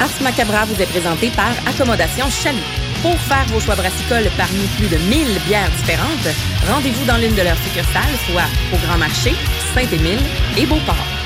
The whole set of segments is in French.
Ars Macabra vous est présenté par Accommodation Chalut. Pour faire vos choix brassicoles parmi plus de 1000 bières différentes, rendez-vous dans l'une de leurs succursales, soit au Grand Marché, Saint-Émile et Beauport.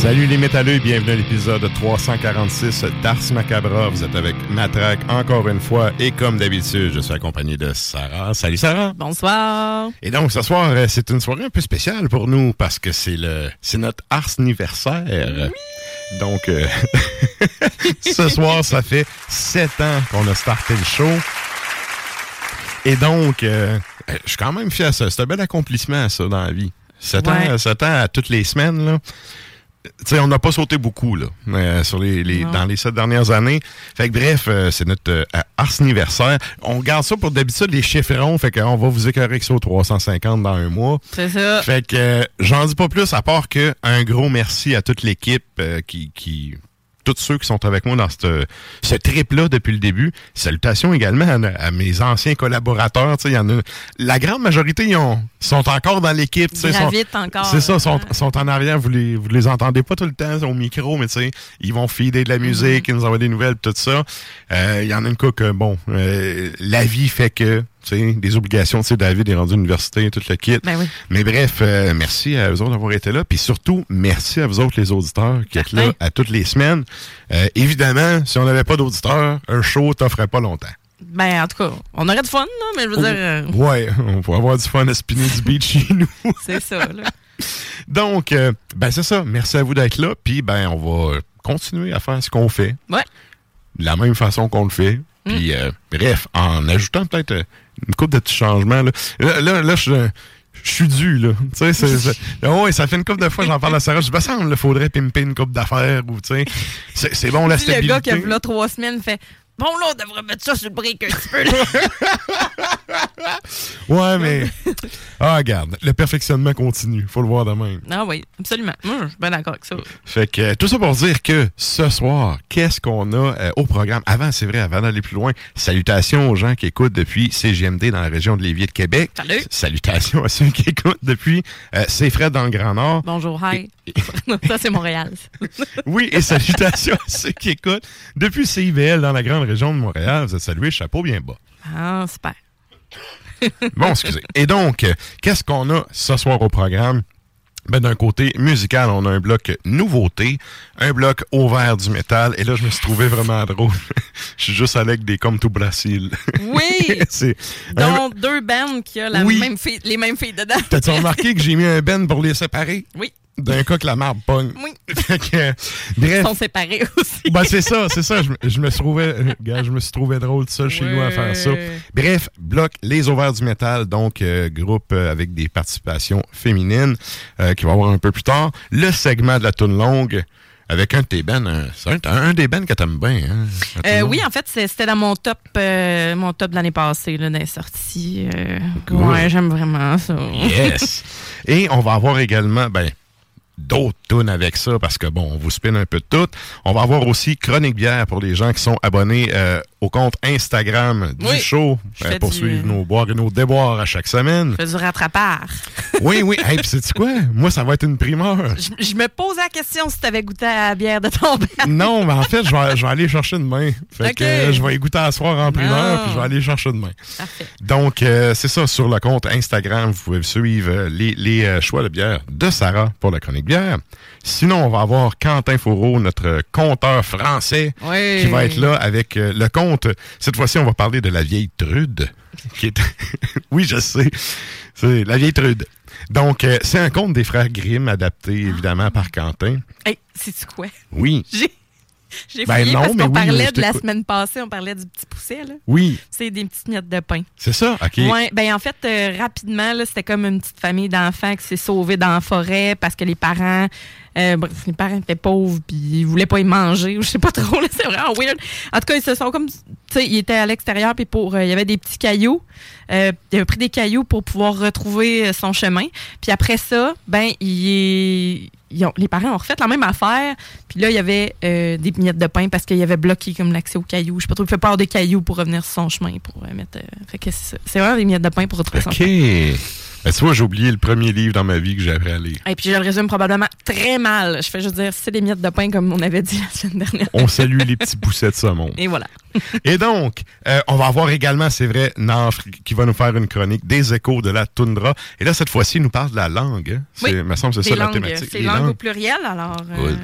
Salut les métalleux, bienvenue à l'épisode 346 d'Ars Macabra. Vous êtes avec Matraque encore une fois et comme d'habitude, je suis accompagné de Sarah. Salut Sarah. Bonsoir. Et donc ce soir, euh, c'est une soirée un peu spéciale pour nous parce que c'est le c'est notre Ars anniversaire. Donc euh, ce soir, ça fait sept ans qu'on a starté le show. Et donc, euh, je suis quand même fier ça. C'est un bel accomplissement, ça, dans la vie. Sept Ouais. ans, sept ans à toutes les semaines, là. On n'a pas sauté beaucoup, là, euh, sur les, dans les sept dernières années. Fait que bref, euh, c'est notre euh, anniversaire. On garde ça pour d'habitude les chiffrons, fait qu'on va vous écœurer avec ça au 350 dans un mois. C'est ça. Fait que euh, j'en dis pas plus à part que un gros merci à toute l'équipe qui, qui tous ceux qui sont avec moi dans cette, ce trip-là depuis le début. Salutations également à, à mes anciens collaborateurs. Il y en a, la grande majorité ils ont, sont encore dans l'équipe. tu sais, sont- Gravite encore. c'est ça, sont, sont en arrière, vous les, vous les entendez pas tout le temps au micro, mais tu sais, ils vont feeder de la musique, ils nous envoient des nouvelles, tout ça. Euh, Il y en a une couple que, bon, euh, la vie fait que, tu sais, des obligations, tu sais, David est rendu à l'université, tout le kit. Ben oui. Mais bref, euh, merci à vous autres d'avoir été là, puis surtout, merci à vous autres les auditeurs qui êtes là à toutes les semaines. Euh, évidemment, si on n'avait pas d'auditeurs, un show t'offrait pas longtemps. Ben, en tout cas, on aurait du fun, là, mais je veux dire, euh, Ouais, on pourrait avoir du fun à spinner du beat chez nous. c'est ça, là. Donc, euh, ben c'est ça. Merci à vous d'être là. Puis, ben, on va continuer à faire ce qu'on fait. Ouais. De la même façon qu'on le fait. Puis, euh, bref, en ajoutant peut-être euh, une couple de petits changements. Là, là, là, là, je je suis dû, là. Tu sais, c'est- Ah ouais, ça fait une couple de fois que j'en parle à Sarah. Je dis, ben, ça, il faudrait pimper une couple d'affaires ou, tu sais, c'est bon la Si le stabilité. gars qui a là trois semaines fait Bon, là, on devrait mettre ça sur le break un petit peu, là. Ouais, mais. Ah, regarde, le perfectionnement continue. Faut le voir de même. ah oui, absolument. Moi, je suis bien d'accord avec ça. Fait que euh, tout ça pour dire que ce soir, qu'est-ce qu'on a euh, au programme? Avant, c'est vrai, avant d'aller plus loin, salutations aux gens qui écoutent depuis CGMD dans la région de Lévis de Québec. Salut. Salutations à ceux qui écoutent depuis euh, C'est Fred dans le Grand Nord. Bonjour, hi. ça, c'est Montréal. Oui, et salutations à ceux qui écoutent depuis CIBL dans la grande région de Montréal. Vous êtes salués, chapeau bien bas. Ah, super. Bon, excusez. Et donc, qu'est-ce qu'on a ce soir au programme? Ben, d'un côté musical, on a un bloc nouveauté, un bloc au vert du métal, et là, je me suis trouvé vraiment drôle. je suis juste allé avec des comme tout Brasil. Oui! C'est deux bands qui ont la Oui. même fille- les mêmes filles dedans. T'as-tu remarqué que j'ai mis un ben pour les séparer? Oui. D'un cas que la marde pogne. Oui. Fait que, euh, Ils bref. sont séparés aussi. Ben, c'est ça, c'est ça. Je, me- je me suis trouvé, gars, je me suis trouvé drôle de ça chez nous à faire ça. Bref, bloc Les Ovaires du Métal, donc euh, groupe euh, avec des participations féminines euh, qui va avoir un peu plus tard. Le segment de la toune longue avec un de tes euh, c'est un, un des bands que t'aimes bien. Hein, Euh, oui, en fait, c'était dans mon top, euh, mon top de l'année passée, là, dans les sorties. Euh, ouais, j'aime vraiment ça. Yes! Et on va avoir également, ben, d'autres tunes avec ça, parce que bon, on vous spin un peu de tout. On va avoir aussi Chronique Bière pour les gens qui sont abonnés euh, au compte Instagram du Oui. show euh, pour du- suivre nos boires et nos déboires à chaque semaine. Je fais du rattrapage. Oui, oui. Hey, puis sais-tu quoi? Moi, ça va être une primeur. Je, je me posais la question si tu avais goûté à la bière de ton band. Non, mais en fait, je vais, je vais aller chercher demain. Fait que euh, je vais y goûter à soir en primeur, puis je vais aller chercher demain. Parfait. Donc, euh, c'est ça, sur le compte Instagram, vous pouvez suivre euh, les, les euh, choix de bière de Sarah pour la chronique bière. Sinon, on va avoir Quentin Fourreau, notre conteur français, Oui. qui va être là avec euh, le conte. Cette fois-ci, on va parler de la vieille Trude. Qui est... oui, je sais. C'est la vieille Trude. Donc, euh, c'est un conte des frères Grimm, adapté évidemment par Quentin. Hey, sais-tu quoi? Oui, J'ai. J'ai Ben fouillé non, parce mais qu'on oui, parlait de la semaine passée, on parlait du petit pousset, là. oui, C'est des petites miettes de pain. c'est ça. OK. Ouais, ben en fait, euh, rapidement, là, c'était comme une petite famille d'enfants qui s'est sauvée dans la forêt parce que les parents, euh, bref, les parents étaient pauvres puis ils voulaient pas y manger ou je sais pas trop, là, c'est vraiment weird. En tout cas, ils se sont comme, tu sais, ils étaient à l'extérieur puis pour, euh, il y avait des petits cailloux. Euh, il avait pris des cailloux pour pouvoir retrouver euh, son chemin. Puis après ça, ben, il, ils ont- les parents ont refait la même affaire. Puis là, il y avait euh, des miettes de pain parce qu'il avait bloqué comme l'accès aux cailloux. Je sais pas trop, il fait peur des cailloux pour revenir sur son chemin. Pour euh, mettre, euh, fait que c'est vraiment des miettes de pain pour retrouver son chemin. Ben, tu vois, j'ai oublié le premier livre dans ma vie que j'ai appris à lire. Et puis je le résume probablement très mal. Je fais juste dire, c'est des miettes de pain comme on avait dit la semaine dernière. On salue les petits poussets de ce monde. Et voilà. Et donc, euh, on va avoir également, c'est vrai, Nafre qui va nous faire une chronique des échos de la toundra. Et là, cette fois-ci, il nous parle de la langue. hein. C'est, Oui. me semble que c'est ça la thématique. C'est langue au pluriel, alors euh, Good.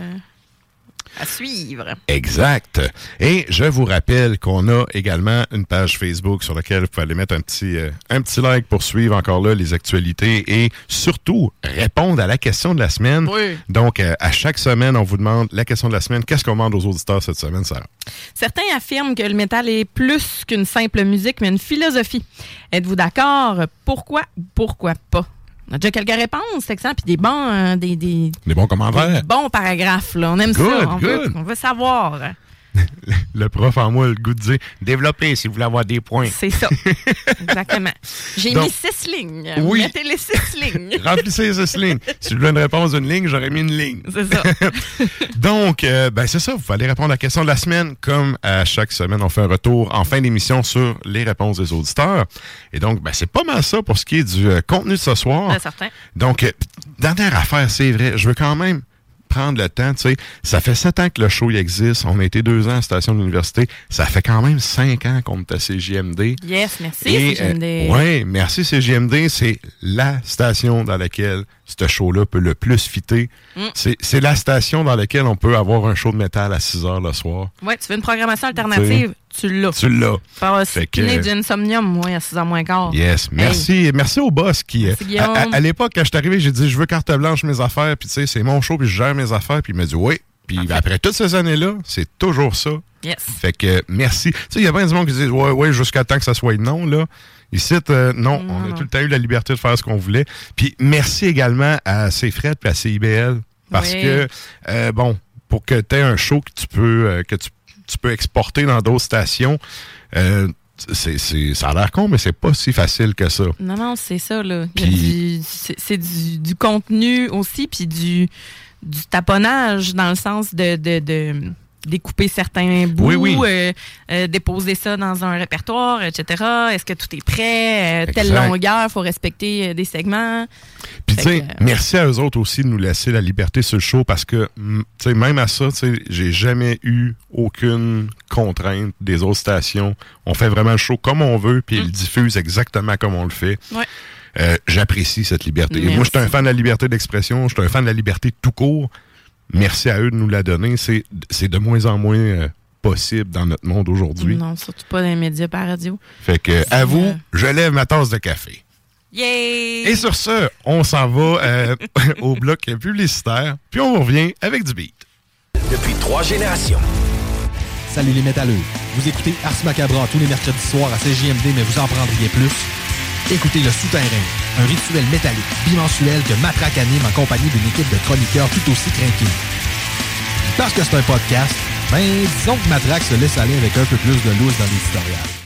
À suivre. Exact. Et je vous rappelle qu'on a également une page Facebook sur laquelle vous pouvez aller mettre un petit, euh, un petit like pour suivre encore là les actualités et surtout répondre à la question de la semaine. Oui. Donc, euh, à chaque semaine, on vous demande la question de la semaine. Qu'est-ce qu'on demande aux auditeurs cette semaine, Sarah? Certains affirment que le métal est plus qu'une simple musique, mais une philosophie. Êtes-vous d'accord? Pourquoi? Pourquoi pas? On a déjà quelques réponses, c'est ça, puis des bons, euh, des, des, Des bons commentaires? des bons paragraphes. Là. On aime Good, ça. On veut, on veut savoir. Le prof en moi a le goût de dire développer si vous voulez avoir des points. C'est ça. Exactement. J'ai mis six lignes. Oui. Mettez les six lignes. Remplissez ces lignes. Si je voulais une réponse d'une ligne, j'aurais mis une ligne. C'est ça. Donc, euh, ben c'est ça. Vous allez répondre à la question de la semaine. Comme à chaque semaine, on fait un retour en fin d'émission sur les réponses des auditeurs. Et donc, ben, c'est pas mal ça pour ce qui est du euh, contenu de ce soir. Certain. Donc, euh, dernière affaire, c'est vrai. Je veux quand même prendre le temps, tu sais. Ça fait sept ans que le show il existe. On a été deux ans à Station de l'Université. Ça fait quand même cinq ans qu'on est à CJMD. Yes, merci. Et, CGMD. euh, ouais, merci CGMD. C'est la station dans laquelle ce show-là peut le plus fitter. Mm. C'est la station dans laquelle on peut avoir un show de métal à 6 heures le soir. Ouais, tu veux une programmation alternative? Tu l'as. Tu l'as. Fait que- spiné du insomnium, moi, à 6h moins quart. Yes. Merci. Merci au boss qui. Merci, Guillaume. à à- à l'époque, quand je suis arrivé, j'ai dit je veux carte blanche mes affaires. Puis tu sais, c'est mon show, puis je gère mes affaires. Puis il m'a dit oui. Puis après toutes ces années-là, c'est toujours ça. Yes. Fait que merci. Tu sais, il y a bien du monde qui dit ouais, ouais, jusqu'à temps que ça soit non, là. Ici, euh, non, on a tout le temps eu la liberté de faire ce qu'on voulait. Puis merci également à CFRED et à CIBL. Parce Oui. que, euh, bon, pour que tu aies un show que tu peux, euh, que tu, tu peux exporter dans d'autres stations, c'est, c'est- ça a l'air con, mais c'est pas si facile que ça. Non, non, c'est ça, là. Puis- c'est du, du contenu aussi, puis du, du taponnage dans le sens de, de, de, découper certains bouts, Oui, oui. euh, euh, déposer ça dans un répertoire, etc. Est-ce que tout est prêt? Euh, telle longueur, faut respecter des segments. Puis, tu sais, merci à eux autres aussi de nous laisser la liberté sur le show parce que, mm, tu sais, même à ça, tu sais, j'ai jamais eu aucune contrainte des autres stations. On fait vraiment le show comme on veut, puis ils le diffusent exactement comme on le fait. Mm. Ouais. Euh, J'apprécie cette liberté. Moi, je suis un fan de la liberté d'expression, je suis un fan de la liberté tout court. Merci à eux de nous la donner. C'est c'est de moins en moins euh, possible dans notre monde aujourd'hui. Non, surtout pas dans les médias par radio. Fait que, à vous, euh, je lève ma tasse de café. Yay! Et sur ce, on s'en va euh, au bloc publicitaire, puis on revient avec du beat. Depuis trois générations. Salut les métalleux. Vous écoutez Ars Macabra tous les mercredis soirs à CJMD, mais vous en prendriez plus. Écoutez Le Souterrain, un rituel métallique bimensuel que Matraque anime en compagnie d'une équipe de chroniqueurs tout aussi craqués. Parce que c'est un podcast, ben disons que Matraque se laisse aller avec un peu plus de loose dans l'éditorial.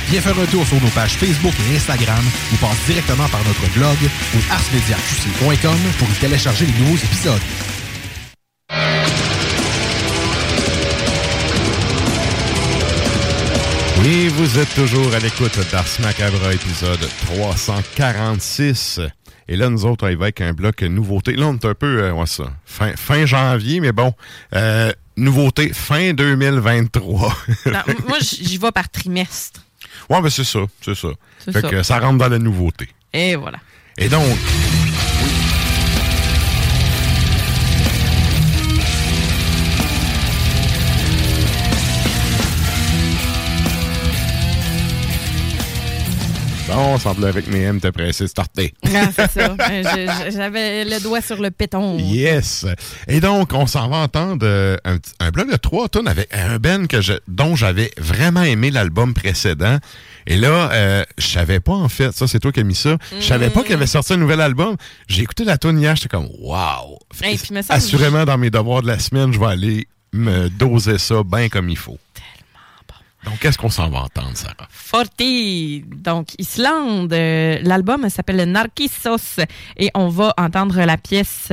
Viens faire un tour sur nos pages Facebook et Instagram ou passe directement par notre blog ou arsmediaqc.com pour y télécharger les nouveaux épisodes. Oui, vous êtes toujours à l'écoute d'Ars Macabra, épisode 346. Et là, nous autres, on y va avec un bloc nouveauté. Là, on est un peu, euh, ouais, ça, fin, fin janvier, mais bon, euh, nouveauté fin 2023. Non, m- moi, j'y vais par trimestre. Ouais, ben c'est ça, c'est ça. C'est Fait ça. que ça rentre dans la nouveauté. Et voilà. Et donc, bon, on semble avec mes M, t'es pressé de starter. Ah, c'est ça. Euh, J'avais le doigt sur le péton. Yes. Et donc, on s'en va entendre euh, un, un bloc de trois tonnes avec un Ben que je, dont j'avais vraiment aimé l'album précédent. Et là, euh, je savais pas en fait, ça c'est toi qui as mis ça, je savais pas qu'il avait sorti un nouvel album. J'ai écouté la tune hier, j'étais comme wow. Hey, puis Assurément, dans mes devoirs de la semaine, je vais aller me doser ça bien comme il faut. Donc, qu'est-ce qu'on s'en va entendre, Sarah? Forti, donc Islande. Euh, L'album s'appelle Narcissos et on va entendre la pièce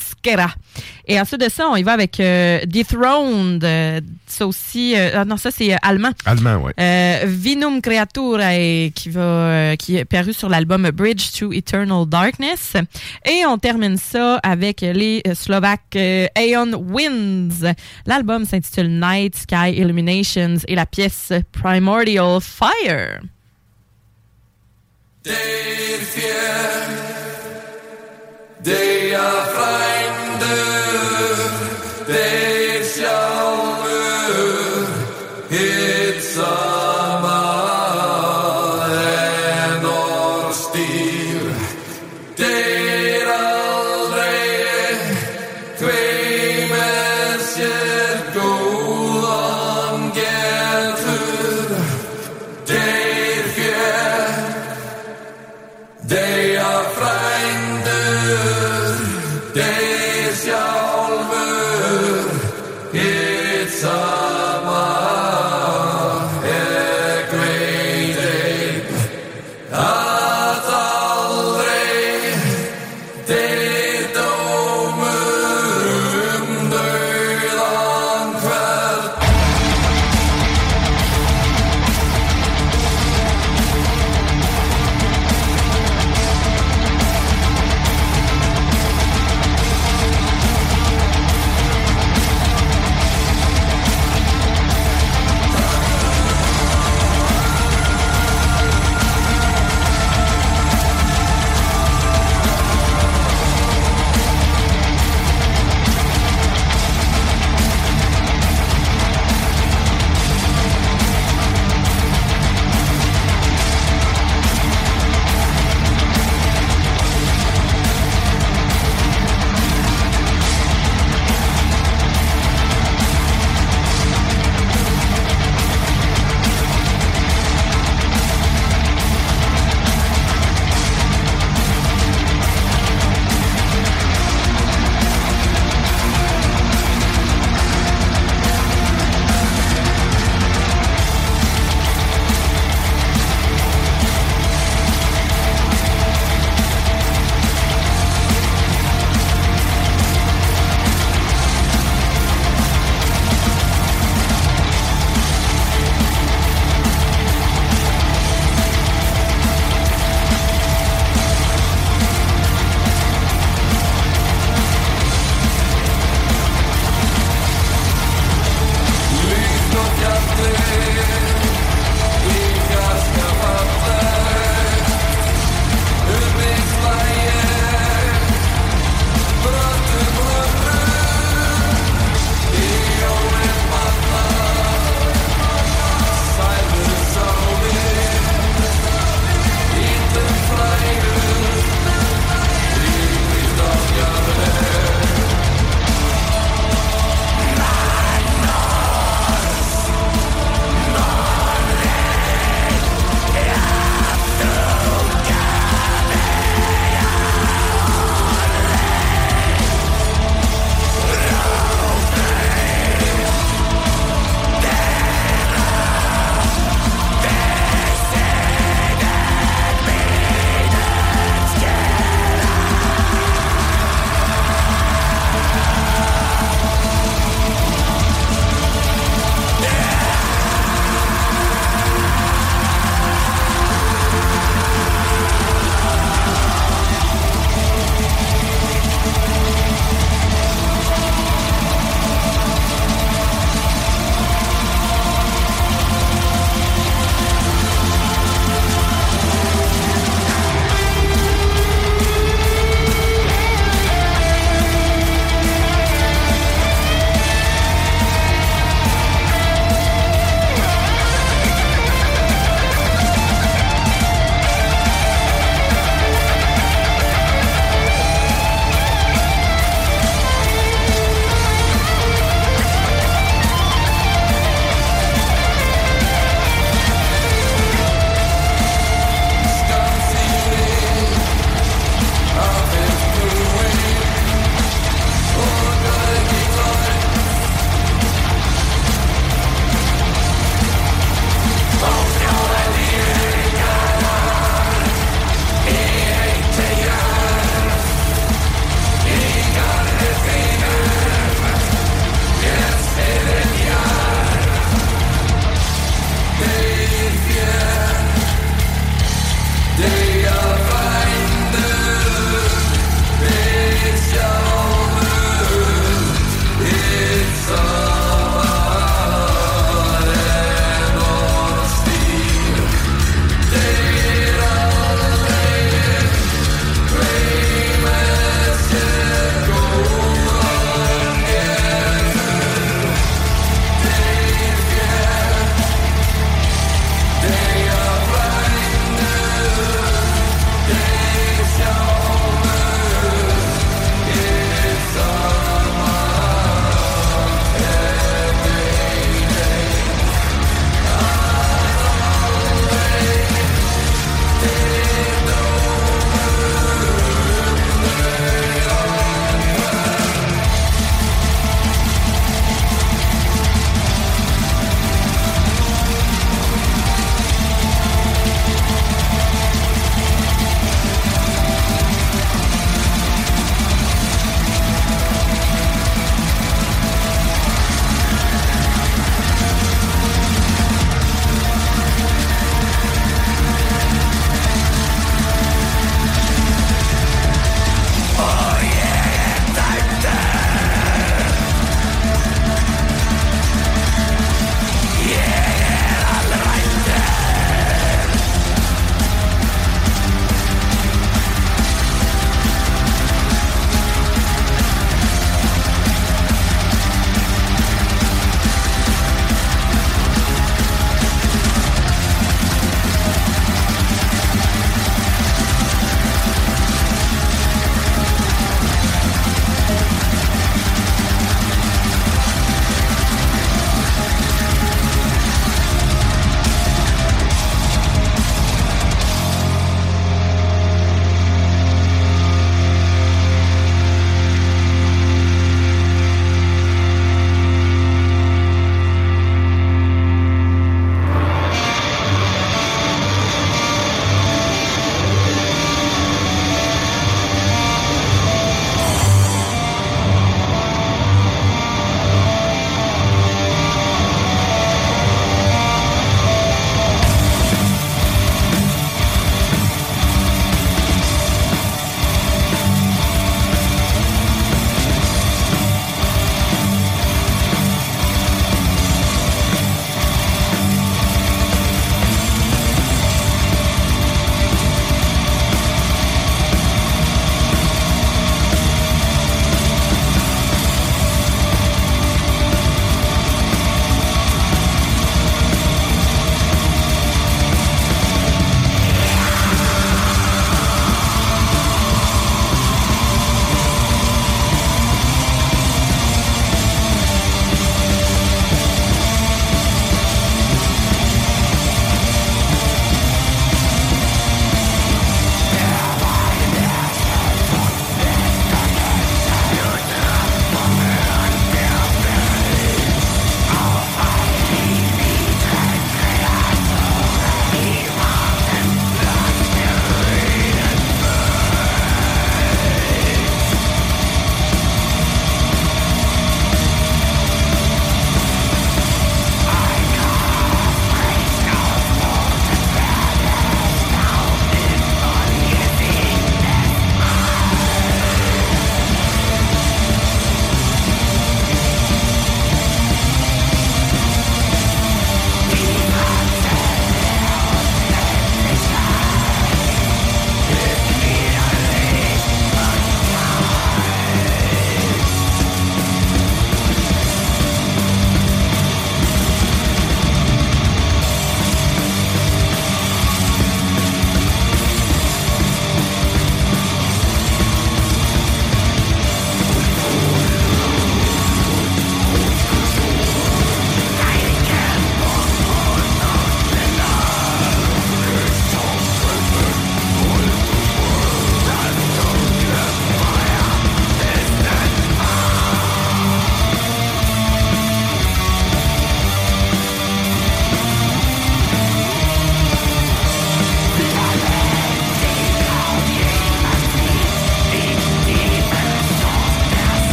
Upskera. Et ensuite de ça, on y va avec euh, Dethroned. Euh, ça aussi, euh, ah non, ça c'est euh, allemand. Allemand. Euh, Vinum Creaturae qui va euh, qui est paru sur l'album Bridge to Eternal Darkness et on termine ça avec les Slovaques euh, Aeon Winds. L'album s'intitule Night Sky Illuminations et la pièce Primordial Fire. They are finders, they shall.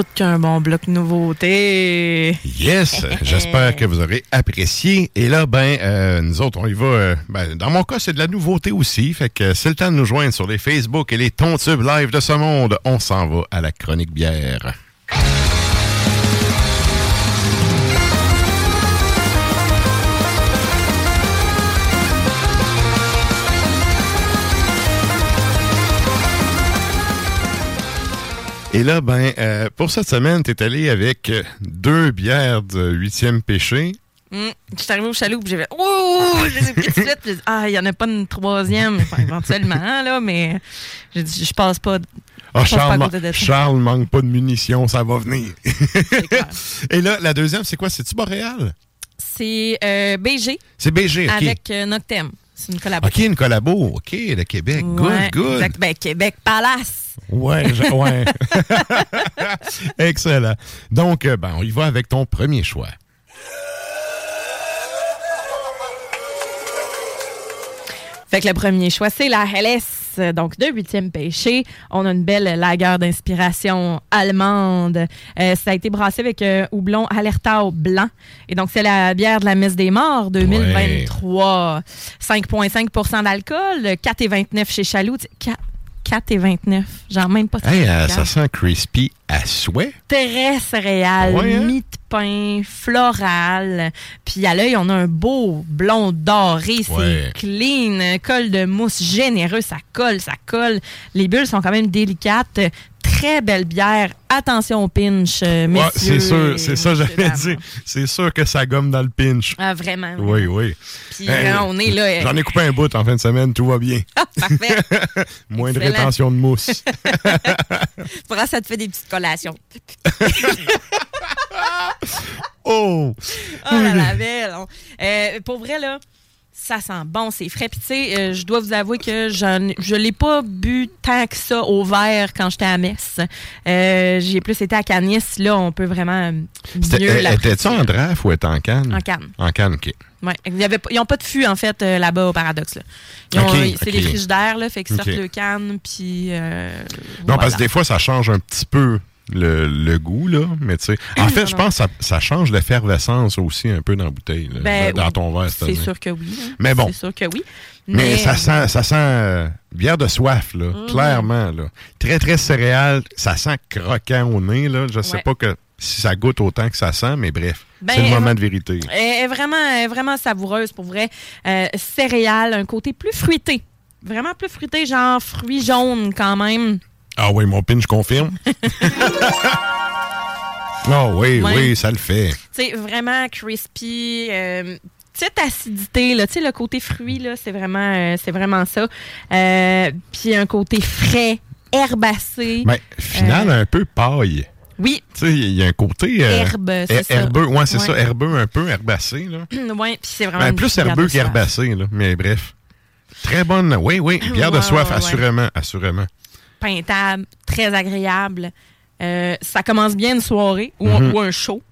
Tout qu'un bon bloc nouveauté. Yes! J'espère que vous aurez apprécié. Et là, ben, euh, nous autres, on y va. euh, ben, dans mon cas, c'est de la nouveauté aussi. Fait que c'est le temps de nous joindre sur les Facebook et les Tontubes live de ce monde. On s'en va à la chronique bière. Et là, ben, euh, pour cette semaine, t'es allé avec euh, deux bières de huitième péché. Hum, Je suis arrivée au chaloupe, j'ai fait Oh! Je les ai pris tout de suite. puis j'ai dit, Ah, il n'y en a pas une troisième. Enfin, éventuellement, là, mais j'ai dit, je passe pas. Ah, je passe pas à Charles, côté de. Charles manque pas de munitions, ça va venir. Et là, la deuxième, c'est quoi? C'est-tu Boréal? C'est euh, BG C'est BG, OK. avec euh, Noctem. C'est une collabo. OK, une collabo. OK, le Québec. Ouais, good, good. exact. Ben, Québec Palace. Ouais, je- ouais. Excellent. Donc, euh, ben, on y va avec ton premier choix. Fait que le premier choix, c'est la LS, donc de huitième péché. On a une belle lagueur d'inspiration allemande. Euh, ça a été brassé avec euh, houblon Alertau blanc. Et donc, c'est la bière de la messe des morts 2023. 5,5% d'alcool, 4,29 chez Chaloux. 4,29. Genre même pas Hey, euh, 34. ça sent crispy à souhait. très céréales, Ouais, hein? de pain, floral. Puis à l'œil, on a un beau blond doré, c'est Ouais. clean, col de mousse généreux, ça colle, ça colle. Les bulles sont quand même délicates. Très belle bière. Attention au pinch, euh, Ouais, messieurs. c'est sûr, c'est ça, j'allais dames. dire. C'est sûr que ça gomme dans le pinch. Ah, vraiment. Oui, oui. Puis Euh, euh, on est là. euh, J'en ai coupé un bout en fin de semaine, tout va bien. Parfait. Moins de rétention de mousse. Pour ça, ça te fait des petites collations. oh! Oh là la belle. Euh, pour vrai, là, ça sent bon, c'est frais. Puis tu sais, euh, je dois vous avouer que je l'ai pas bu tant que ça au verre quand j'étais à Metz. Euh, J'ai plus été à Canis. Là, on peut vraiment mieux euh, la Était-tu en draft ou était en canne? En canne. En canne, OK. Ouais. Il y avait pas- ils n'ont pas de fût, en fait, là-bas au Paradoxe. là. C'est des frigidaires, là, fait qu'ils sortent le canne, puis... euh, Non, voilà. parce que des fois, ça change un petit peu le, le goût, là. Mais tu sais, en fait, je pense que ça, ça change l'effervescence aussi un peu dans la bouteille, là, Ben, dans ton verre. C'est sûr que oui. là. Mais bon. C'est sûr que oui. Mais, ça sent, ça sent euh, bière de soif, là, Mhm. clairement. Là. Très, très céréal. Ça sent croquant au nez. Là. Je sais Ouais. pas que si ça goûte autant que ça sent, mais bref, Ben, c'est le elle moment de vérité. Elle est vraiment, elle est vraiment savoureuse, pour vrai. Euh, céréales, un côté plus fruité. Vraiment plus fruité, genre fruits jaunes quand même. Ah oui, mon pin, je confirme. oh oui, Ouais. oui, ça le fait. Sais, vraiment crispy. euh, petite acidité, là. Tu sais, le côté fruit, là, c'est vraiment, euh, c'est vraiment ça. Euh, Puis un côté frais, herbacé. Mais final, un peu paille. Oui. Tu sais, il y a un côté. euh, Herbe, c'est ça. Herbeux, ouais, c'est Ouais. ça, herbeux, un peu herbacé. Là. ouais, puis c'est vraiment. Ben, plus herbeux qu'herbacé, là. Mais bref. Très bonne. Oui, oui. Bière de soif, assurément, assurément. Peintable, très agréable. Euh, ça commence bien une soirée ou, un- ou un show,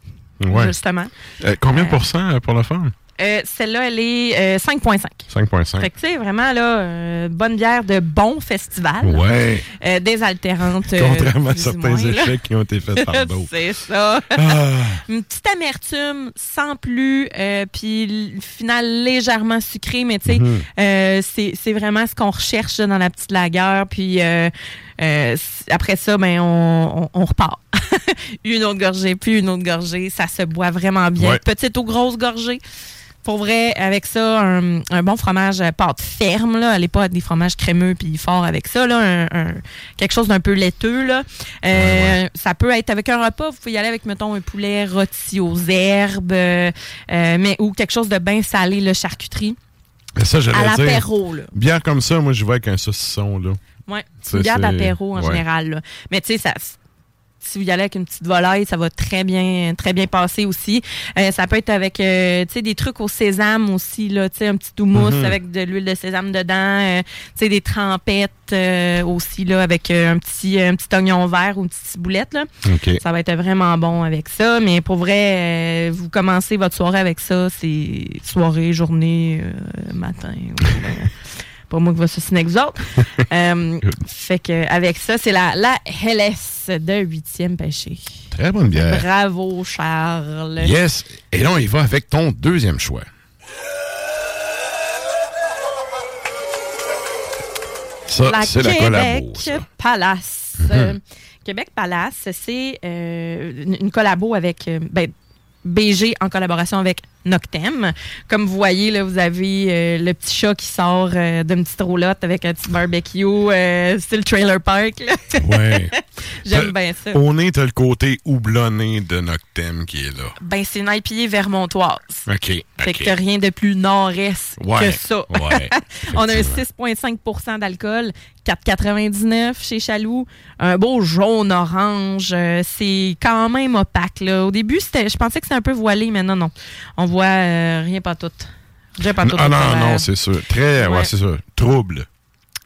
Ouais. justement. Euh, combien de pourcents euh, pour la femme? Euh, Celle-là, elle est euh, 5,5. 5,5. Fait que, tu sais, vraiment, là, euh, bonne bière de bon festival. Ouais. Désaltérante. Contrairement à certains moins, là. échecs qui ont été faits par d'autres. C'est ça. Ah. Une petite amertume, sans plus, puis final légèrement sucré, mais tu sais, Mhm. euh, c'est vraiment ce qu'on recherche là, dans la petite lagueur. Puis euh, après ça, ben on, on, on repart. une autre gorgée, puis une autre gorgée. Ça se boit vraiment bien. Ouais. Petite ou grosse gorgée. Pour vrai, avec ça, un, un bon fromage euh, pâte ferme, là. Allez pas avec des fromages crémeux puis fort avec ça, là. Un, un- quelque chose d'un peu laiteux, là. Euh, Ça peut être avec un repas. Vous pouvez y aller avec, mettons, un poulet rôti aux herbes, euh, euh, mais, ou quelque chose de bien salé, le charcuterie. Mais ça, À l'apéro, là. Bière comme ça, moi, je vais avec un saucisson, là. C'est une bière d'apéro en ouais. général. Là. Mais tu sais, ça. Si vous y allez avec une petite volaille, ça va très bien, très bien passer aussi. Euh, ça peut être avec, euh, des trucs au sésame aussi, là, un petit houmous Mhm. avec de l'huile de sésame dedans, euh, des trempettes aussi, là, avec un petit, un petit oignon vert ou une petite ciboulette, là. Ça va être vraiment bon avec ça. Mais pour vrai, vous commencez votre soirée avec ça, c'est soirée, journée, matin. Pas moi qui va se avec vous autres. Euh, fait que avec ça, c'est la, la LS de huitième pêché. Très bonne bière. Bravo, Charles. Yes. Et là, on y va avec ton deuxième choix. Ça, la c'est la Québec collabo. ça. Palace. Mhm. Euh, Québec Palace, c'est euh, une, une collabo avec euh, ben, BG en collaboration avec Noctem. Comme vous voyez, là, vous avez euh, le petit chat qui sort euh, d'une petite roulotte avec un petit barbecue, euh, style trailer park. Ouais. J'aime bien ça. Au nez, t'as le côté houblonné de Noctem qui est là. Ben, c'est une IPA vermontoise. OK. Fait OK. que t'as rien de plus nord-est Ouais, que ça. ouais, On a un effectivement. 6,5% d'alcool, 4,99 chez Chaloux, un beau jaune-orange. euh, c'est quand même opaque. Là. Au début, c'était, je pensais que c'était un peu voilé, mais non, non. On voit euh, rien pas tout. Rien pas tout Ah non, non, c'est sûr. Très, ouais, Ouais. c'est ça. Trouble.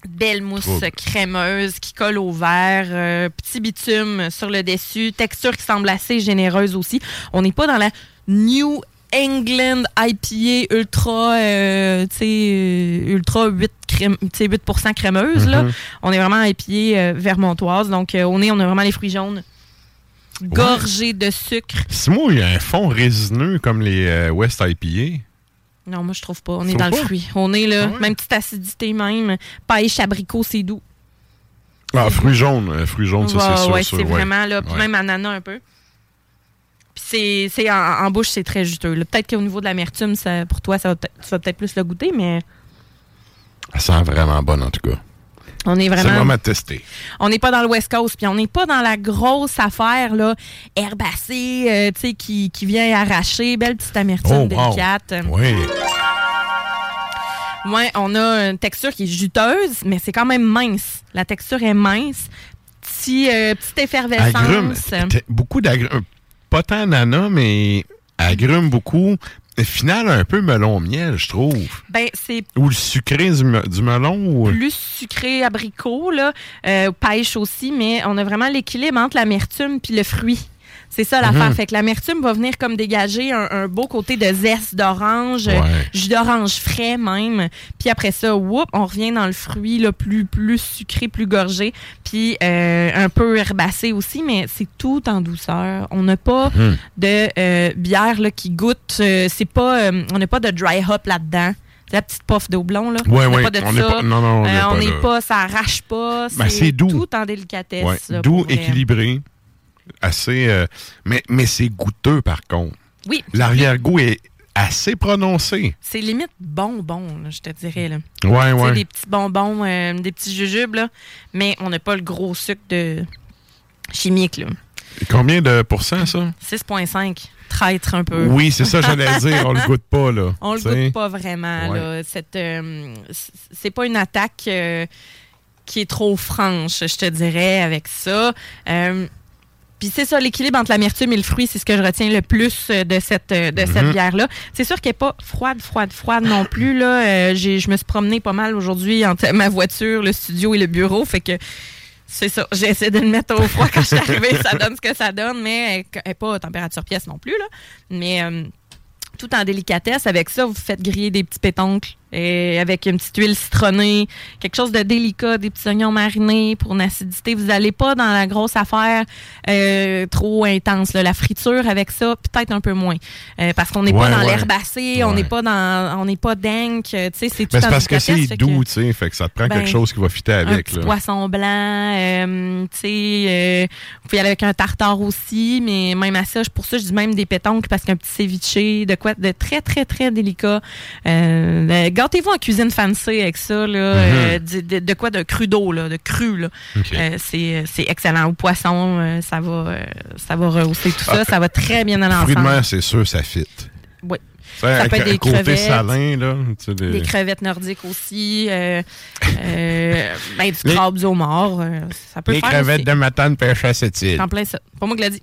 Belle mousse Trouble. crémeuse qui colle au verre, euh, petit bitume sur le dessus, texture qui semble assez généreuse aussi. On n'est pas dans la New England IPA ultra, euh, ultra 8, crème, tu sais, 8 crémeuse. là. Mhm. On est vraiment IPA euh, vermontoise. Donc, euh, au nez, on a vraiment les fruits jaunes gorgés de sucre. Simon, il y a un fond résineux comme les euh, West IPA. Non, moi, je trouve pas. On est dans le fruit. On est là, Ah ouais? même petite acidité même. Pêche, abricot, c'est doux. Ah, fruits jaunes. euh, fruits jaunes, ça, c'est sûr. ouais, c'est vraiment là. Puis même ananas un peu. Puis c'est, en, en bouche, c'est très juteux. Peut-être qu'au niveau de l'amertume, ça, pour toi, ça va peut-être- tu vas peut-être plus le goûter, mais Ça sent vraiment bon, en tout cas. On est C'est vraiment. vraiment testé. On n'est pas dans le West Coast, puis on n'est pas dans la grosse affaire, là, herbacée, euh, tu sais, qui, qui vient arracher. Belle petite amertume Oh, wow. délicate. Oui. Ouais, on a une texture qui est juteuse, mais c'est quand même mince. La texture est mince. Petit, euh, petite effervescence. Agrumes. Beaucoup d'agrumes. Pas tant d'ananas, mais agrumes beaucoup. Final, un peu melon-miel, je trouve. Ben, c'est Ou le sucré du, me- du melon. Ou... plus sucré abricot, là, euh, pêche aussi, mais on a vraiment l'équilibre entre l'amertume puis le fruit. C'est ça l'affaire. Mhm. Fait que l'amertume va venir comme dégager un, un beau côté de zeste d'orange, Ouais. jus d'orange frais même. Puis après ça, whoop, on revient dans le fruit là, plus, plus sucré, plus gorgé. Puis euh, un peu herbacé aussi, mais c'est tout en douceur. On n'a pas Mhm. de euh, bière là, qui goûte. euh, c'est pas, on n'a pas de dry hop là-dedans. C'est la petite puff d'eau blond, là. Ouais, on ouais, pas de on ça. pas- non, non, on n'est Euh, pas pas, ça arrache pas. Ben, c'est doux. Tout en délicatesse. Ouais, là, Doux, équilibré. Assez. euh, mais mais c'est goûteux, par contre. Oui. L'arrière-goût est assez prononcé. C'est limite bonbon, là, je te dirais. Là. Ouais, ouais. Des petits bonbons, euh, des petits jujubes, là, mais on n'a pas le gros sucre de chimique. là. Combien de pourcents, ça? 6,5. Traître un peu. Oui, c'est ça, j'allais dire. On le goûte pas, là. On le goûte pas vraiment. Ouais. là. Cette, euh, c'est pas une attaque euh, qui est trop franche, je te dirais, avec ça. Puis c'est ça, l'équilibre entre l'amertume et le fruit, c'est ce que je retiens le plus euh, de cette, euh, de cette Mhm. bière-là. C'est sûr qu'elle n'est pas froide, froide, froide non plus. Là. Euh, je me suis promenée pas mal aujourd'hui entre ma voiture, le studio et le bureau. Fait que c'est ça. J'ai essayé de le mettre au froid quand je suis arrivée. ça donne ce que ça donne, mais elle n'est pas à température pièce non plus. Là. Mais euh, tout en délicatesse. Avec ça, vous faites griller des petits pétoncles et avec une petite huile citronnée, quelque chose de délicat, des petits oignons marinés pour une acidité. Vous n'allez pas dans la grosse affaire euh, trop intense. là. La friture avec ça, peut-être un peu moins. Euh, parce qu'on n'est pas Ouais, dans ouais. l'herbacé, on n'est pas dans, on n'est pas dingue. Tu sais, c'est tout Mais c'est parce que c'est doux, tu sais. Fait que ça te prend Ben, quelque chose qui va fitter un avec, petit là. poisson blanc, euh, tu sais, euh, vous pouvez y aller avec un tartare aussi, mais même à ça, je- pour ça, je dis même des pétoncles parce qu'un petit ceviche, de quoi de très, très, très délicat. Euh, euh, Gâtez-vous en cuisine fancy avec ça, là, euh, de, de- de quoi de cru d'eau, là, de cru, là. Mhm. Ok. Euh, c'est excellent. Au poisson, euh, ça va euh, ça va rehausser tout ça, Ah, ça va très bien à Fruits de l'ensemble. mer, c'est sûr, ça fit. Oui. Ça peut être des côté crevettes. salin, là. tu sais, des- Des crevettes nordiques aussi, euh, euh, ben, du crabe au mort, euh, ça peut Les faire crevettes aussi. de matin pêche à cette île. En plein ça. Pas moi qui l'ai dit.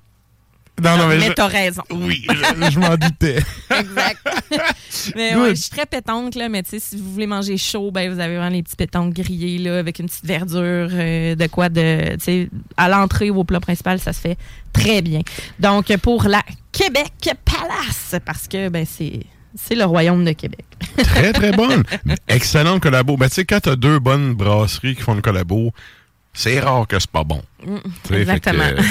Non, non, mais mais je- t'as raison. Oui, je, je m'en doutais. exact. mais ouais, je suis très pétanque, là, mais tu sais, si vous voulez manger chaud, ben, vous avez vraiment les petits pétanques grillés, là, avec une petite verdure, euh, de quoi de, tu sais, à l'entrée ou au plat principal, ça se fait très bien. Donc, pour la Québec Palace, parce que, ben, c'est, c'est le royaume de Québec. Très, très bonne. Excellente collabo. Ben, tu sais, quand t'as deux bonnes brasseries qui font une collabo, c'est rare que c'est pas bon. Mm, fait que, Exactement. euh,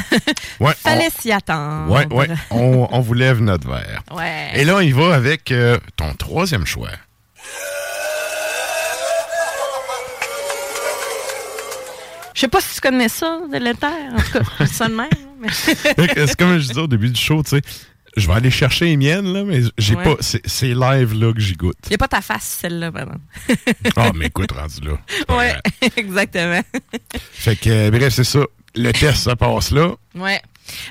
ouais, Fallait s'y attendre. Ouais, ouais. On, on vous lève notre verre. Ouais. Et là, il va avec euh, ton troisième choix. Je sais pas si tu connais ça, de l'éther. En tout cas, ça de même. c'est comme je disais au début du show, tu sais. Je vais aller chercher les miennes, là, mais j'ai Ouais. pas. C'est live là que j'y goûte. Il n'y a pas ta face, celle-là, par exemple. Ah, mais écoute, rendu là. Ouais, grave. exactement. Fait que, euh, bref, c'est ça. Le test, ça passe là. Ouais.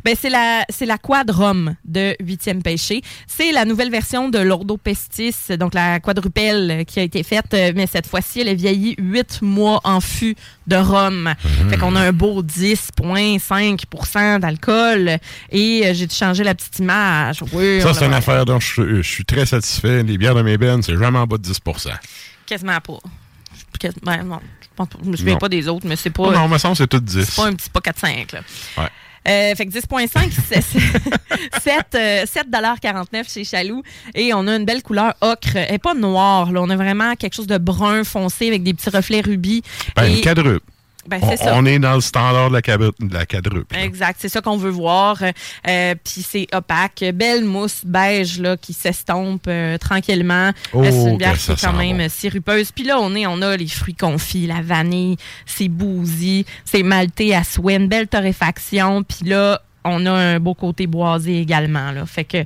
Ben, c'est la, c'est la Quad Rhum de 8e Pêché. C'est la nouvelle version de l'Ordo Pestis, donc la quadrupelle qui a été faite, euh, mais cette fois-ci, elle a vieilli 8 mois en fût de rhum. Fait qu'on a un beau 10,5% d'alcool. Et euh, j'ai changé la petite image. Oui, ça, c'est une affaire dont je, je suis très satisfait. Les bières de mes bennes, c'est jamais en bas de 10 Quasiment pas. Quas- ben, non, je je me souviens Non. pas des autres, mais c'est pas. Oh non, me semble c'est tout 10. C'est pas un petit pas 4-5, là. Ouais. Euh, fait que 10,5, c'est c'est 7, euh, 7,49 chez Chaloux. Et on a une belle couleur ocre. Elle n'est pas noire, là. On a vraiment quelque chose de brun foncé avec des petits reflets rubis. Ben, Et- une quadruple. Ben, on, c'est ça. on est dans le standard de la, de la quadruple. Exact, c'est ça qu'on veut voir. Euh, Puis c'est opaque, belle mousse beige là, qui s'estompe euh, tranquillement. Oh, Euh, c'est une bière qui est quand même bon. sirupeuse. Puis là, on est, on a les fruits confits, la vanille, c'est bouzy, c'est malté à souhait, une belle torréfaction. Puis là, on a un beau côté boisé également. Là. Fait que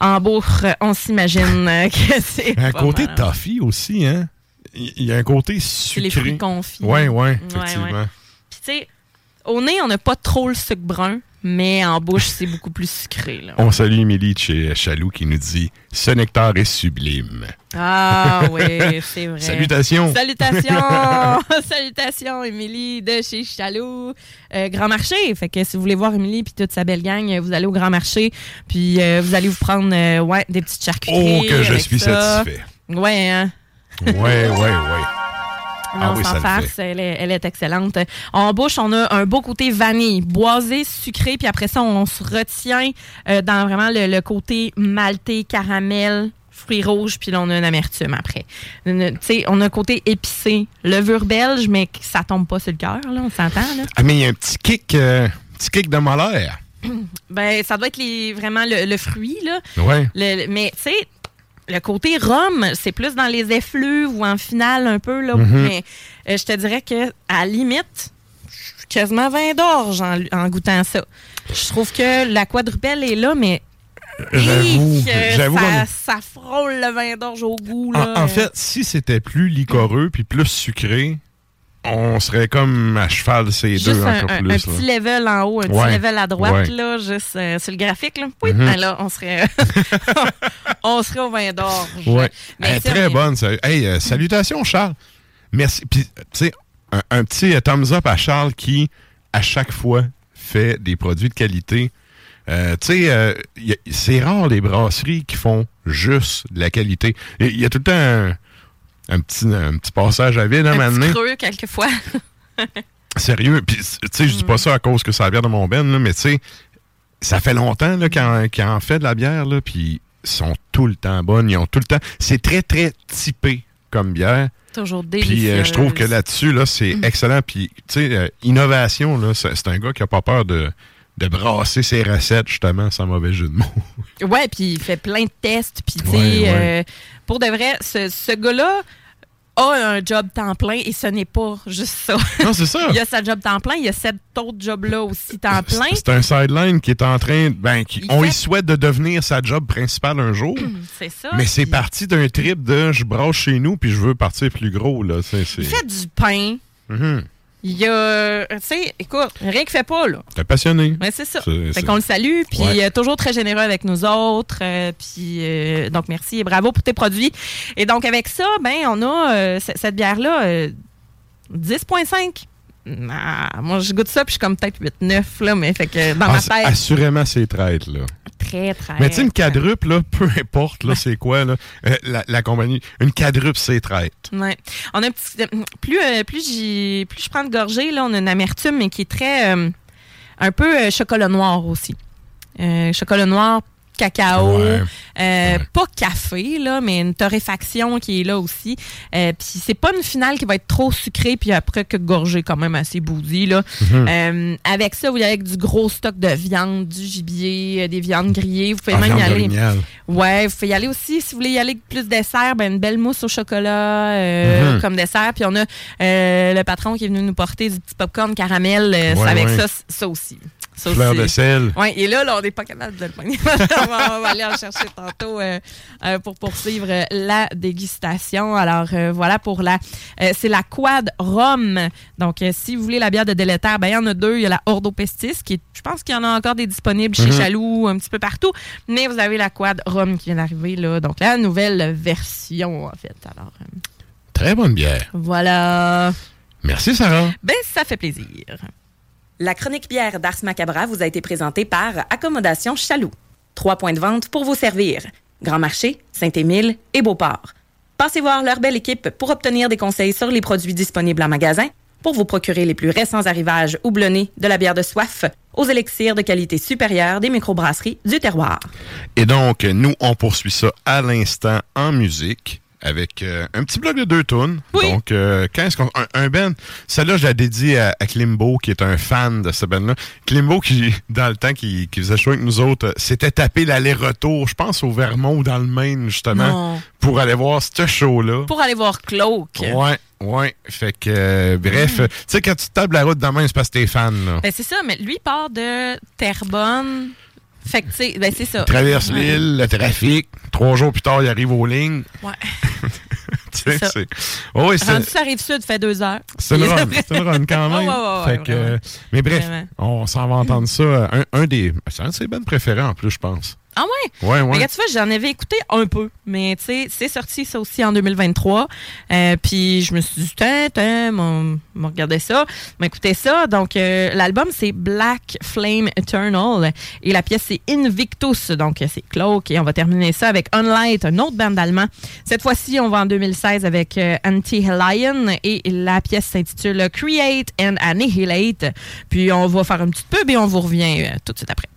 en bourre, on s'imagine euh, que c'est. Un côté toffee aussi, hein? Il y a un côté C'est les sucré. fruits confits. Ouais, Ouais, effectivement. ouais. Puis tu sais, au nez, on n'a pas trop le sucre brun, mais en bouche, c'est beaucoup plus sucré. Là. On salue Émilie de chez Chaloux qui nous dit Ce nectar est sublime. Ah oui, c'est vrai. Salutations. Salutations. Salutations, Émilie de chez Chaloux. Euh, Grand Marché. Fait que si vous voulez voir Émilie puis toute sa belle gang, vous allez au Grand Marché. Puis euh, vous allez vous prendre euh, ouais, des petites charcuteries. Oh, que je suis ça. satisfait. Ouais, hein? Ouais, ouais. Non, Ah oui, sans farce, elle est, elle est excellente. En bouche, on a un beau côté vanille, boisé, sucré, puis après ça, on se retient euh, dans vraiment le, le côté maltais, caramel, fruits rouges, puis là, on a une amertume après. Tu sais, on a un côté épicé, levure belge, mais ça tombe pas sur le cœur, là, on s'entend, là. Ah, mais il y a un petit kick, euh, petit kick de molaire. Ben, ça doit être les, vraiment le, le fruit, là. Ouais. Le- mais, tu sais, le côté rhum, c'est plus dans les effluves ou en finale un peu, là. Mhm. Mais euh, je te dirais que à la limite, je suis quasiment 20 d'orge en, en goûtant ça. Je trouve que la quadrupelle est là, mais. J'avoue, ça, ça frôle le vin d'orge au goût. Là. En, en fait, si c'était plus liquoreux puis plus sucré, on serait comme à cheval ces Juste deux un, encore un- plus. un là. petit level en haut, un Ouais. petit level à droite, Ouais. là, juste euh, sur le graphique. Là. Oui, Mhm. ben là, on serait, on serait au vin. Ouais. Sais, très bonne. ça. Hey, euh, salutations, Charles. Merci. Puis, tu sais, un, un petit euh, thumbs up à Charles qui, à chaque fois, fait des produits de qualité. Euh, tu sais, euh, c'est rare les brasseries qui font juste de la qualité. Il y a tout le temps un, un petit, un petit passage à vide, hein, un maintenant. petit creux, quelquefois. Sérieux. Puis, tu sais, je dis Mm. pas ça à cause que ça bière de mon ben, là, mais tu sais, ça fait longtemps qu'ils en, fait de la bière, là, puis ils sont tout le temps bonnes. Ils ont tout le temps. C'est très, très typé comme bière. Toujours délicieux. Puis euh, je trouve que là-dessus, là, c'est Mm. excellent. Puis, tu sais, euh, innovation, là, c'est c'est un gars qui a pas peur de, de brasser ses recettes, justement, sans mauvais jeu de mots. Ouais, puis il fait plein de tests. Puis, tu sais, Ouais, ouais. euh, pour de vrai, ce, ce gars-là a un job temps plein et ce n'est pas juste ça. Non, c'est ça. il y a sa job temps plein, il y a cet autre job-là aussi temps plein. C'est un sideline qui est en train. Ben, qui, on fait- y souhaite de devenir sa job principale un jour. C'est ça. Mais c'est parti d'un trip de je brasse chez nous puis je veux partir plus gros. Là. C'est, c'est... Il fait du pain. Mhm. Il y a. Tu sais, écoute, rien qu'il fait pas, là. T'es passionné. Mais c'est ça. C'est- Fait qu'on le salue, puis Ouais. euh, toujours très généreux avec nous autres. euh, puis euh, donc merci et bravo pour tes produits. Et donc avec ça, ben on a euh, cette bière là 10.5. Ah, moi je goûte ça puis je suis comme peut-être 8 9 là mais fait que dans Ah, ma tête assurément, c'est traite, là. très très Mais tu sais, une quadruple, là, peu importe, là, c'est quoi, là, euh, la, la compagnie, une quadruple, c'est traite. Ouais. On a un petit plus euh, plus j'y plus je prends de gorgée là, on a une amertume mais qui est très euh, un peu euh, chocolat noir aussi. Euh, chocolat noir cacao, Ouais. euh, pas café, là, mais une torréfaction qui est là aussi. Euh, puis c'est pas une finale qui va être trop sucrée, puis après que gorgée quand même assez boudie. Là. Mhm. Euh, avec ça, vous y allez avec du gros stock de viande, du gibier, des viandes grillées. Vous pouvez Ah, même y aller. Ouais, vous pouvez y aller aussi. Si vous voulez y aller avec plus dessert, ben, une belle mousse au chocolat Mhm. comme dessert. Puis on a le patron qui est venu nous porter du petit popcorn caramel. Ouais, avec ça, ça aussi. Ça Fleur de sel. Oui, et là, là, on n'est pas capable de le pogner. on, va, on va aller en chercher tantôt euh, euh, pour poursuivre euh, la dégustation. Alors, euh, voilà pour la... c'est la Quad Rhum. Donc, si vous voulez la bière de délétère, ben, il y en a deux. Il y a la Ordo Pestis, qui est- je pense qu'il y en a encore des disponibles chez. Chaloux, un petit peu partout. Mais vous avez la Quad Rhum qui vient d'arriver, là. Donc, la nouvelle version, en fait. Alors, Très bonne bière. voilà. Merci, Sarah. Ben, ça fait plaisir. La chronique bière d'Ars Macabra vous a été présentée par Accommodation Chaloux. Trois points de vente pour vous servir. Grand Marché, Saint-Émile et Beauport. Passez voir leur belle équipe pour obtenir des conseils sur les produits disponibles en magasin, pour vous procurer les plus récents arrivages houblonnés de la bière de soif, aux élixirs de qualité supérieure des microbrasseries du terroir. Et donc, nous, on poursuit ça à l'instant en musique avec euh, un petit bloc de deux tonnes. Donc, euh, quand est-ce qu'on... Un, un band, celle-là, je la dédie à, à Klimbo, qui est un fan de ce band-là. Klimbo, qui, dans le temps, qui, qui faisait show avec nous autres, euh, s'était tapé l'aller-retour, je pense, au Vermont ou dans le Maine, justement, Non. pour aller voir ce show-là. Pour aller voir Cloak. Ouais, ouais. Fait que, euh, bref, euh, tu sais, quand tu te tapes la route de main, c'est parce que t'es fan, là. Ben, c'est ça, mais lui part de Terrebonne. Fait que, tu sais, ben, c'est ça. Traverse Ouais. l'île, le trafic. Trois jours plus tard, il arrive aux lignes. Ouais. Tu sais, ça. c'est. Oh, oui, c'est. Rendu sur la rive sud, fait deux heures. C'est une run, c'est une run quand même. Ouais, ouais, ouais, Fait que, vraiment. euh, mais bref, Vraiment. on s'en va entendre ça. Un, un des. C'est un de ses bands préférés en plus, je pense. Ah ouais? Ouais, ouais. Regarde, tu vois, j'en avais écouté un peu. Mais tu sais, c'est sorti ça aussi en 2023. Euh, puis je me suis dit, tiens, tiens, on regardait ça, on écoutait ça. Donc, euh, l'album, c'est Black Flame Eternal. Et la pièce, c'est Invictus. Donc, euh, c'est Cloak. Et on va terminer ça avec Unlight, un autre band allemand. Cette fois-ci, on va en 2016 avec euh, Anti-Lion. Et la pièce s'intitule Create and Annihilate. Puis, on va faire une petite pub et on vous revient tout de suite après.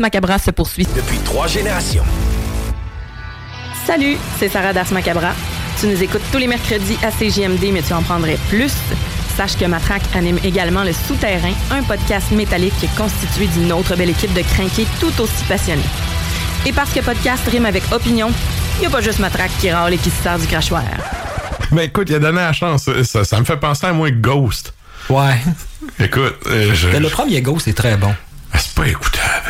Macabra se poursuit. Depuis trois générations. Salut, c'est Sarah d'Ars Macabra. Tu nous écoutes tous les mercredis à CJMD, mais tu en prendrais plus. Sache que Matraque anime également Le Souterrain, un podcast métallique constitué d'une autre belle équipe de crinqués tout aussi passionnés. Et parce que podcast rime avec opinion, il n'y a pas juste Matraque qui râle et qui se sert du crachoir. Ben écoute, il a donné la chance. Ça, ça me fait penser à moi Ghost. Ouais. Écoute, euh, je... Le premier Ghost est très bon. Ah, c'est pas écoutable.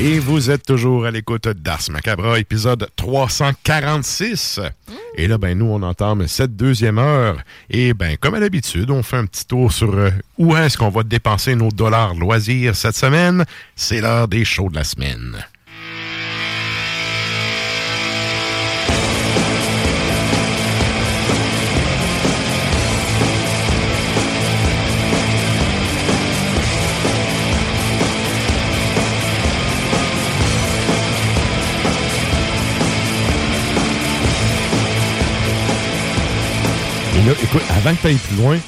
Et vous êtes toujours à l'écoute d'Ars Macabra, épisode 346. Et là, ben, nous, on entame cette deuxième heure. Et ben, comme à l'habitude, on fait un petit tour sur euh, où est-ce qu'on va dépenser nos dollars loisirs cette semaine. C'est l'heure des shows de la semaine. Là, écoute, avant que tu ailles plus loin,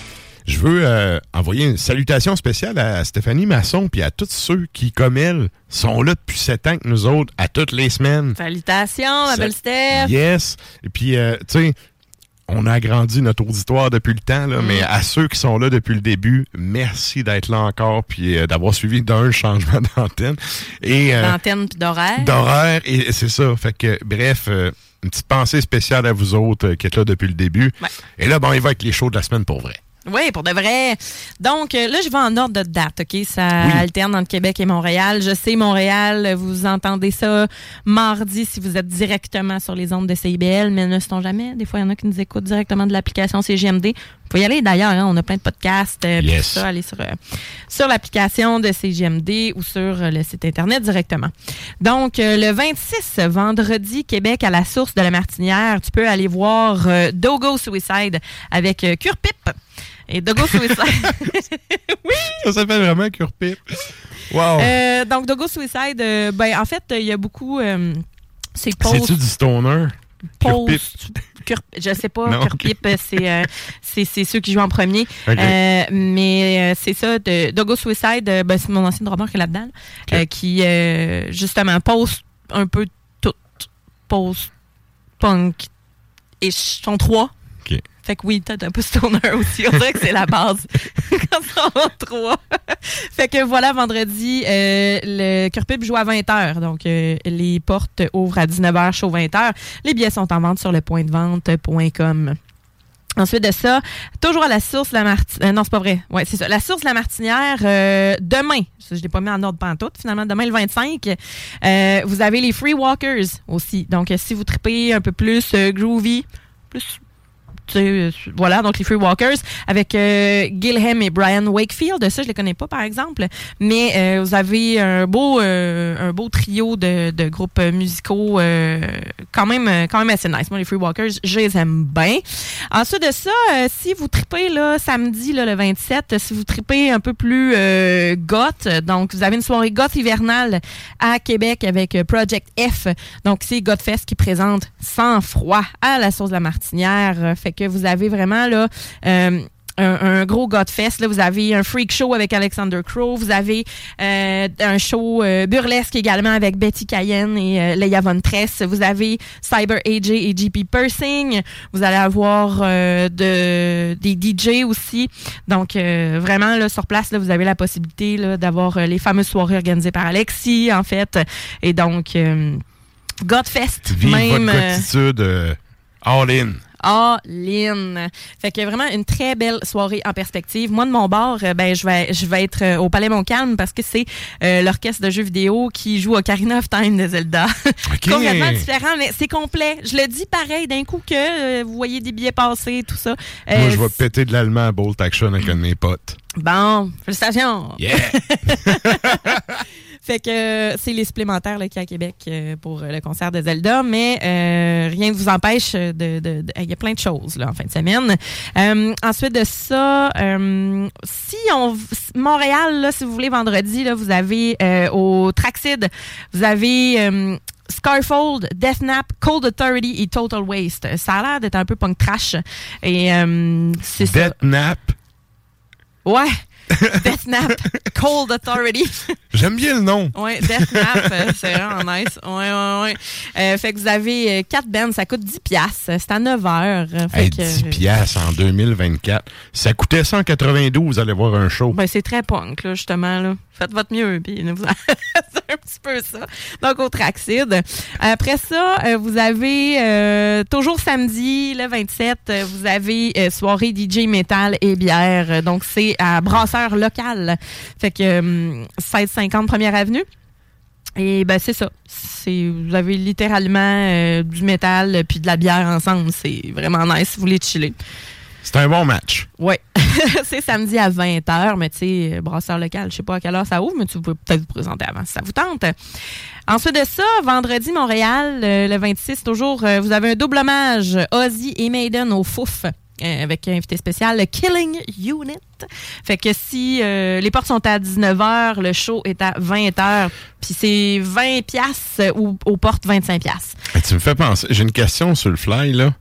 je veux euh, envoyer une salutation spéciale à Stéphanie Masson puis à tous ceux qui, comme elle, sont là depuis sept ans que nous autres, à toutes les semaines. Salutations, ma belle Steph! Yes. Et puis, euh, tu sais, on a agrandi notre auditoire depuis le temps, Mm. là, mais à ceux qui sont là depuis le début, merci d'être là encore puis euh, d'avoir suivi d'un changement d'antenne. Et D'antenne puis d'horaire. d'horaire, et c'est ça. Fait que, bref, une petite pensée spéciale à vous autres euh, qui êtes là depuis le début. Et là, bon, il va avec les shows de la semaine pour vrai. Oui, pour de vrai. Donc, euh, là, je vais en ordre de date, OK? Ça alterne entre Québec et Montréal. Je sais, Montréal, vous entendez ça mardi si vous êtes directement sur les ondes de CIBL, mais ne sait-on jamais? Des fois, il y en a qui nous écoutent directement de l'application CGMD. Vous pouvez y aller d'ailleurs, hein, on a plein de podcasts. euh, Yes. ça, allez sur, euh, sur l'application de CGMD ou sur euh, le site Internet directement. Donc, le 26, vendredi, Québec, à la source de la Martinière, tu peux aller voir Dogo Suicide avec euh, Cure Pip. Et Dogo Suicide. Ça s'appelle vraiment Curpip. Wow. Euh, donc, Dogo Suicide, euh, ben, en fait, il y a beaucoup. euh, c'est. C'est-tu du stoner? Curpip. post. Je sais pas, Non, Cure ok. Pip, c'est, euh, c'est, ceux qui jouent en premier. Euh, mais c'est ça, de, Dogo Suicide, ben, c'est mon ancien drummer qui est là-dedans, là, euh, qui euh, justement poste un peu tout. Post punk. Et sont trois. Fait que oui, peut-être un peu stoner aussi. On dirait que c'est la base. Quand ça en trois. fait que voilà, vendredi, euh, le Curpip joue à 20h. Donc, euh, les portes ouvrent à 19h, chaud 20h. Les billets sont en vente sur le point de vente.com. Ensuite de ça, toujours à la source La Martinière. non, c'est pas vrai. C'est ça. La source La Martinière, euh, demain, je l'ai pas mis en ordre pantoute, finalement, demain le 25, euh, vous avez les Free Walkers aussi. Donc, euh, si vous tripez un peu plus euh, groovy, plus euh, voilà, donc les Free Walkers avec euh, Gilham et Brian Wakefield. Ça, je les connais pas, par exemple. Mais euh, vous avez un beau, euh, un beau trio de, de groupes musicaux euh, quand, même, euh, quand même assez nice. Moi, les Free Walkers, je les aime bien. Ensuite de ça, euh, si vous tripez là, samedi, là, le 27, si vous tripez un peu plus euh, goth, donc vous avez une soirée goth hivernale à Québec avec euh, Project F. Donc, c'est Godfest qui présente Sans froid à la sauce de la martinière. Euh, Fait que vous avez vraiment là. euh, un, un gros Godfest. Là, vous avez un freak show avec Alexander Crow. Vous avez euh, un show euh, burlesque également avec Betty Cayenne et euh, Leia Von Tress. Vous avez Cyber AJ et JP Pursing. Vous allez avoir de, des DJ aussi. Donc, vraiment, là, sur place, là, vous avez la possibilité d'avoir les fameuses soirées organisées par Alexis, en fait. Et donc, Godfest, Vive même... votre all in. All-in. Fait que vraiment une très belle soirée en perspective. Moi, de mon bord, euh, ben, je vais, je vais être euh, au Palais Montcalm parce que c'est euh, l'orchestre de jeux vidéo qui joue Ocarina of Time de Zelda. Complètement différent, mais c'est complet. Je le dis pareil d'un coup que euh, vous voyez des billets passer, tout ça. Euh, Moi, je vais péter de l'allemand à Bolt Action avec un de mes potes. Bon, félicitations. Yeah! Fait que euh, c'est les supplémentaires là, qui à Québec euh, pour le concert de Zelda, mais euh, rien ne vous empêche de... de- de- Il y a plein de choses là, en fin de semaine. Euh, ensuite de ça, euh, si on... Montréal, là, si vous voulez, vendredi, là, vous avez euh, au Traxid, vous avez... euh, Scarfold, Deathknap, Cold Authority et Total Waste. Ça a l'air d'être un peu punk trash. Et euh, c'est ça. Deathknap. Ouais. Deathknap, Cold Authority. J'aime bien le nom. Ouais, Deathknap, euh, c'est vraiment nice. Ouais, ouais, ouais. Euh, fait que vous avez euh, quatre bands, ça coûte 10 piastres. C'est à 9 heures. Euh, Fait Hey, que, 10 piastres en 2024. Ça coûtait 192 aller voir un show. Ben, c'est très punk, là, justement. Là. Faites votre mieux, puis vous c'est un petit peu ça. Donc, au Traxid. Après ça, euh, vous avez euh, toujours samedi, le 27, euh, vous avez soirée DJ Metal et bière. Donc, c'est à Brasseur Local. Fait que euh, 1650 Première Avenue. Et ben c'est ça. C'est vous avez littéralement du métal puis de la bière ensemble. C'est vraiment nice. Vous voulez chiller. C'est un bon match. Oui. c'est samedi à 20h, mais tu sais, brasseur local, je sais pas à quelle heure ça ouvre, mais tu peux peut-être vous présenter avant si ça vous tente. Ensuite de ça, vendredi, Montréal, euh, le 26, toujours, euh, vous avez un double hommage, Ozzy et Maiden au Fouf. euh, avec un invité spécial, le Killing Unit. Fait que si les portes sont à 19h, le show est à 20h, puis c'est 20 pièces ou aux portes 25 pièces. Tu me fais penser. J'ai une question sur le fly, là.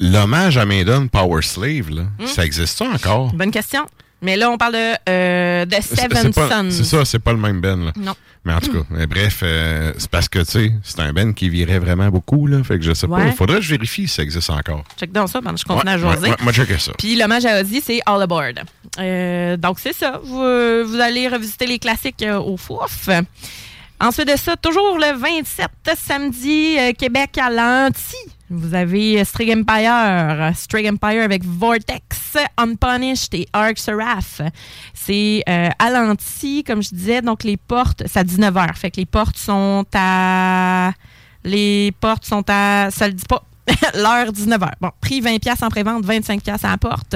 L'hommage à Maiden Power Slave, là, Hmm? ça existe ça encore? Bonne question. Mais là, on parle de euh, Seven Sons. C'est ça, c'est pas le même Ben, là. Non. Mais en tout cas, mais bref, euh, c'est parce que, tu sais, c'est un Ben qui virait vraiment beaucoup, là. Fait que je sais pas. Il faudrait que je vérifie si ça existe encore. Check dans ça pendant que je continue Ouais, à jaser. ouais, moi, checker ça. Puis l'hommage à Ozzy, c'est All Aboard. Euh, donc c'est ça. Vous, vous allez revisiter les classiques euh, au fouf. Ensuite de ça, toujours le 27 samedi, euh, Québec à l'Anti. Vous avez euh, Strig Empire, Strig Empire avec Vortex, Unpunished et Arc Seraph. C'est euh, à l'Anti, comme je disais, donc les portes, c'est à 19h. Fait que les portes sont à... Les portes sont à... Ça le dit pas. L'heure 19h. Bon, prix 20 pièces en prévente, 25 pièces à la porte.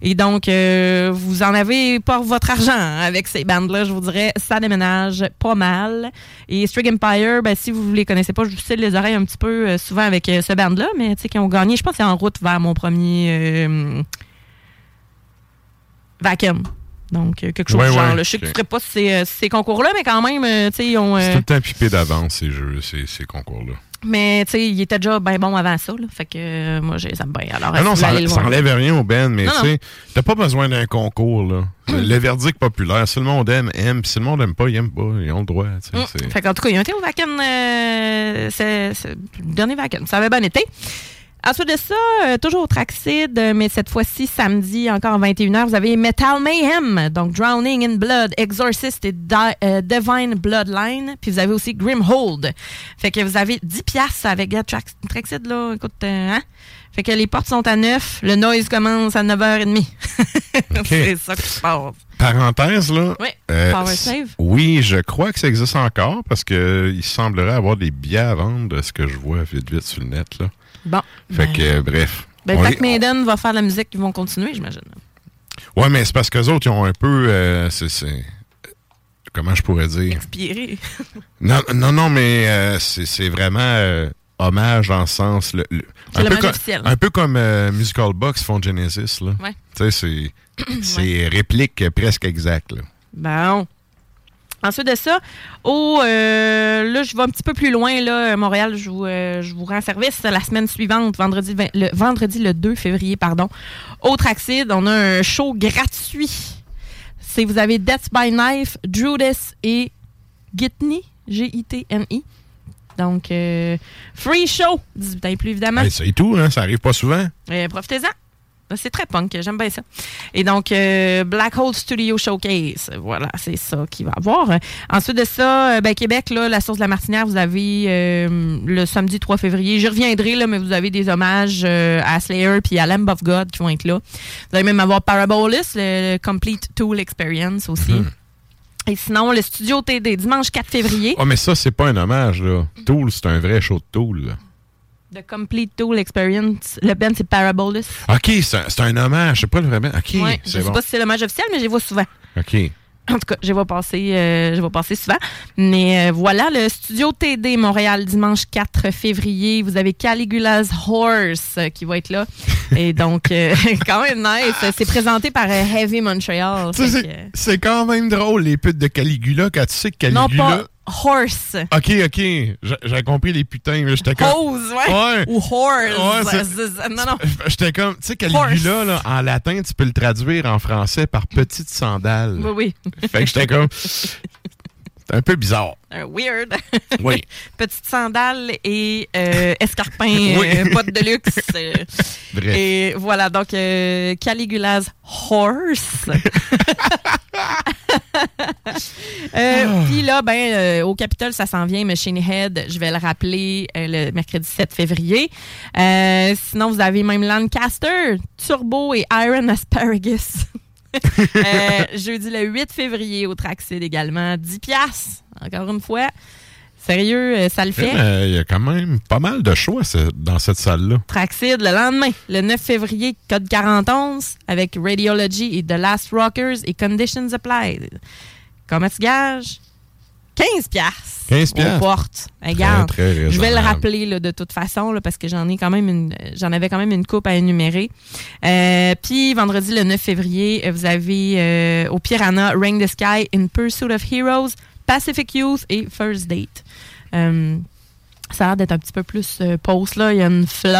Et donc euh, vous en avez pour votre argent avec ces bandes-là, je vous dirais, ça déménage pas mal. Et Strig Empire, ben, si vous les connaissez pas, je vous cille les oreilles un petit peu euh, souvent avec euh, ce band-là, mais tu sais qui ont gagné, je pense c'est en route vers mon premier Vacuum. Donc, quelque chose Ouais, du genre. ouais, là. Je sais que tu ferais pas ces, ces concours-là, mais quand même, tu sais, ils ont... C'est tout le temps pipé d'avance, ces jeux, ces, ces concours-là. Mais tu sais, il était déjà bien bon avant ça. Là. Fait que euh, moi, j'ai- ça bien. Alors, Ah non, ça, enlève rien au Ben, mais tu sais, t'as pas besoin d'un concours, là. Le verdict populaire, si le monde aime, aime, puis si le monde aime pas, il aime pas, ils ont le droit, tu sais. Mm. c'est- Fait qu'en tout cas, ils ont été au Vacan, euh, c'est, dernier Vacan. Ça avait bien été. Ensuite de ça, euh, toujours au Traxid, euh, mais cette fois-ci, samedi, encore à 21h, vous avez Metal Mayhem, donc Drowning in Blood, Exorcist et Di- euh, Divine Bloodline. Puis vous avez aussi Grimhold. Fait que vous avez 10 piastres avec euh, Trax- Traxid, là. Écoute, euh, hein? Fait que les portes sont à 9, le noise commence à 9h30. C'est ça qui se passe. Parenthèse, là. Oui, euh, Power Save. Oui, je crois que ça existe encore parce que il semblerait avoir des billets à vendre de ce que je vois vite vite sur le net, là. Bon. Fait Ben, que, euh, bref. Ben, Black est- Maiden va faire la musique, ils vont continuer, j'imagine. Ouais, mais c'est parce que autres, ils ont un peu. euh, c'est, c'est- Comment je pourrais dire? Inspiré. Non, non, non, mais euh, c'est, c'est vraiment hommage dans le sens. Le, le- un, peu un peu comme euh, Musical Box font Genesis. Là. Ouais. Tu sais, c'est, c'est réplique presque exacte. Là. Bon. Ensuite de ça, au, euh, là, je vais un petit peu plus loin, là, Montréal, je vous, euh, je vous rends service la semaine suivante, vendredi, le, vendredi le 2 février, pardon. Au Traxid, on a un show gratuit. C'est, vous avez Death by Knife, Judas et Gitney, G-I-T-N-I. Donc, euh, free show, 18 ans et plus, évidemment. Hey, c'est tout, hein, ça arrive pas souvent. Profitez-en. C'est très punk, j'aime bien ça. Et donc, euh, Black Hole Studio Showcase, voilà, c'est ça qu'il va avoir. Ensuite de ça, euh, ben, Québec, là, la source de la Martinière, vous avez euh, le samedi 3 février. J'y reviendrai, là, mais vous avez des hommages euh, à Slayer puis à Lamb of God qui vont être là. Vous allez même avoir Parabolus, le Complete Tool Experience aussi. Mhm. Et sinon, le studio TD, dimanche 4 février. Oh, mais ça, c'est pas un hommage, là. Tool, c'est un vrai show de Tool. là. The Complete Tool Experience. Le band, c'est Parabolus. OK, c'est un, hommage, c'est pas vraiment. OK, Ouais, je sais bon. pas si c'est l'hommage officiel, mais je les vois souvent. OK. En tout cas, je vais passer, euh, je vais passer souvent. Mais euh, voilà, le studio TD Montréal, dimanche 4 février. Vous avez Caligula's Horse euh, qui va être là. Et donc, euh, quand même nice. C'est présenté par euh, Heavy Montreal. Sais, c'est- que, quand même drôle, les putes de Caligula, quand tu sais que Caligula. non, pas Horse. OK, OK. J'ai- J'avais compris les putains, mais j'étais comme. Hose, ouais. Ouais. Ou Horse. Ouais, c'est- non, non. J'étais comme. Tu sais, Caligula, là, en latin, tu peux le traduire en français par petite sandale. Oui, oui. Fait que j'étais comme. C'est un peu bizarre. Un weird. Oui. Petite sandale et euh, escarpin, Oui. euh, botte de luxe. euh. Bref. Et voilà, donc euh, Caligula's Horse. Euh, Puis là, ben, euh, au Capitole, ça s'en vient, Machine Head, je vais le rappeler euh, le mercredi 7 février. Euh, sinon, vous avez même Lancaster, Turbo et Iron Asparagus. Jeudi le 8 février au Traxid également. 10 piastres, encore une fois. Sérieux, euh, ça le fait? Euh, Il y a quand même pas mal de choix dans cette salle-là. Traxid le lendemain, le 9 février, code 41 avec Radiology et The Last Rockers et Conditions Applied. Comment tu gages? 15 piastres. 15 piastres. Aux portes. Regarde, très je vais le rappeler là, de toute façon là, parce que j'en ai quand même une, j'en avais quand même une coupe à énumérer. Euh, Puis vendredi le 9 février, vous avez euh, au Piranha Ring the Sky, In Pursuit of Heroes, Pacific Youth et First Date. Euh, ça a l'air d'être un petit peu plus euh, pause là. Il y a une fleur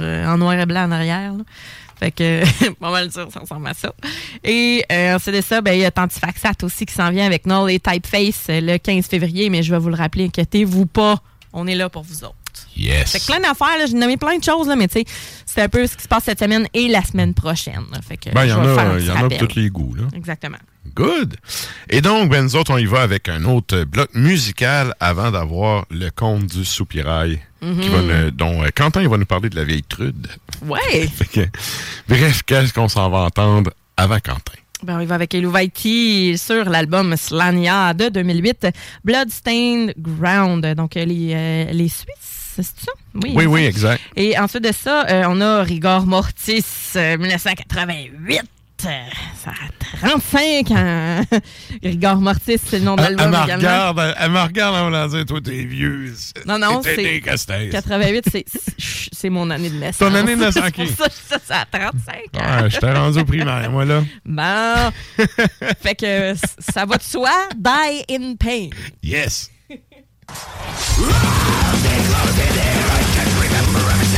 euh, en noir et blanc en arrière. là. Fait que, pas mal sûr, ça ressemble à ça. Et euh, ensuite de ça, ben, il y a Tantifaxat aussi qui s'en vient avec Null et Typeface le 15 février, mais je vais vous le rappeler, inquiétez-vous pas, on est là pour vous autres. Yes. Fait que plein d'affaires, j'ai nommé plein de choses, là, mais tu sais, c'est un peu ce qui se passe cette semaine et la semaine prochaine. là. Fait que Ben, il y en a, y en a pour tous les goûts, là. Exactement. Good. Et donc, ben, nous autres, on y va avec un autre bloc musical avant d'avoir le conte du soupirail. Mhm. qui va nous- dont euh, Quentin il va nous parler de la vieille trude. Ouais! Que, bref, qu'est-ce qu'on s'en va entendre avant Quentin? Ben, on y va avec Eluvaiti sur l'album Slania de 2008, Bloodstained Ground. Donc, euh, les, euh, les Suisses, c'est ça? Oui, oui, exact. Et ensuite de ça, euh, on a Rigor Mortis, euh, 1988. Ça a 35 ans. Rigor Mortis, c'est le nom de Elle, elle l'album regarde, elle, elle me regarde en me disant, toi, t'es vieux. Non, non, c'est. né, Castel. 88, c'est- mon année de naissance. Ton année de naissance, C'est pour ok. ça ça, ça a 35 ans. Ah, je t'ai rendu au primaire, moi, là. Bon. fait que ça va de soi? Die in pain. Yes.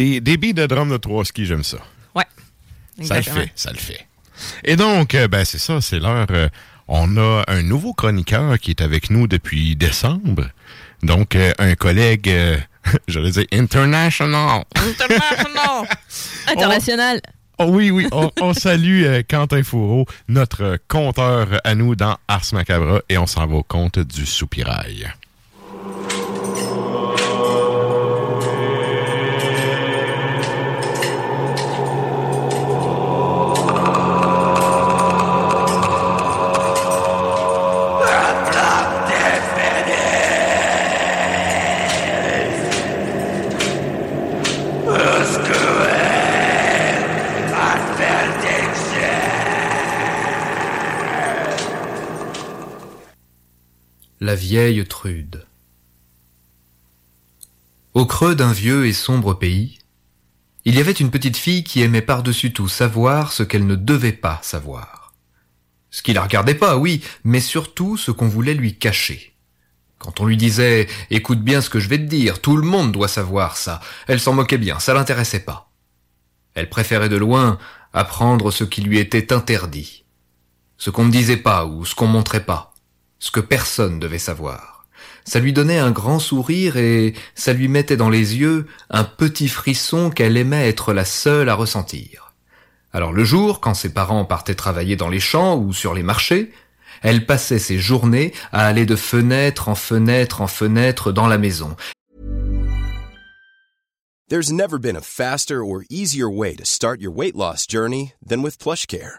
des, des billes de drum de trois skis, j'aime ça. Ouais. Ça le fait, ça le fait. Et donc, euh, ben c'est ça, c'est l'heure. euh, on a un nouveau chroniqueur qui est avec nous depuis décembre. Donc, euh, un collègue, euh, j'allais dire international. International. International. Oh oui, oui, on, on salue euh, Quentin Fourreau, notre compteur à nous dans Ars Macabra, et on s'en va au compte du soupirail. La vieille Trude. Au creux d'un vieux et sombre pays, il y avait une petite fille qui aimait par-dessus tout savoir ce qu'elle ne devait pas savoir. Ce qui la regardait pas, oui, mais surtout ce qu'on voulait lui cacher. Quand on lui disait « écoute bien ce que je vais te dire, tout le monde doit savoir ça », elle s'en moquait bien, ça l'intéressait pas. Elle préférait de loin apprendre ce qui lui était interdit, ce qu'on ne disait pas ou ce qu'on montrait pas, ce que personne devait savoir. Ça lui donnait un grand sourire et ça lui mettait dans les yeux un petit frisson qu'elle aimait être la seule à ressentir. Alors le jour, quand ses parents partaient travailler dans les champs ou sur les marchés, elle passait ses journées à aller de fenêtre en fenêtre en fenêtre dans la maison. There's never been a faster or easier way to start your weight loss journey than with PlushCare.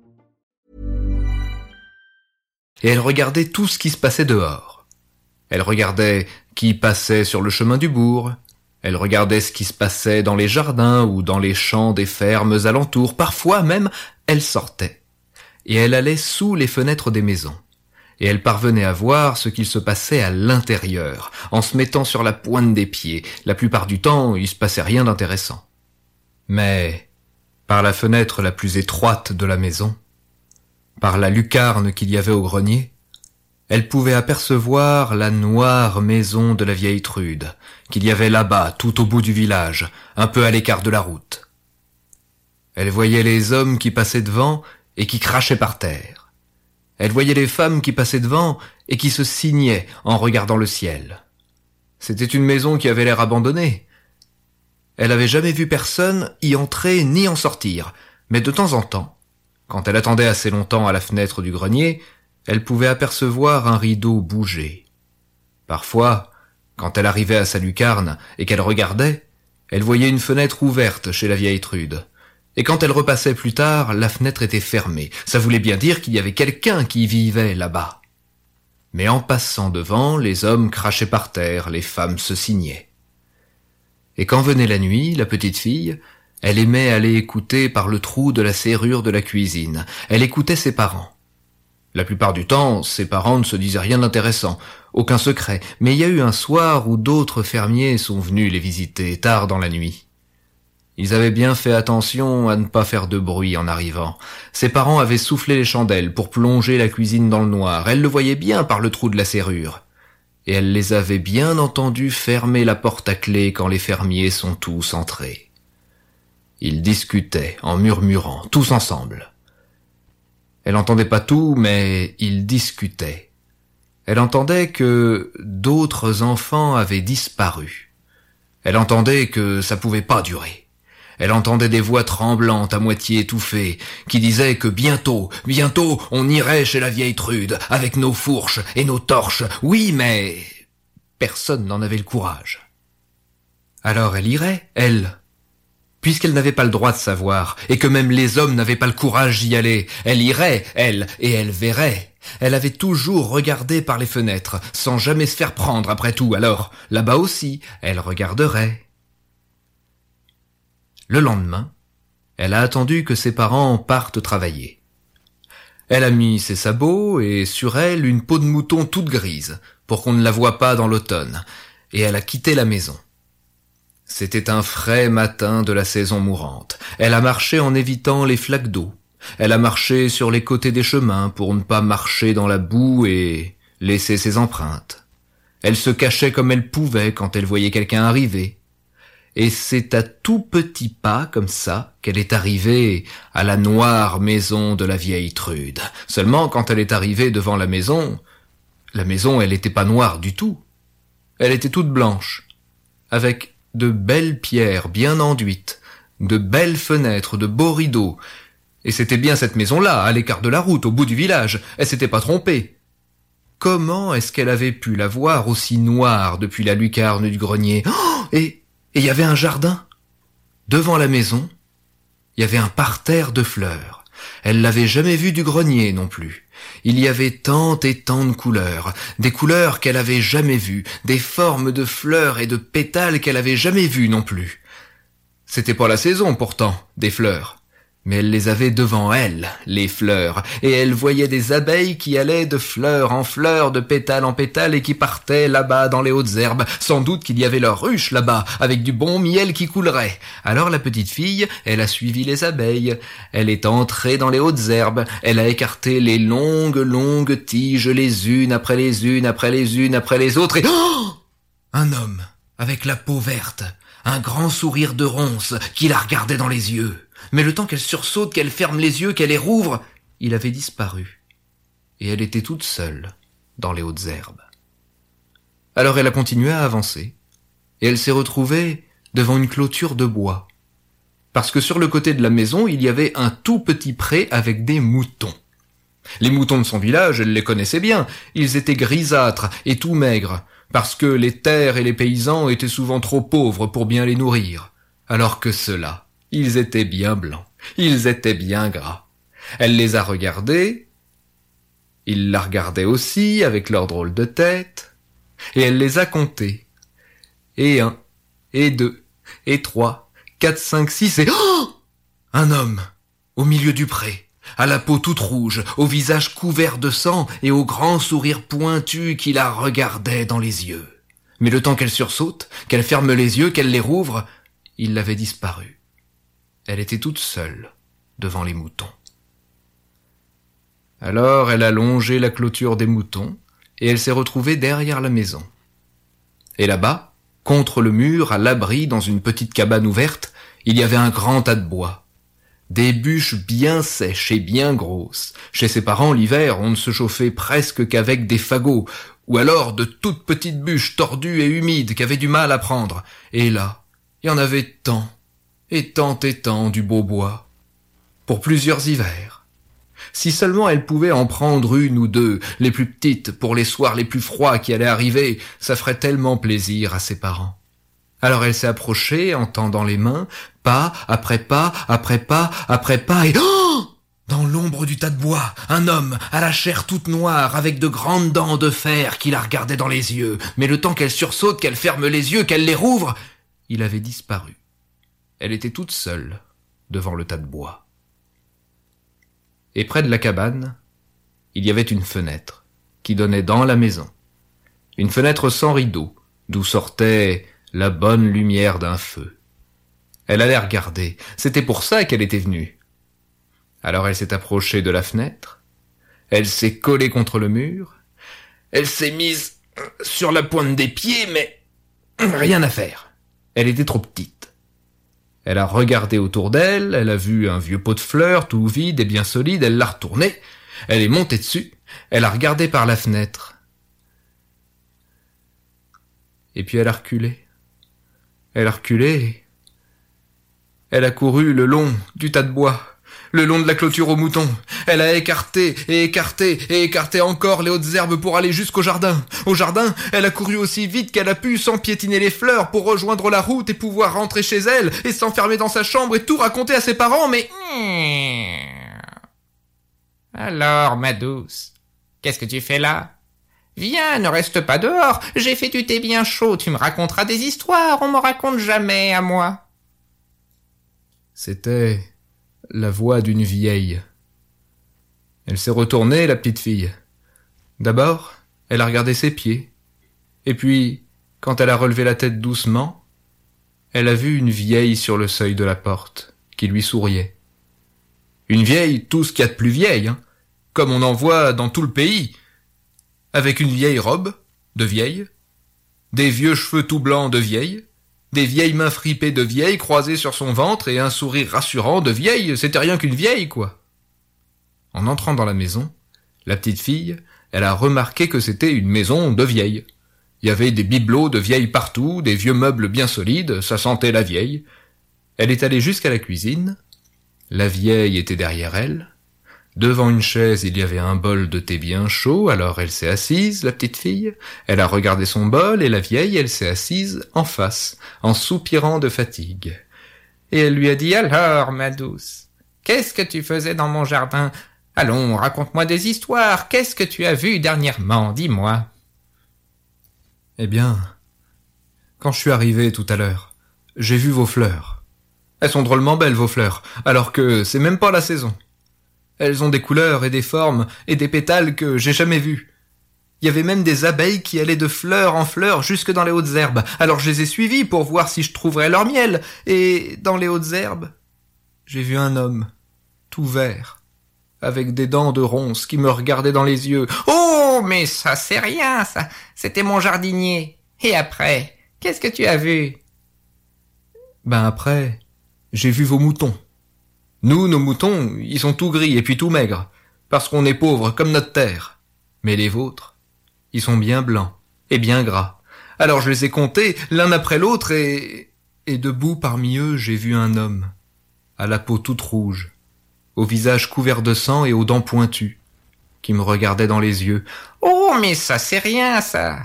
Et elle regardait tout ce qui se passait dehors. Elle regardait qui passait sur le chemin du bourg, elle regardait ce qui se passait dans les jardins ou dans les champs des fermes alentours, parfois même elle sortait, et elle allait sous les fenêtres des maisons, et elle parvenait à voir ce qu'il se passait à l'intérieur, en se mettant sur la pointe des pieds. La plupart du temps, il se passait rien d'intéressant. Mais, par la fenêtre la plus étroite de la maison, par la lucarne qu'il y avait au grenier, elle pouvait apercevoir la noire maison de la vieille Trude, qu'il y avait là-bas, tout au bout du village, un peu à l'écart de la route. Elle voyait les hommes qui passaient devant et qui crachaient par terre. Elle voyait les femmes qui passaient devant et qui se signaient en regardant le ciel. C'était une maison qui avait l'air abandonnée. Elle avait jamais vu personne y entrer ni en sortir, mais de temps en temps, quand elle attendait assez longtemps à la fenêtre du grenier, elle pouvait apercevoir un rideau bouger. Parfois, Quand elle arrivait à sa lucarne et qu'elle regardait, elle voyait une fenêtre ouverte chez la vieille Trude. Et quand elle repassait plus tard, la fenêtre était fermée. Ça voulait bien dire qu'il y avait quelqu'un qui vivait là-bas. Mais en passant devant, les hommes crachaient par terre, les femmes se signaient. Et quand venait la nuit, la petite fille, elle aimait aller écouter par le trou de la serrure de la cuisine. Elle écoutait ses parents. La plupart du temps, ses parents ne se disaient rien d'intéressant, aucun secret, mais il y a eu un soir où d'autres fermiers sont venus les visiter tard dans la nuit. Ils avaient bien fait attention à ne pas faire de bruit en arrivant. Ses parents avaient soufflé les chandelles pour plonger la cuisine dans le noir. Elle le voyait bien par le trou de la serrure. Et elle les avait bien entendus fermer la porte à clé quand les fermiers sont tous entrés. Ils discutaient en murmurant, tous ensemble. Elle n'entendait pas tout, mais ils discutaient. Elle entendait que d'autres enfants avaient disparu. Elle entendait que ça pouvait pas durer. Elle entendait des voix tremblantes à moitié étouffées, qui disaient que bientôt, bientôt, on irait chez la vieille Trude, avec nos fourches et nos torches. Oui, mais personne n'en avait le courage. Alors elle irait, elle, puisqu'elle n'avait pas le droit de savoir, et que même les hommes n'avaient pas le courage d'y aller. Elle irait, elle, et elle verrait. Elle avait toujours regardé par les fenêtres, sans jamais se faire prendre après tout, alors, là-bas aussi, elle regarderait. Le lendemain, elle a attendu que ses parents partent travailler. Elle a mis ses sabots et sur elle une peau de mouton toute grise, pour qu'on ne la voie pas dans l'automne, et elle a quitté la maison. C'était un frais matin de la saison mourante. Elle a marché en évitant les flaques d'eau. Elle a marché sur les côtés des chemins pour ne pas marcher dans la boue et laisser ses empreintes. Elle se cachait comme elle pouvait quand elle voyait quelqu'un arriver et c'est à tout petits pas comme ça qu'elle est arrivée à la noire maison de la vieille Trude. Seulement quand elle est arrivée devant la maison, la maison elle n'était pas noire du tout. Elle était toute blanche, avec de belles pierres bien enduites, de belles fenêtres, de beaux rideaux. Et c'était bien cette maison-là, à l'écart de la route, au bout du village. Elle s'était pas trompée. Comment est-ce qu'elle avait pu la voir aussi noire depuis la lucarne du grenier? Oh Et il y avait un jardin? Devant la maison, il y avait un parterre de fleurs. Elle l'avait jamais vu du grenier non plus. Il y avait tant et tant de couleurs, des couleurs qu'elle avait jamais vues, des formes de fleurs et de pétales qu'elle avait jamais vues non plus. C'était pas la saison pourtant, des fleurs. Mais elle les avait devant elle, les fleurs, et elle voyait des abeilles qui allaient de fleur en fleur, de pétale en pétale, et qui partaient là-bas dans les hautes herbes. Sans doute qu'il y avait leur ruche là-bas, avec du bon miel qui coulerait. Alors la petite fille, elle a suivi les abeilles. Elle est entrée dans les hautes herbes. Elle a écarté les longues, longues tiges les unes après les unes, après les unes, après les autres, et... Oh un homme, avec la peau verte, un grand sourire de ronce, qui la regardait dans les yeux mais le temps qu'elle sursaute, qu'elle ferme les yeux, qu'elle les rouvre, il avait disparu. Et elle était toute seule dans les hautes herbes. Alors elle a continué à avancer, et elle s'est retrouvée devant une clôture de bois. Parce que sur le côté de la maison, il y avait un tout petit pré avec des moutons. Les moutons de son village, elle les connaissait bien, ils étaient grisâtres et tout maigres, parce que les terres et les paysans étaient souvent trop pauvres pour bien les nourrir, alors que ceux-là, ils étaient bien blancs, ils étaient bien gras. Elle les a regardés, ils la regardaient aussi avec leur drôle de tête, et elle les a comptés. Et un, et deux, et trois, quatre, cinq, six, et... Oh un homme, au milieu du pré, à la peau toute rouge, au visage couvert de sang et au grand sourire pointu qui la regardait dans les yeux. Mais le temps qu'elle sursaute, qu'elle ferme les yeux, qu'elle les rouvre, il avait disparu. Elle était toute seule devant les moutons. Alors elle a longé la clôture des moutons, et elle s'est retrouvée derrière la maison. Et là-bas, contre le mur, à l'abri, dans une petite cabane ouverte, il y avait un grand tas de bois. Des bûches bien sèches et bien grosses. Chez ses parents, l'hiver, on ne se chauffait presque qu'avec des fagots, ou alors de toutes petites bûches tordues et humides qui avaient du mal à prendre. Et là, il y en avait tant et tant et tant du beau bois, pour plusieurs hivers. Si seulement elle pouvait en prendre une ou deux, les plus petites, pour les soirs les plus froids qui allaient arriver, ça ferait tellement plaisir à ses parents. Alors elle s'est approchée en tendant les mains, pas après pas, après pas, après pas, et oh dans l'ombre du tas de bois, un homme, à la chair toute noire, avec de grandes dents de fer, qui la regardait dans les yeux. Mais le temps qu'elle sursaute, qu'elle ferme les yeux, qu'elle les rouvre, il avait disparu. Elle était toute seule devant le tas de bois. Et près de la cabane, il y avait une fenêtre qui donnait dans la maison. Une fenêtre sans rideau, d'où sortait la bonne lumière d'un feu. Elle allait regarder. C'était pour ça qu'elle était venue. Alors elle s'est approchée de la fenêtre, elle s'est collée contre le mur, elle s'est mise sur la pointe des pieds, mais rien à faire. Elle était trop petite. Elle a regardé autour d'elle, elle a vu un vieux pot de fleurs tout vide et bien solide, elle l'a retourné, elle est montée dessus, elle a regardé par la fenêtre. Et puis elle a reculé. Elle a reculé. Elle a couru le long du tas de bois le long de la clôture aux moutons. Elle a écarté et écarté et écarté encore les hautes herbes pour aller jusqu'au jardin. Au jardin, elle a couru aussi vite qu'elle a pu sans piétiner les fleurs pour rejoindre la route et pouvoir rentrer chez elle et s'enfermer dans sa chambre et tout raconter à ses parents, mais... Alors, ma douce, qu'est-ce que tu fais là? Viens, ne reste pas dehors, j'ai fait du thé bien chaud, tu me raconteras des histoires, on me raconte jamais à moi. C'était la voix d'une vieille. Elle s'est retournée, la petite fille. D'abord, elle a regardé ses pieds. Et puis, quand elle a relevé la tête doucement, elle a vu une vieille sur le seuil de la porte, qui lui souriait. Une vieille, tout ce qu'il y a de plus vieille, hein, comme on en voit dans tout le pays, avec une vieille robe, de vieille, des vieux cheveux tout blancs de vieille, des vieilles mains fripées de vieille croisées sur son ventre et un sourire rassurant de vieille, c'était rien qu'une vieille, quoi. En entrant dans la maison, la petite fille, elle a remarqué que c'était une maison de vieille. Il y avait des bibelots de vieille partout, des vieux meubles bien solides, ça sentait la vieille. Elle est allée jusqu'à la cuisine. La vieille était derrière elle. Devant une chaise, il y avait un bol de thé bien chaud, alors elle s'est assise, la petite fille. Elle a regardé son bol, et la vieille, elle s'est assise en face, en soupirant de fatigue. Et elle lui a dit, alors, ma douce, qu'est-ce que tu faisais dans mon jardin? Allons, raconte-moi des histoires. Qu'est-ce que tu as vu dernièrement? Dis-moi. Eh bien, quand je suis arrivé tout à l'heure, j'ai vu vos fleurs. Elles sont drôlement belles, vos fleurs, alors que c'est même pas la saison. Elles ont des couleurs et des formes et des pétales que j'ai jamais vus. Il y avait même des abeilles qui allaient de fleur en fleur jusque dans les hautes herbes. Alors je les ai suivies pour voir si je trouverais leur miel. Et dans les hautes herbes, j'ai vu un homme, tout vert, avec des dents de ronces qui me regardaient dans les yeux. Oh, mais ça c'est rien, ça. C'était mon jardinier. Et après, qu'est-ce que tu as vu? Ben après, j'ai vu vos moutons. Nous, nos moutons, ils sont tout gris et puis tout maigres, parce qu'on est pauvres comme notre terre. Mais les vôtres, ils sont bien blancs et bien gras. Alors je les ai comptés l'un après l'autre et... et debout parmi eux j'ai vu un homme, à la peau toute rouge, au visage couvert de sang et aux dents pointues, qui me regardait dans les yeux. Oh, mais ça c'est rien, ça.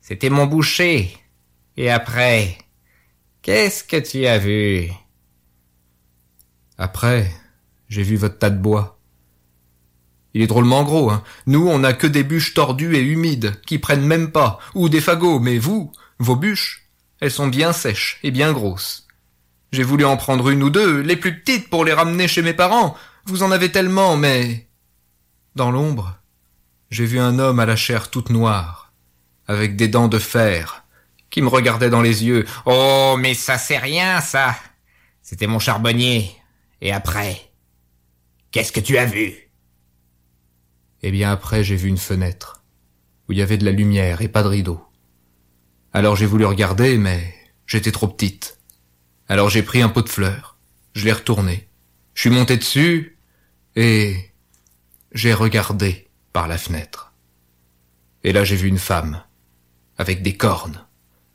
C'était mon boucher. Et après, qu'est-ce que tu as vu? Après, j'ai vu votre tas de bois. Il est drôlement gros, hein. Nous, on n'a que des bûches tordues et humides, qui prennent même pas, ou des fagots, mais vous, vos bûches, elles sont bien sèches et bien grosses. J'ai voulu en prendre une ou deux, les plus petites pour les ramener chez mes parents. Vous en avez tellement, mais... Dans l'ombre, j'ai vu un homme à la chair toute noire, avec des dents de fer, qui me regardait dans les yeux. Oh, mais ça c'est rien, ça. C'était mon charbonnier. Et après Qu'est-ce que tu as vu? Eh bien après j'ai vu une fenêtre, où il y avait de la lumière et pas de rideau. Alors j'ai voulu regarder, mais j'étais trop petite. Alors j'ai pris un pot de fleurs, je l'ai retourné, je suis monté dessus, et j'ai regardé par la fenêtre. Et là j'ai vu une femme, avec des cornes,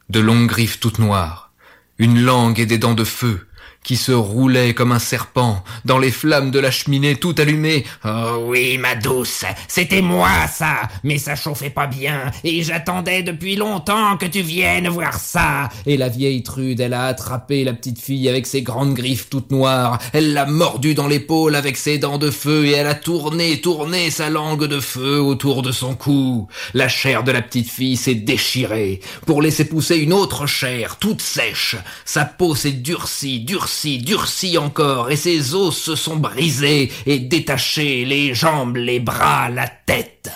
de longues griffes toutes noires, une langue et des dents de feu, qui se roulait comme un serpent dans les flammes de la cheminée tout allumée. Oh oui, ma douce, c'était moi ça, mais ça chauffait pas bien, et j'attendais depuis longtemps que tu viennes voir ça. Et la vieille Trude, elle a attrapé la petite fille avec ses grandes griffes toutes noires, elle l'a mordue dans l'épaule avec ses dents de feu, et elle a tourné, tourné sa langue de feu autour de son cou. La chair de la petite fille s'est déchirée, pour laisser pousser une autre chair, toute sèche. Sa peau s'est durcie, durcie, durcie encore, et ses os se sont brisés et détachés, les jambes, les bras, la tête.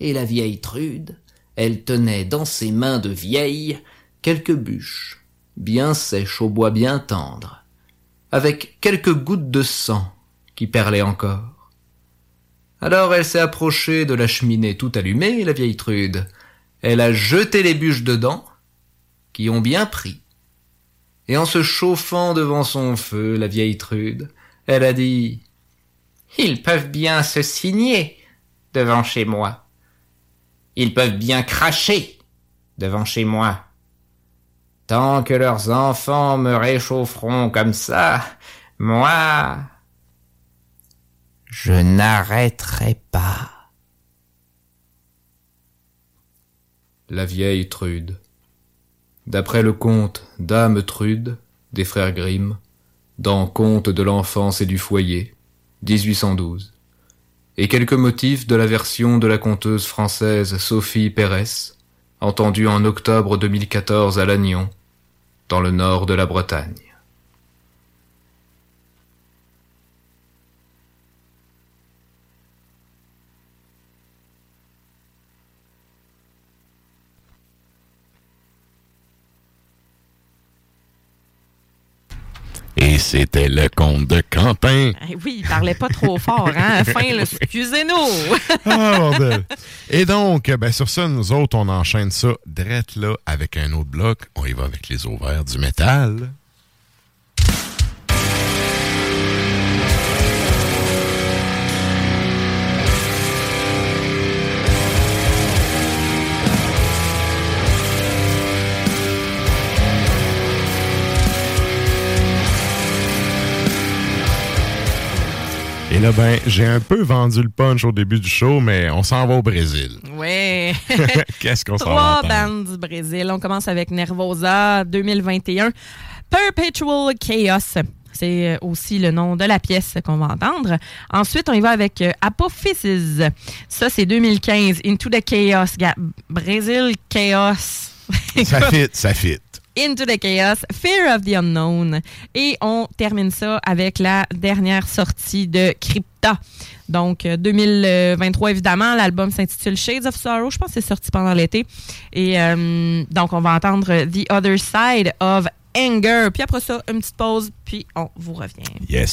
Et la vieille Trude, elle tenait dans ses mains de vieille quelques bûches, bien sèches au bois bien tendre, avec quelques gouttes de sang qui perlaient encore. Alors elle s'est approchée de la cheminée tout allumée, la vieille Trude. Elle a jeté les bûches dedans, qui ont bien pris. Et en se chauffant devant son feu, la vieille Trude, elle a dit Ils peuvent bien se signer devant chez moi. Ils peuvent bien cracher devant chez moi. Tant que leurs enfants me réchaufferont comme ça, moi, je n'arrêterai pas. La vieille Trude. D'après le conte Dame Trude des frères Grimm, dans Conte de l'enfance et du foyer, 1812, et quelques motifs de la version de la conteuse française Sophie Pérez, entendue en octobre 2014 à Lannion, dans le nord de la Bretagne. Et c'était le conte de Quentin. Eh oui, il parlait pas trop fort, hein? Fin, excusez-nous! ah, bordel. Et donc, ben, sur ça, nous autres, on enchaîne ça direct là avec un autre bloc. On y va avec les ovaires du métal. Et là, ben, j'ai un peu vendu le punch au début du show, mais on s'en va au Brésil. Oui. Qu'est-ce qu'on s'en va Trois bandes du Brésil. On commence avec Nervosa 2021. Perpetual Chaos. C'est euh, aussi le nom de la pièce qu'on va entendre. Ensuite, on y va avec euh, Apophysis. Ça, c'est 2015. Into the Chaos. Brésil Chaos. Ça fit, ça fit. Into the Chaos, Fear of the Unknown. Et on termine ça avec la dernière sortie de Crypta. Donc, euh, 2023, évidemment, l'album s'intitule Shades of Sorrow. Je pense que c'est sorti pendant l'été. Et euh, donc, on va entendre The Other Side of Anger. Puis après ça, une petite pause, puis on vous revient. Yes.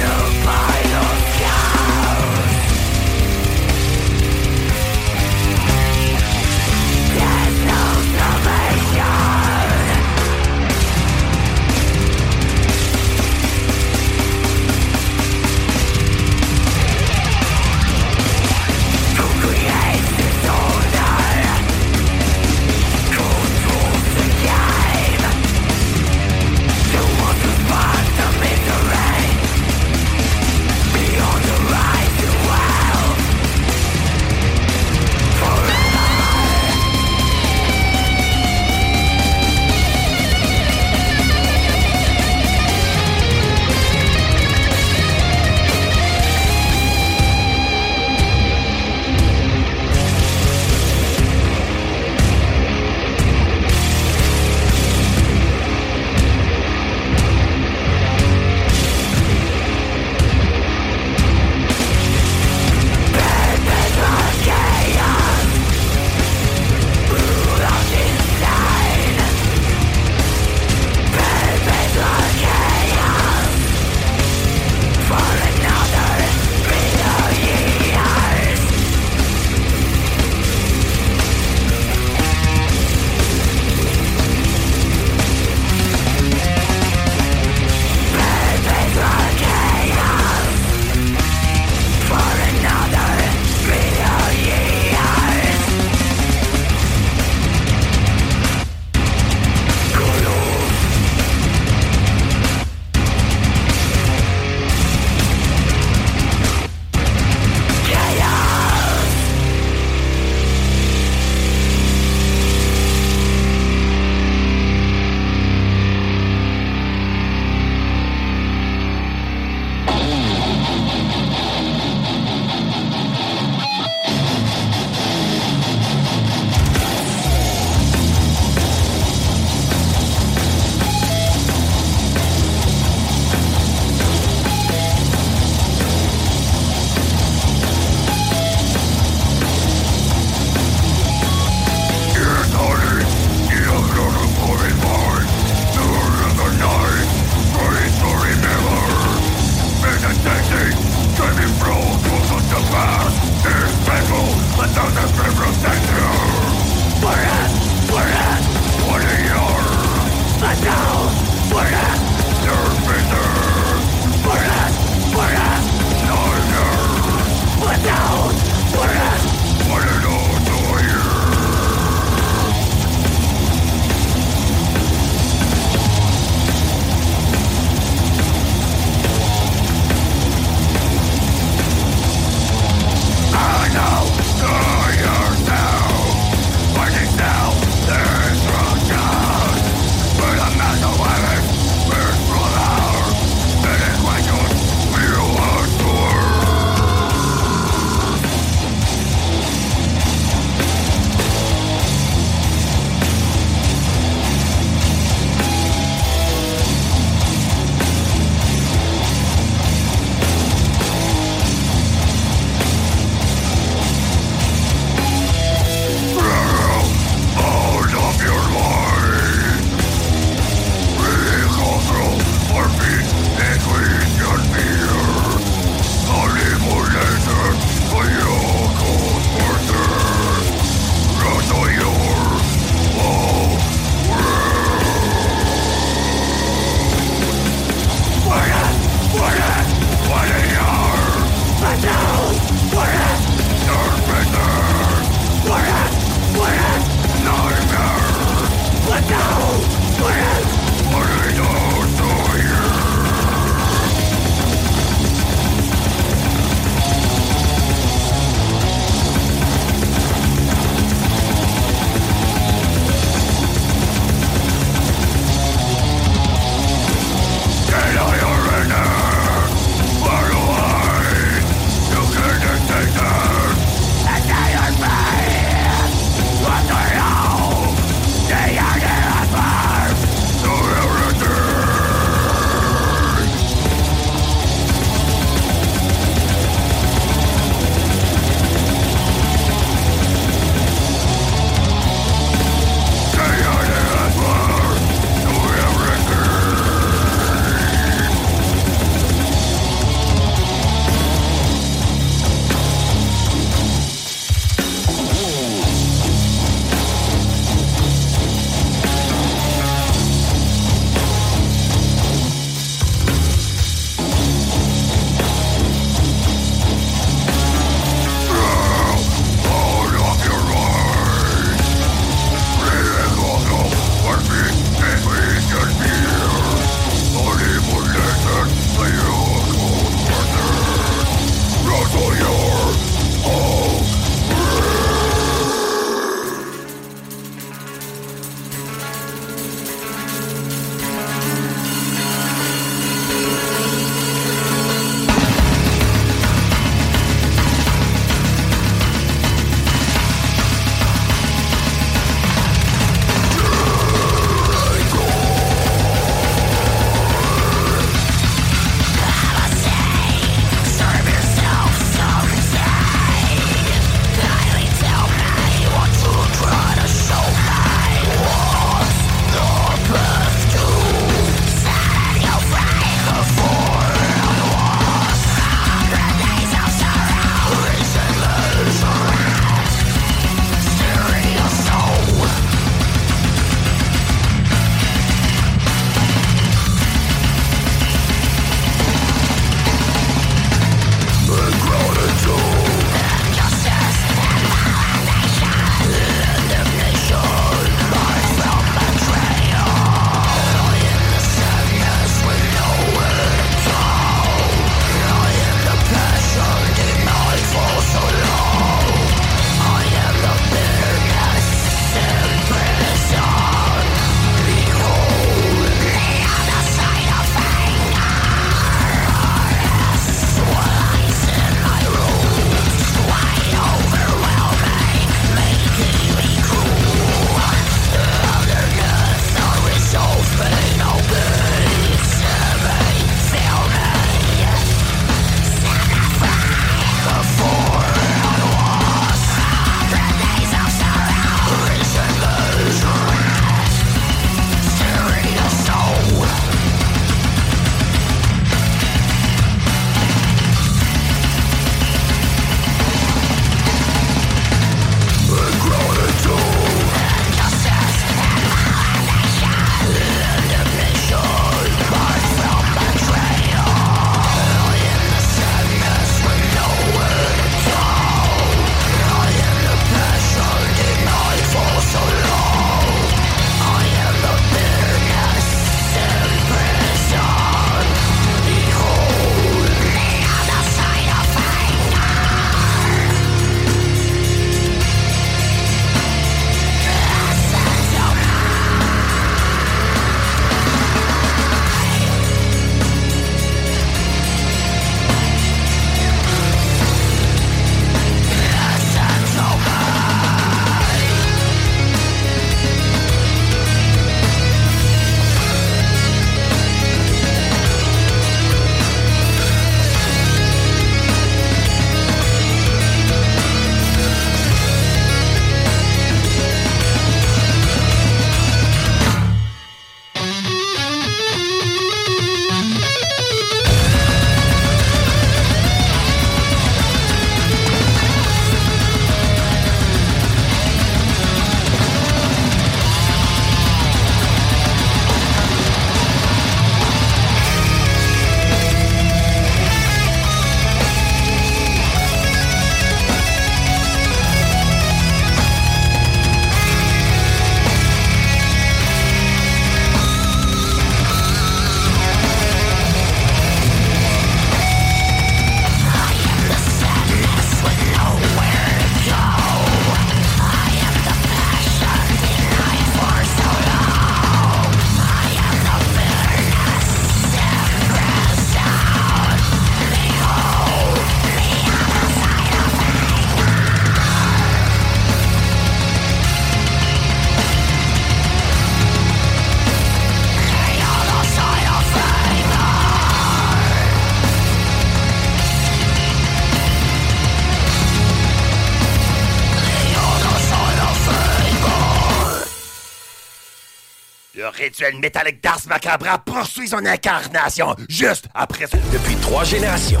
Rituel métallique d'Ars Macabra poursuit son incarnation juste après ce... Depuis trois générations.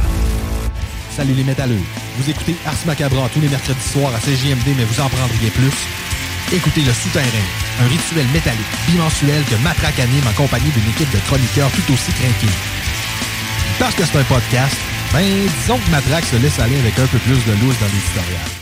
Salut les métalleux. Vous écoutez Ars Macabra tous les mercredis soirs à CJMD, mais vous en prendriez plus. Écoutez Le Souterrain, un rituel métallique bimensuel que Matraque anime en compagnie d'une équipe de chroniqueurs tout aussi craqués. Parce que c'est un podcast, ben disons que Matraque se laisse aller avec un peu plus de loose dans l'éditorial.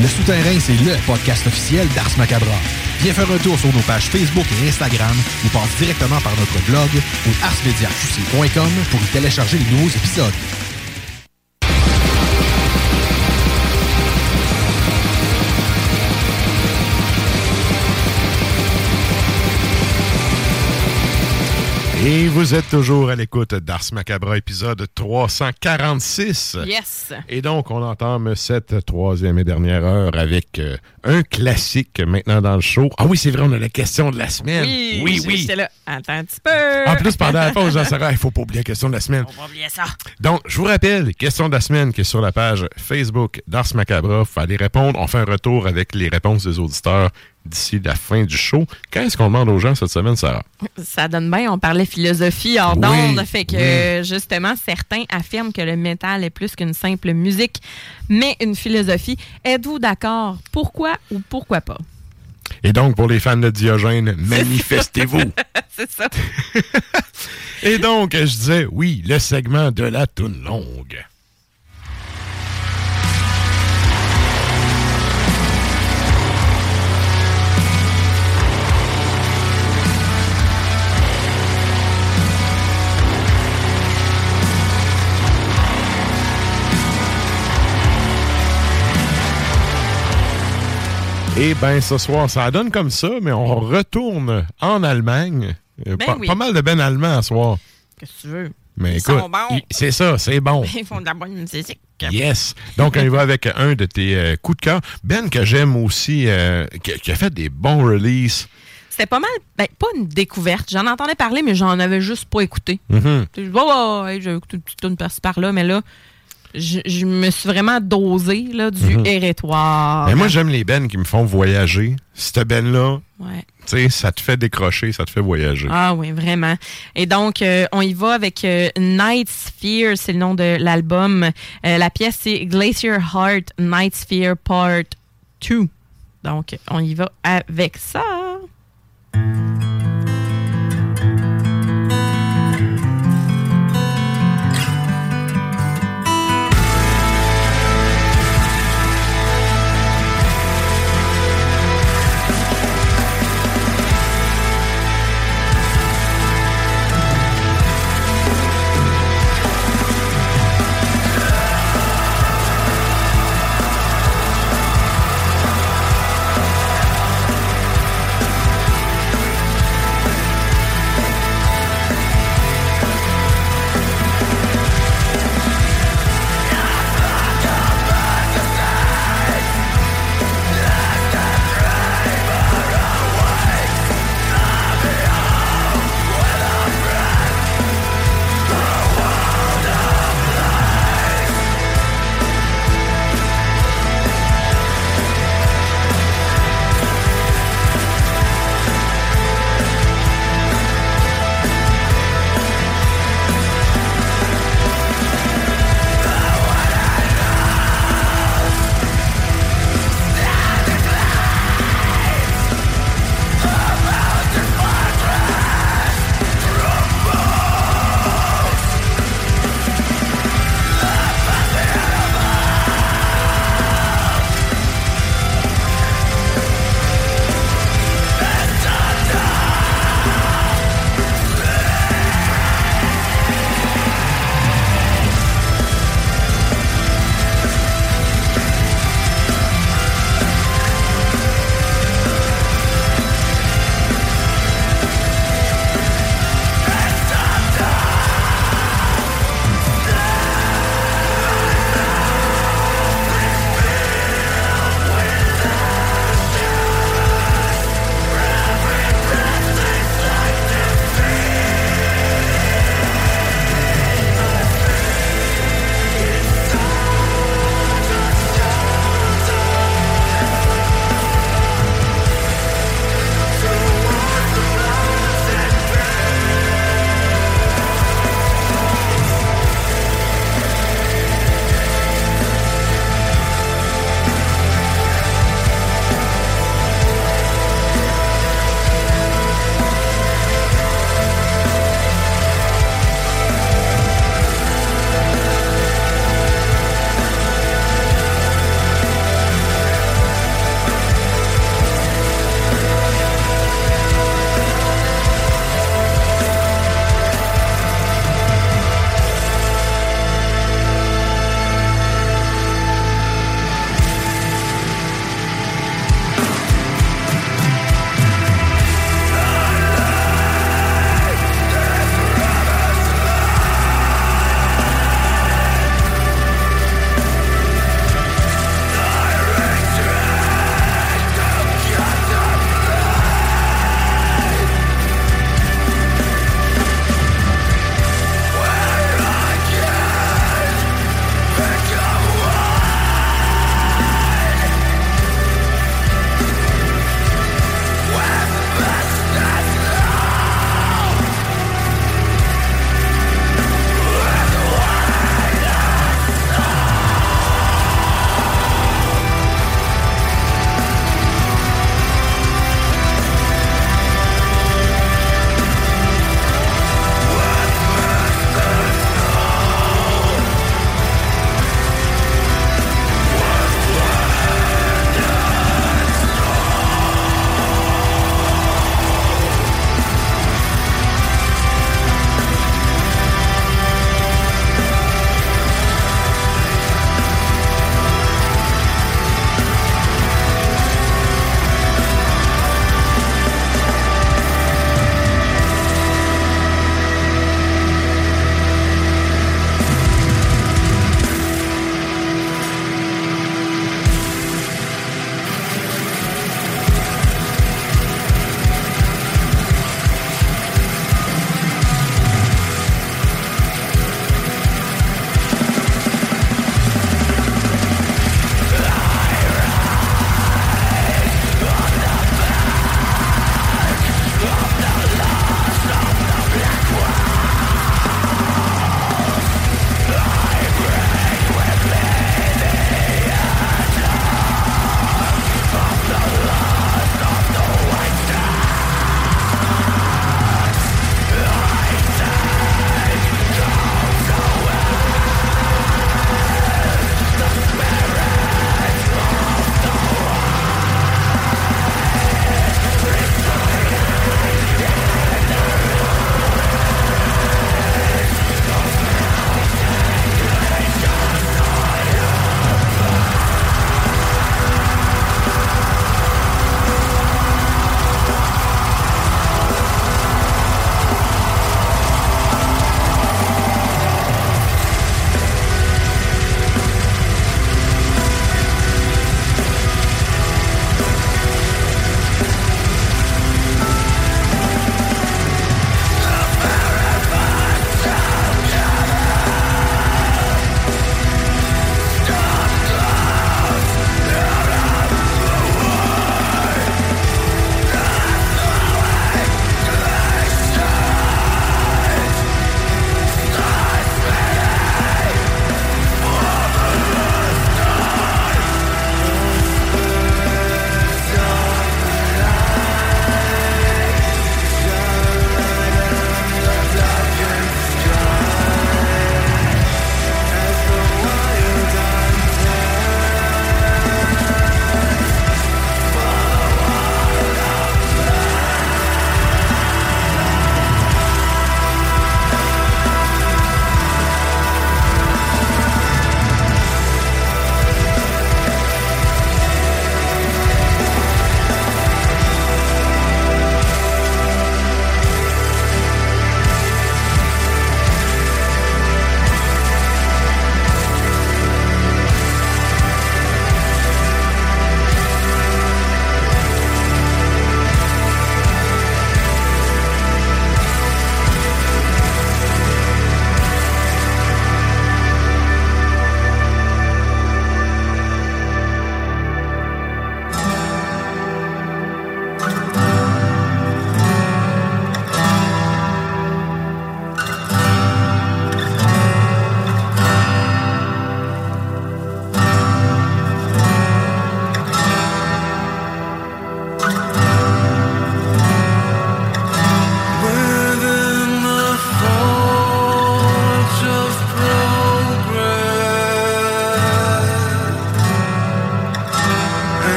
Le Souterrain, c'est le podcast officiel d'Ars Macabra. Viens faire un tour sur nos pages Facebook et Instagram ou passe directement par notre blog ou arsmediaqc.com pour y télécharger les nouveaux épisodes. Et vous êtes toujours à l'écoute d'Ars Macabra, épisode 346. Yes. Et donc, on entame cette troisième et dernière heure avec euh, un classique maintenant dans le show. Ah oui, c'est vrai, on a la question de la semaine. Oui, oui. J'étais là. Attends un petit peu. En plus, pendant la pause, Jean-Sarah, il faut pas oublier la question de la semaine. On va oublier ça. Donc, je vous rappelle, question de la semaine qui est sur la page Facebook d'Ars Macabra. Faut aller répondre. On fait un retour avec les réponses des auditeurs d'ici la fin du show. Qu'est-ce qu'on demande aux gens cette semaine, Sarah? Ça donne bien, on parlait philosophie hors Oui, fait que oui. justement, certains affirment que le métal est plus qu'une simple musique, mais une philosophie. Êtes-vous d'accord? Pourquoi ou pourquoi pas? Et donc, pour les fans de Diogène, manifestez-vous. C'est ça. Et donc, je disais, oui, le segment de la toune longue. Et bien, ce soir, ça donne comme ça, mais on retourne en Allemagne. Euh, Ben pas, oui. pas mal de ben allemand à soir. Qu'est-ce que tu veux? Mais Ils écoute, c'est ça, c'est bon. Ils font de la bonne musique. Yes. Donc, on y va avec un de tes euh, coups de cœur. Ben, que j'aime aussi, euh, qui, qui a fait des bons releases. C'était pas mal, ben, pas une découverte. J'en entendais parler, mais j'en avais juste pas écouté. Ouais, j'ai écouté une petite tune par-ci par-là, mais là, je, je me suis vraiment dosé là, du Mhm. hérétoire. Mais moi, j'aime les bennes qui me font voyager. Cette ben-là, Ouais. sais, ça te fait décrocher, ça te fait voyager. Ah oui, vraiment. Et donc, euh, on y va avec euh, Night Sphere, c'est le nom de l'album. Euh, la pièce, c'est Glacier Heart Night Sphere Part 2. Donc, on y va avec ça. Thank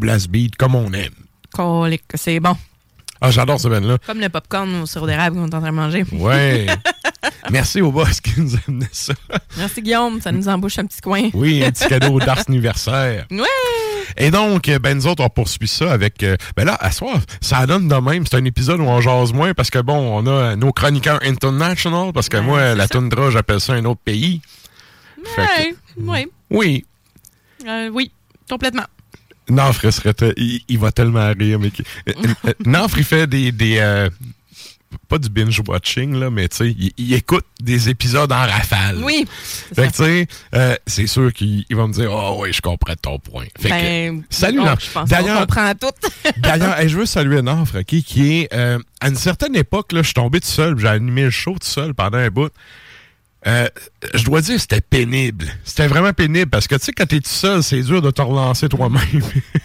blast comme on aime. Colique, c'est bon. Ah, j'adore ce band-là. Comme le popcorn au sirop d'érable qu'on est en train de manger. Ouais. Merci au boss qui nous a amené ça. Merci Guillaume, ça nous embouche un petit coin. Oui, un petit cadeau d'Ars anniversaire. Ouais! Et donc, euh, ben nous autres, on poursuit ça avec... euh, ben là, à soir, ça donne de même. C'est un épisode où on jase moins parce que, bon, on a nos chroniqueurs international, parce que moi, la toundra, j'appelle ça un autre pays. Fait que- Ouais, ouais. oui. Euh, oui, complètement. Serait... te- Il, il va tellement rire, mais... euh, euh, Nafre, il fait des... des euh, pas du binge-watching, là, mais tu sais, il, il écoute des épisodes en rafale. Oui. Fait que, tu sais, euh, c'est sûr qu'il il va me dire, oh oui, je comprends ton point. Fait que, Ben, salut, qu'on D'ailleurs, comprend tout. D'ailleurs, hey, je veux saluer Nafre, OK, qui est... euh, à une certaine époque, là, je suis tombé tout seul, j'ai animé le show tout seul pendant un bout. Euh, je dois dire, c'était pénible. C'était vraiment pénible, parce que, tu sais, quand t'es tout seul, c'est dur de te relancer toi-même.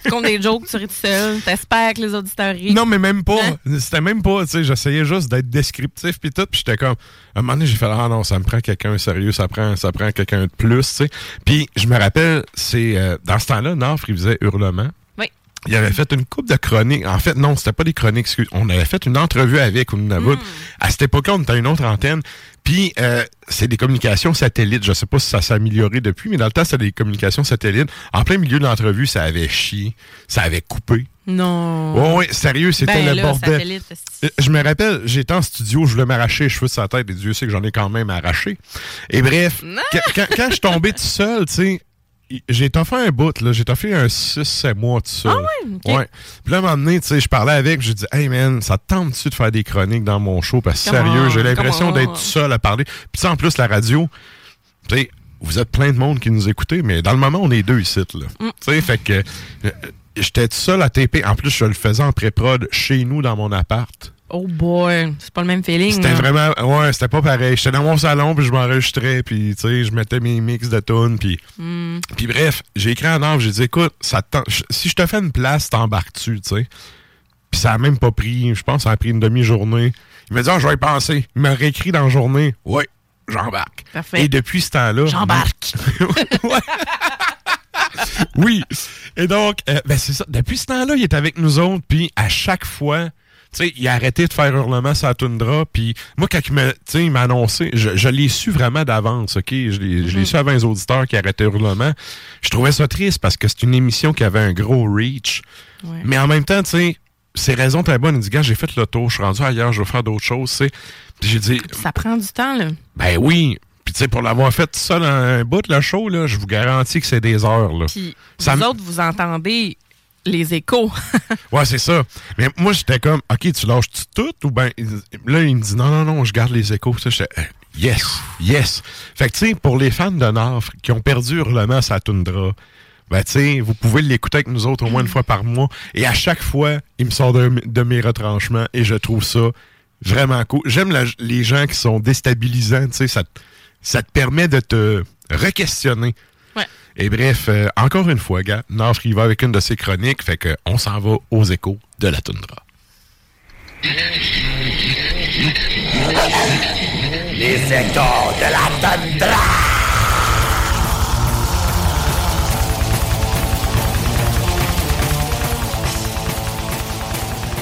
Comme des jokes, tu ris tout seul? T'espères que les auditeurs rient? non, mais même pas. Hein? C'était même pas, tu sais, j'essayais juste d'être descriptif, puis tout, puis j'étais comme... À un moment donné, j'ai fait, ah non, ça me prend quelqu'un sérieux, ça prend, ça prend quelqu'un de plus, tu sais. Puis, je me rappelle, c'est... euh, dans ce temps-là, Nafre, il faisait Hurlement. Oui. Il avait fait une coupe de chroniques. En fait, non, c'était pas des chroniques. excuse. On avait fait une entrevue avec Nunavut. À cette époque-là, on était à une autre antenne. Puis, euh, c'est des communications satellites. Je sais pas si ça s'est amélioré depuis, mais dans le temps, c'était des communications satellites. En plein milieu de l'entrevue, ça avait chié. Ça avait coupé. Non. Oui, sérieux, c'était Ben le là, bordel. satellite, Euh, Je me rappelle, j'étais en studio, je voulais m'arracher les cheveux de sa tête, et Dieu sait que j'en ai quand même arraché. Et bref, quand, quand- quand je tombé tout seul, tu sais, j'ai toffé un bout, là. J'ai toffé un 6-7 mois tout seul. Ah ouais? Ouais. Puis là, à un moment donné, tu sais, je parlais avec, j'ai dit, hey man, ça te tente-tu de faire des chroniques dans mon show? Parce que sérieux, j'ai l'impression d'être tout seul à parler. Puis en plus, la radio, tu sais, vous êtes plein de monde qui nous écoutez, mais dans le moment, on est deux ici, là. Mm. Tu sais, fait que euh, j'étais tout seul à taper. En plus, je le faisais en pré-prod chez nous, dans mon appart. Oh boy, c'est pas le même feeling. C'était vraiment, ouais, c'était pas pareil. J'étais dans mon salon, puis je m'enregistrais, puis tu sais, je mettais mes mix de tunes, puis Hmm. puis bref, j'ai écrit en ordre, j'ai dit, écoute, ça si je te fais une place, t'embarques-tu, tu sais? Puis ça a même pas pris, je pense, ça a pris une demi-journée. Il m'a dit, ah, je vais y penser. Il m'a réécrit dans la journée, ouais, j'embarque. Parfait. Et depuis ce temps-là. J'embarque. oui. Et donc, euh, ben c'est ça. Depuis ce temps-là, il est avec nous autres, puis à chaque fois, sais, il a arrêté de faire hurlement la toundra, puis moi, quand il m'a, il m'a annoncé, je, je l'ai su vraiment d'avance, OK? Je l'ai je l'ai su avant les auditeurs qui arrêtaient hurlement. Je trouvais ça triste parce que c'est une émission qui avait un gros reach. Ouais. Mais en même temps, tu sais, ses raisons très bonnes. Il dit, gars, j'ai fait le tour, je suis rendu ailleurs, je veux faire d'autres choses, tu j'ai dit, Ça prend du temps, là. ben oui. Puis tu sais, pour l'avoir fait tout ça dans un bout, le show, là, je vous garantis que c'est des heures, là. Puis vous autres, vous entendez les échos. Ouais, c'est ça. Mais moi, j'étais comme, OK, tu lâches-tu tout? Ou ben, là, il me dit, non, non, non, je garde les échos. Ça, j'étais, yes, yes. Fait que, tu sais, pour les fans de Nafre qui ont perdu Hurlement sa toundra, ben, tu sais, vous pouvez l'écouter avec nous autres au moins une fois par mois. Et à chaque fois, il me sort de, de mes retranchements et je trouve ça vraiment cool. J'aime les gens qui sont déstabilisants, tu sais, ça, ça te permet de te re-questionner. Et bref, euh, encore une fois, gars, il va avec une de ses chroniques, fait que on s'en va aux échos de la toundra. Les échos de la tundra.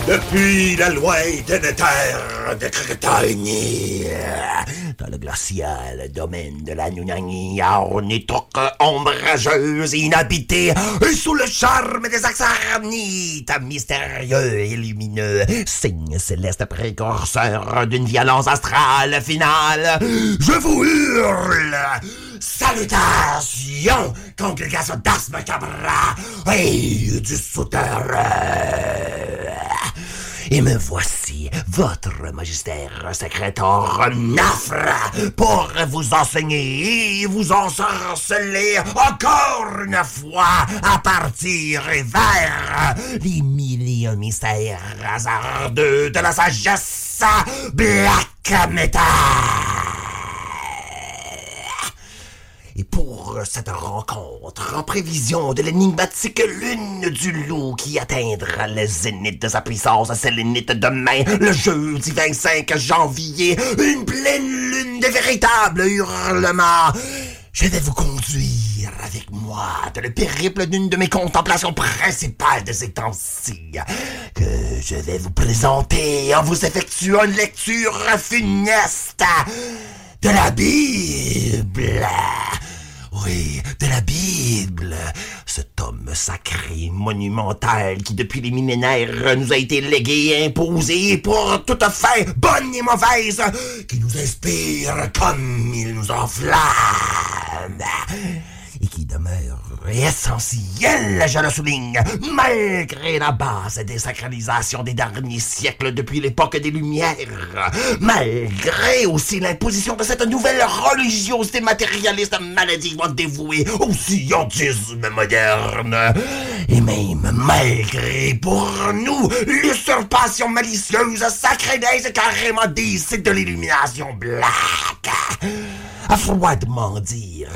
Depuis la lointaine terre de Cretagne, dans le glacial domaine de la Nunani, ornithoque ombrageuse, inhabitée, et sous le charme des axarnites, mystérieux et lumineux, signe céleste précurseur d'une violence astrale finale, je vous hurle Salutations, congrégation d'Ars Macabra et du souterrain. Et me voici, votre magistère secrétaire Nafra, pour vous enseigner et vous ensorceler encore une fois à partir vers les et un mystères hasardeux de la sagesse Black Metal. Et pour cette rencontre, en prévision de l'énigmatique lune du loup qui atteindra le zénith de sa puissance sélénite demain, le jeudi 25 janvier, une pleine lune de véritables hurlements, je vais vous conduire avec moi dans le périple d'une de mes contemplations principales de ces temps-ci, que je vais vous présenter en vous effectuant une lecture funeste de la Bible. Oui, de la Bible. Ce tome sacré, monumental, qui depuis les millénaires nous a été légué imposé pour toute fin, bonne et mauvaise, qui nous inspire comme il nous enflamme, qui demeure essentiel, je le souligne, malgré la base désacralisation des derniers siècles depuis l'époque des Lumières, malgré aussi l'imposition de cette nouvelle religiosité matérialiste maladivement dévouée au scientisme moderne, et même malgré pour nous l'usurpation malicieuse, et carrément d'ici de l'illumination black à froidement dire,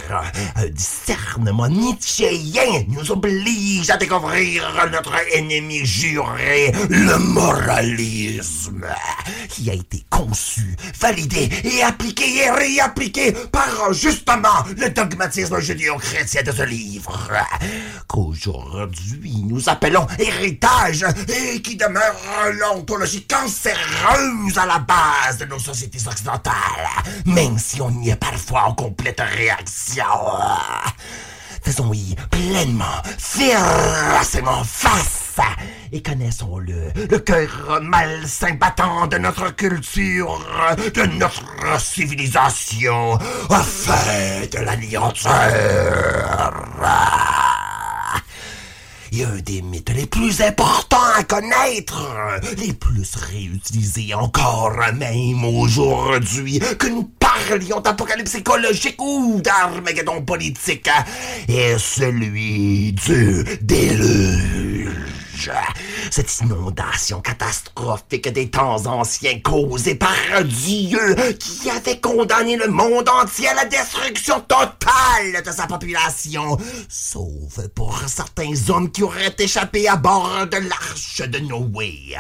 un discernement nietzschéen. Nous oblige à découvrir notre ennemi juré, le moralisme, qui a été conçu, validé et appliqué et réappliqué par justement le dogmatisme judéo-chrétien de ce livre, qu'aujourd'hui nous appelons héritage et qui demeure l'ontologie cancéreuse à la base de nos sociétés occidentales, même si on y est parfois en complète réaction. Faisons-y pleinement, férocement face et connaissons-le, le cœur malsain battant de notre culture, de notre civilisation, afin de l'anéantir et un des mythes les plus importants à connaître, les plus réutilisés encore même aujourd'hui, nous parlions d'apocalypse écologique ou d'Armageddon politique, est celui du déluge. Cette inondation catastrophique des temps anciens causée par Dieu qui avait condamné le monde entier à la destruction totale de sa population, sauf pour certains hommes qui auraient échappé à bord de l'arche de Noé.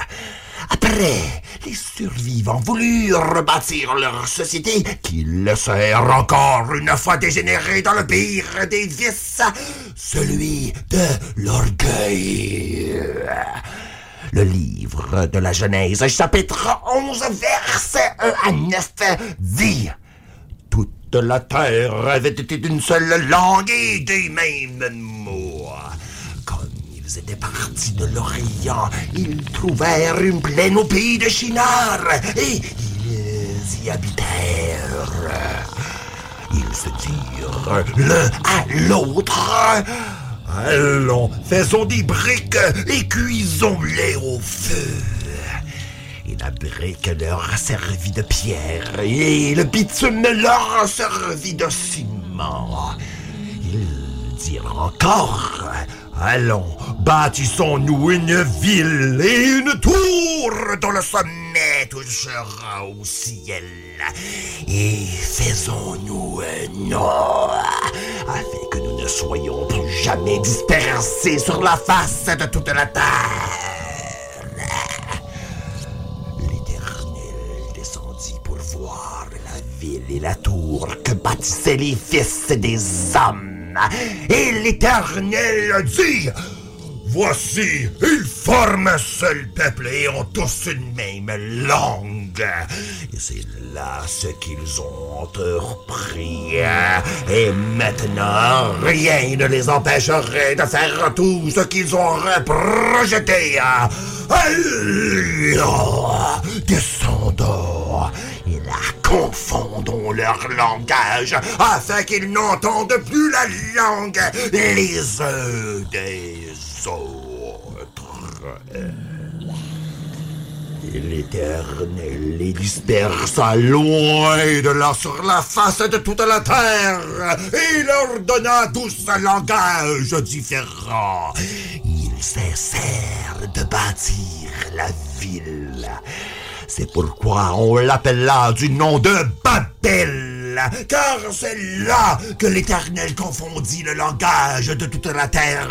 Après, les survivants voulurent rebâtir leur société, qui laissèrent encore une fois dégénérer dans le pire des vices, celui de l'orgueil. Le livre de la Genèse, chapitre 11, verset 1 à 9, dit Toute la terre avait été d'une seule langue et des mêmes mots. Comme ils étaient partis de l'Orient, ils trouvèrent une plaine au pays de Shinar et ils y habitèrent. Ils se dirent l'un à l'autre Allons, faisons des briques et cuisons-les au feu. Et la brique leur servit de pierre et le bitume leur servit de ciment. Ils dirent encore Allons, bâtissons-nous une ville et une tour dont le sommet touchera au ciel. Et faisons-nous un nom, afin que nous ne soyons plus jamais dispersés sur la face de toute la terre. L'Éternel descendit pour voir la ville et la tour que bâtissaient les fils des hommes. Et l'Éternel dit, Voici, ils forment un seul peuple et ont tous une même langue. C'est là ce qu'ils ont entrepris. Et maintenant, rien ne les empêcherait de faire tout ce qu'ils ont projeté. Allons, descendons et la confondons leur langage afin qu'ils n'entendent plus la langue les uns des autres. L'Éternel les dispersa loin de là sur la face de toute la terre et leur donna douze langages différents. Ils cessèrent de bâtir la ville. C'est pourquoi on l'appela du nom de Babel, car c'est là que l'Éternel confondit le langage de toute la terre,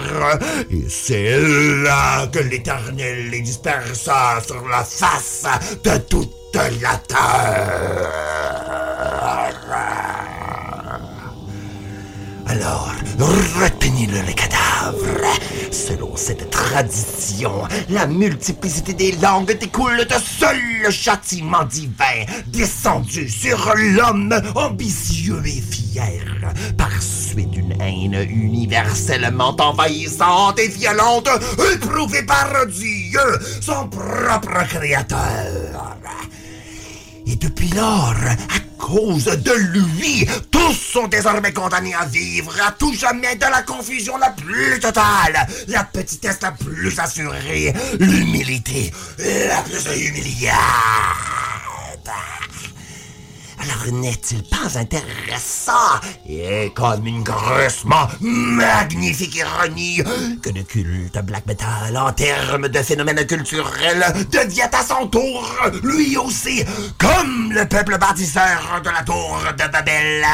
et c'est là que l'Éternel les dispersa sur la face de toute la terre. Alors, retenez-le les cadavres. Selon cette tradition, la multiplicité des langues découle de seul châtiment divin descendu sur l'homme ambitieux et fier, par suite d'une haine universellement envahissante et violente, éprouvée par Dieu, son propre créateur. Et depuis lors, cause de lui, tous sont désormais condamnés à vivre à tout jamais dans la confusion la plus totale, la petitesse la plus assurée, l'humilité la plus humiliante. Alors n'est-il pas intéressant et comme une grossement magnifique ironie que le culte black metal en termes de phénomène culturel devient à son tour, lui aussi, comme le peuple bâtisseur de la tour de Babel,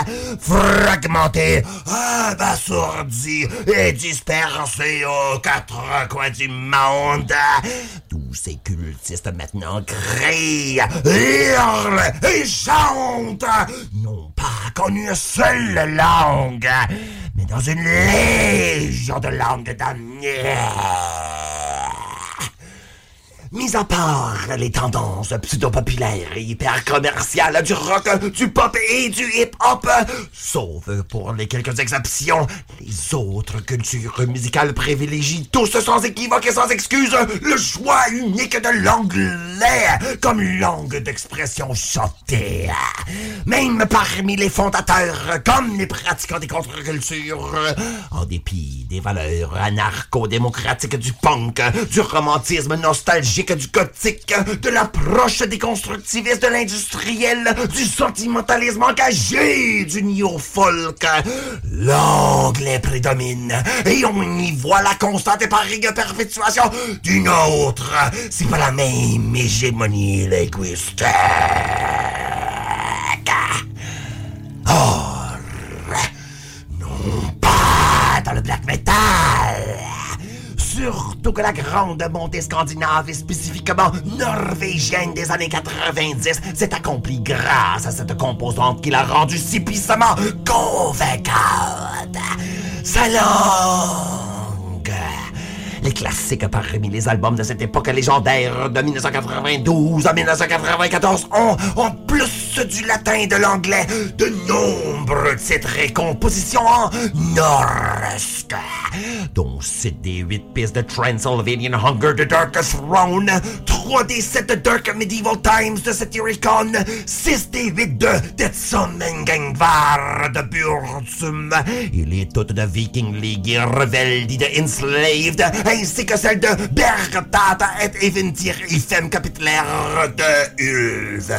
fragmenté, abasourdi et dispersé aux quatre coins du monde. Tous ces cultistes maintenant crient, hurlent et chantent, non pas qu'en une seule langue, mais dans une légion de langues damnées. Mis à part les tendances pseudo-populaires et hyper-commerciales du rock, du pop et du hip-hop, sauf pour les quelques exceptions, les autres cultures musicales privilégient tous sans équivoque et sans excuse le choix unique de l'anglais comme langue d'expression chantée. Même parmi les fondateurs, comme les pratiquants des contre-cultures, en dépit des valeurs anarcho-démocratiques du punk, du romantisme nostalgique du gothique, de l'approche déconstructiviste de l'industriel, du sentimentalisme engagé du néo-folk. L'anglais prédomine et on y voit la constante et pareille perpétuation d'une autre, c'est pas la même hégémonie linguistique. Or, non pas dans le black metal. Surtout que la grande montée scandinave et spécifiquement norvégienne des années 90 s'est accomplie grâce à cette composante qui l'a rendue si puissamment convaincante. Sa langue. Les classiques parmi les albums de cette époque légendaire de 1992 à 1994 ont, en plus du latin et de l'anglais, de nombreux titres et compositions en norsk, dont 7 des 8 pistes de Transylvanian Hunger de Darkest Throne, 3 des 7 de Dark Medieval Times de Satyricon, 6 des 8 de Detsomengengvar de Burzum, et les toutes de Viking League et Reveldi de Enslaved, ainsi que celle de Bergtata et Eventir Capitulaire de Ulver.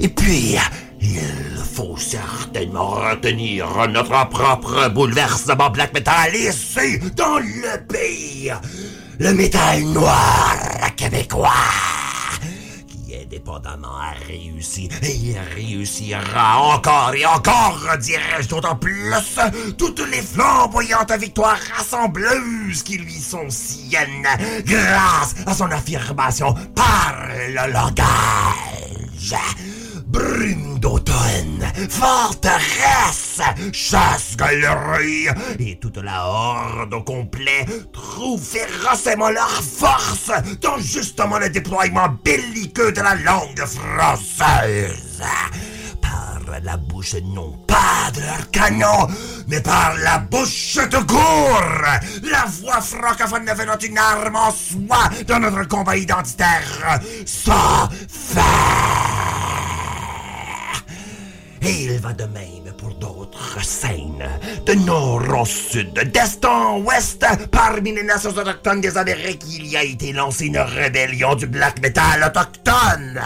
Et puis, il faut certainement retenir notre propre bouleversement black metal ici, dans le pays. Le métal noir québécois a réussi et il réussira encore et encore, dirais-je d'autant plus, toutes les flamboyantes victoires rassembleuses qui lui sont siennes grâce à son affirmation par le langage. Brume d'automne, forteresse, chasse-galerie et toute la horde au complet trouvent férocement leur force dans justement le déploiement belliqueux de la langue française. Par la bouche non pas de leur canon, mais par la bouche de gour. La voix francophone devenant une arme en soi dans notre combat identitaire. Sans Et il va de même pour d'autres scènes. De nord en sud, d'est en ouest, parmi les nations autochtones des Amériques, il y a été lancé une rébellion du black metal autochtone.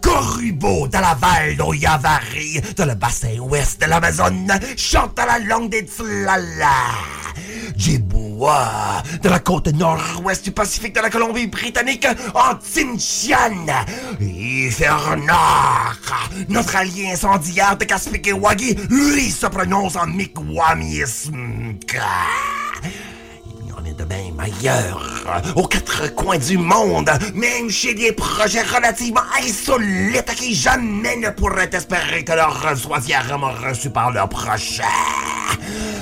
Corubo, dans la Val d'Oyavari, dans le bassin ouest de l'Amazone, chante à la langue des Tlala. Jiboua, de la côte nord-ouest du Pacifique de la Colombie-Britannique, en Tsimshian. Et notre allié incendiaire de Caspic et Wagi, lui se prononce en Mi'kwanisme. De même ailleurs, aux quatre coins du monde, même chez des projets relativement insolites qui jamais ne pourraient espérer que leur soit fièrement reçu par leurs prochains.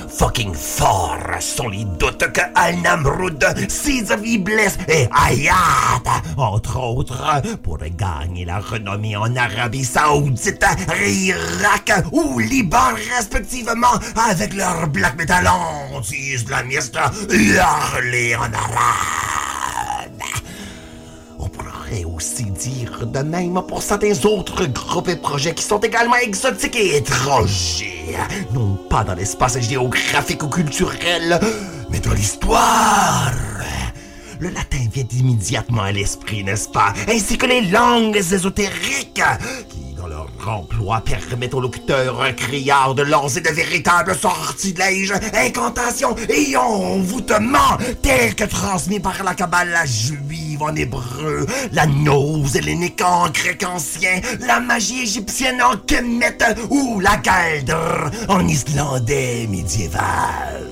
Fucking forts sont les doutes que Al-Namroud, Seeds of Iblis et Hayat, entre autres, pourraient gagner la renommée en Arabie Saoudite, Irak ou Liban respectivement avec leur black metal anti-islamiste hurlé en arabe. On pourrait aussi dire de même pour certains autres groupes et projets qui sont également exotiques et étrangers, non pas dans l'espace géographique ou culturel, mais dans l'histoire. Le latin vient immédiatement à l'esprit, n'est-ce pas? Ainsi que les langues ésotériques, qui, leur emploi, permettent aux locuteurs criards de lancer de véritables sortilèges, incantations et envoûtements, tels que transmis par la Kabbale juive en hébreu, la nose hellénique en grec ancien, la magie égyptienne en kemet ou la galdre en islandais médiéval.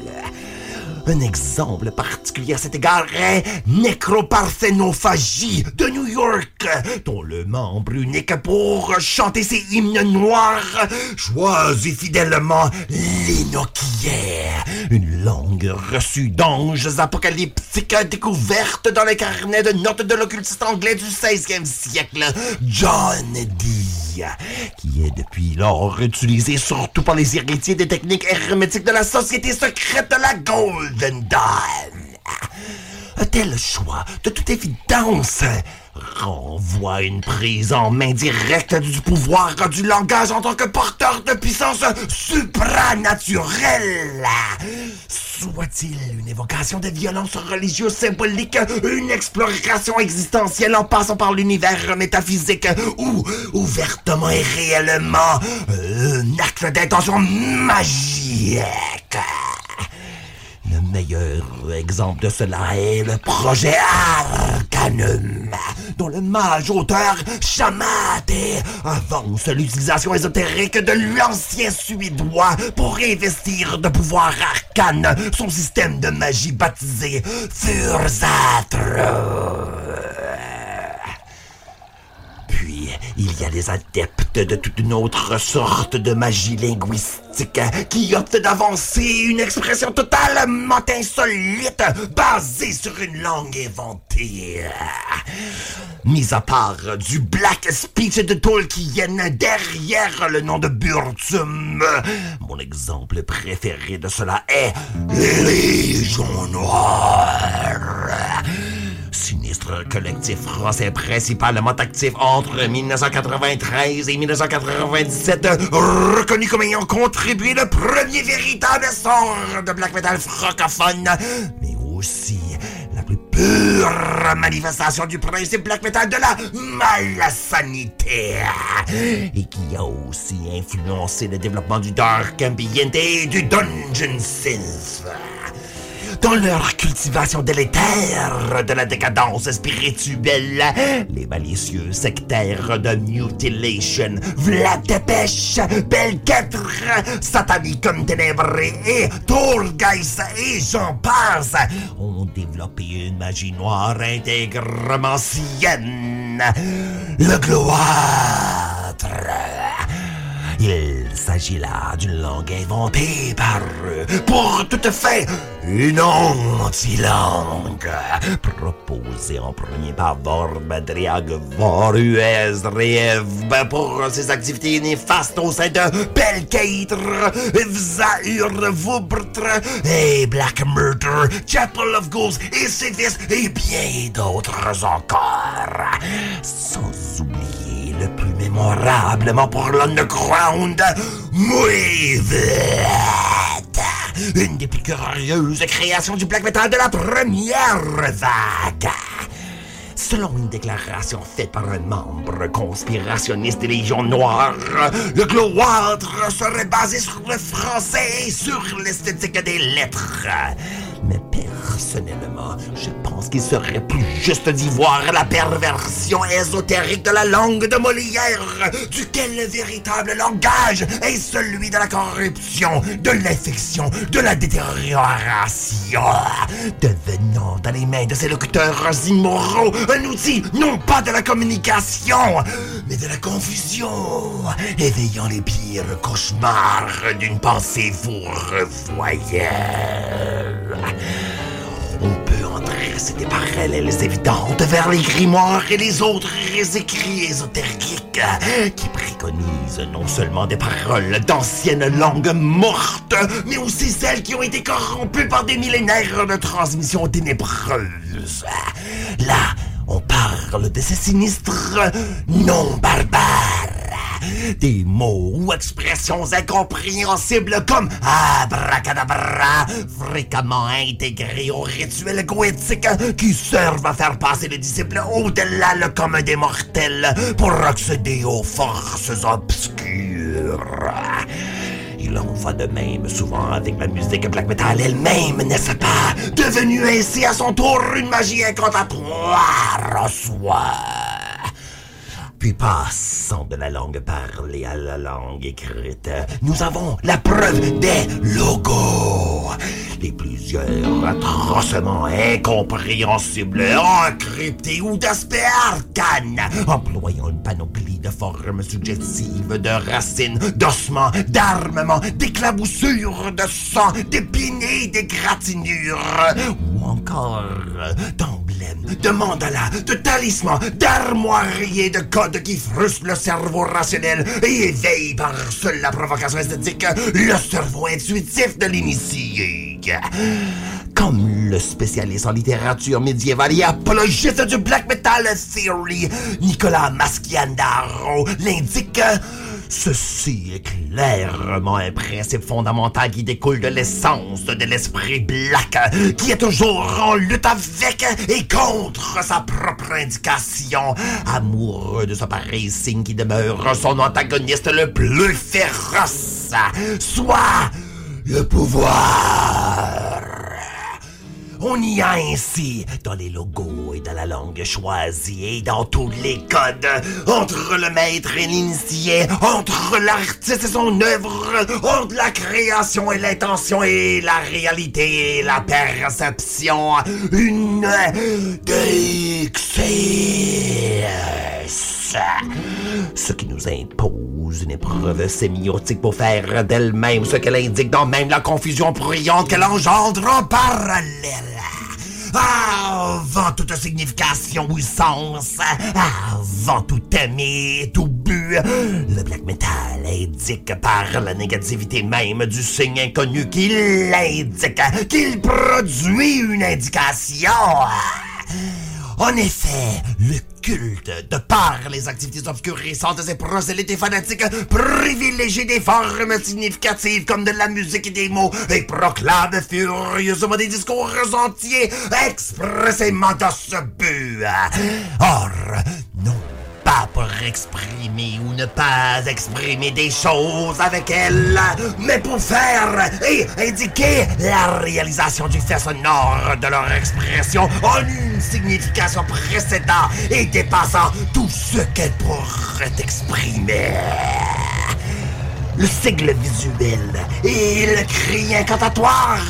Un exemple particulier à cet égard est Necroparthénophagie de New York, dont le membre unique pour chanter ses hymnes noirs choisit fidèlement l'Enochier, une langue reçue d'anges apocalyptiques découverte dans les carnets de notes de l'occultiste anglais du 16e siècle, John Dee, qui est depuis lors utilisé surtout par les héritiers des techniques hermétiques de la société secrète de la Golden Dawn. Un tel choix, de toute évidence, renvoie une prise en main directe du pouvoir du langage en tant que porteur de puissance supranaturelle. Soit-il une évocation de violence religieuse symbolique, une exploration existentielle en passant par l'univers métaphysique, ou ouvertement et réellement un acte d'intention magique. Le meilleur exemple de cela est le projet Arcanum, dont le mage auteur Chamate avance l'utilisation ésotérique de l'ancien suédois pour investir de pouvoir arcane son système de magie baptisé Furzatro. Il y a les adeptes de toute une autre sorte de magie linguistique qui optent d'avancer une expression totalement insolite basée sur une langue inventée. Mis à part du black speech de Tolkien derrière le nom de Burtum, mon exemple préféré de cela est les Légions Noires sinistre collectif français principalement actif entre 1993 et 1997, reconnu comme ayant contribué le premier véritable sort de black metal francophone, mais aussi la plus pure manifestation du principe black metal de la malsanité, et qui a aussi influencé le développement du dark ambient et du dungeon synth dans leur cultivation délétère de la décadence spirituelle, les malicieux sectaires de Mutilation, Vlad Dépêche, Belkêtre, Satanicum Ténébré et Tourgeist et j'en passe ont développé une magie noire intégrement sienne, le gloâtre. Il s'agit là d'une langue inventée par eux pour toute fin une anti-langue proposée en premier par Vorbadriag Voruez Riev pour ses activités néfastes au sein de Belkeitre, Vzaur Vubrtre et Black Murder, Chapel of Ghouls et Sévis et bien d'autres encore. Sans oublier le plus mémorablement pour l'underground, Moevet, une des plus curieuses créations du black metal de la première vague. Selon une déclaration faite par un membre conspirationniste des Légions Noires, le gloâtre serait basé sur le français et sur l'esthétique des lettres. Mais personnellement, je pense qu'il serait plus juste d'y voir la perversion ésotérique de la langue de Molière, duquel le véritable langage est celui de la corruption, de l'infection, de la détérioration, devenant dans les mains de ces locuteurs immoraux un outil non pas de la communication, mais de la confusion, éveillant les pires cauchemars d'une pensée fourvoyelle. Dresser des parallèles évidentes vers les grimoires et les autres écrits ésotériques qui préconisent non seulement des paroles d'anciennes langues mortes, mais aussi celles qui ont été corrompues par des millénaires de transmission ténébreuse. Là, on parle de ces sinistres non barbares. Des mots ou expressions incompréhensibles comme abracadabra, fréquemment intégrés au rituel goétique qui servent à faire passer le disciple au-delà le commun des mortels pour accéder aux forces obscures. Il en va de même souvent avec la musique black metal elle-même, n'est-ce pas? Devenue ainsi à son tour une magie incantatoire en soi. Puis passant de la langue parlée à la langue écrite, nous avons la preuve des logos. Les plusieurs atrocement incompréhensibles, encryptés ou d'aspect arcane, employant une panoplie de formes suggestives de racines, d'ossements, d'armements, d'éclaboussures, de sang, d'épines et d'égratignures, ou encore d'emblèmes, de mandalas, de talismans, d'armoiries de codes qui frustrent le cerveau rationnel et éveillent par seule la provocation esthétique le cerveau intuitif de l'initié. Comme le spécialiste en littérature médiévale et apologiste du black metal theory, Nicolas Maschiandaro, l'indique, Ceci est clairement un principe fondamental qui découle de l'essence de l'esprit black, qui est toujours en lutte avec et contre sa propre indication, amoureux de ce pareil signe qui demeure son antagoniste le plus féroce, soit le pouvoir. On y a ainsi dans les logos et dans la langue choisie et dans tous les codes, entre le maître et l'initié, entre l'artiste et son œuvre, entre la création et l'intention et la réalité et la perception, une dixis. Ce qui nous impose une épreuve sémiotique pour faire d'elle-même ce qu'elle indique dans même la confusion bruyante qu'elle engendre en parallèle. Avant toute signification ou sens, avant tout aimer, tout but, le black metal indique par la négativité même du signe inconnu qu'il indique, qu'il produit une indication. En effet, le culte, de par les activités obscurissantes et prosélytes fanatiques, privilégie des formes significatives comme de la musique et des mots et proclame furieusement des discours entiers expressément dans ce but. Or, non pas pour exprimer ou ne pas exprimer des choses avec elle, mais pour faire et indiquer la réalisation du fait sonore de leur expression en une signification précédente et dépassant tout ce qu'elle pourrait exprimer. Le sigle visuel et le cri incantatoire,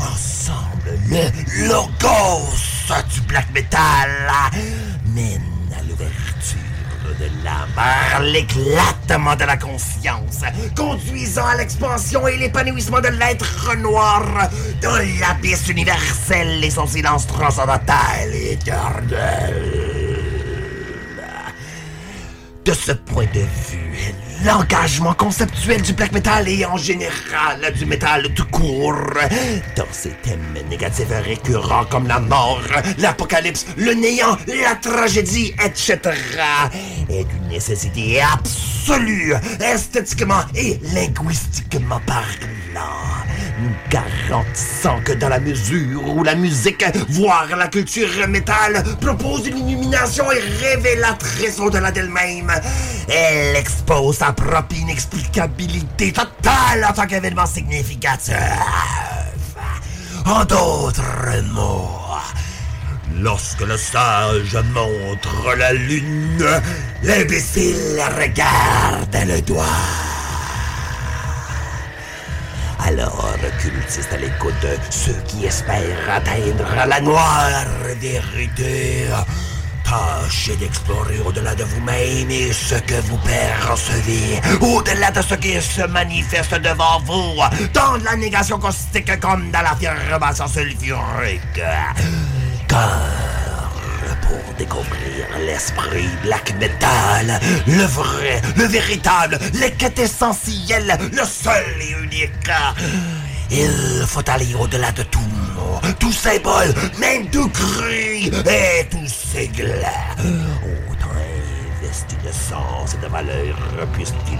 ensemble le logos du black metal, mène de l'âme par l'éclatement de la conscience, conduisant à l'expansion et l'épanouissement de l'être noir dans l'abysse universel et son silence transcendantal et éternel. De ce point de vue, l'engagement conceptuel du black metal et en général du métal tout court, dans ses thèmes négatifs récurrents comme la mort, l'apocalypse, le néant, la tragédie, etc., est d'une nécessité absolue, esthétiquement et linguistiquement parlant nous garantissant que dans la mesure où la musique, voire la culture métal, propose une illumination et révélatrice au-delà d'elle-même, elle expose sa propre inexplicabilité totale en tant qu'événement significatif. En d'autres mots, Lorsque le sage montre la lune, l'imbécile regarde le doigt. Alors, cultiste à l'écoute de ceux qui espèrent atteindre la noire vérité, tâchez d'explorer au-delà de vous-même et ce que vous percevez, au-delà de ce qui se manifeste devant vous, dans la négation caustique comme dans l'affirmation sulfurique. Car pour découvrir l'esprit black metal, le vrai, le véritable, le essentiel, le seul et unique. Il faut aller au-delà de tout mot, tout symbole, même tout cri et tout sigle. Autant investi de sens et de valeur puisse-t-il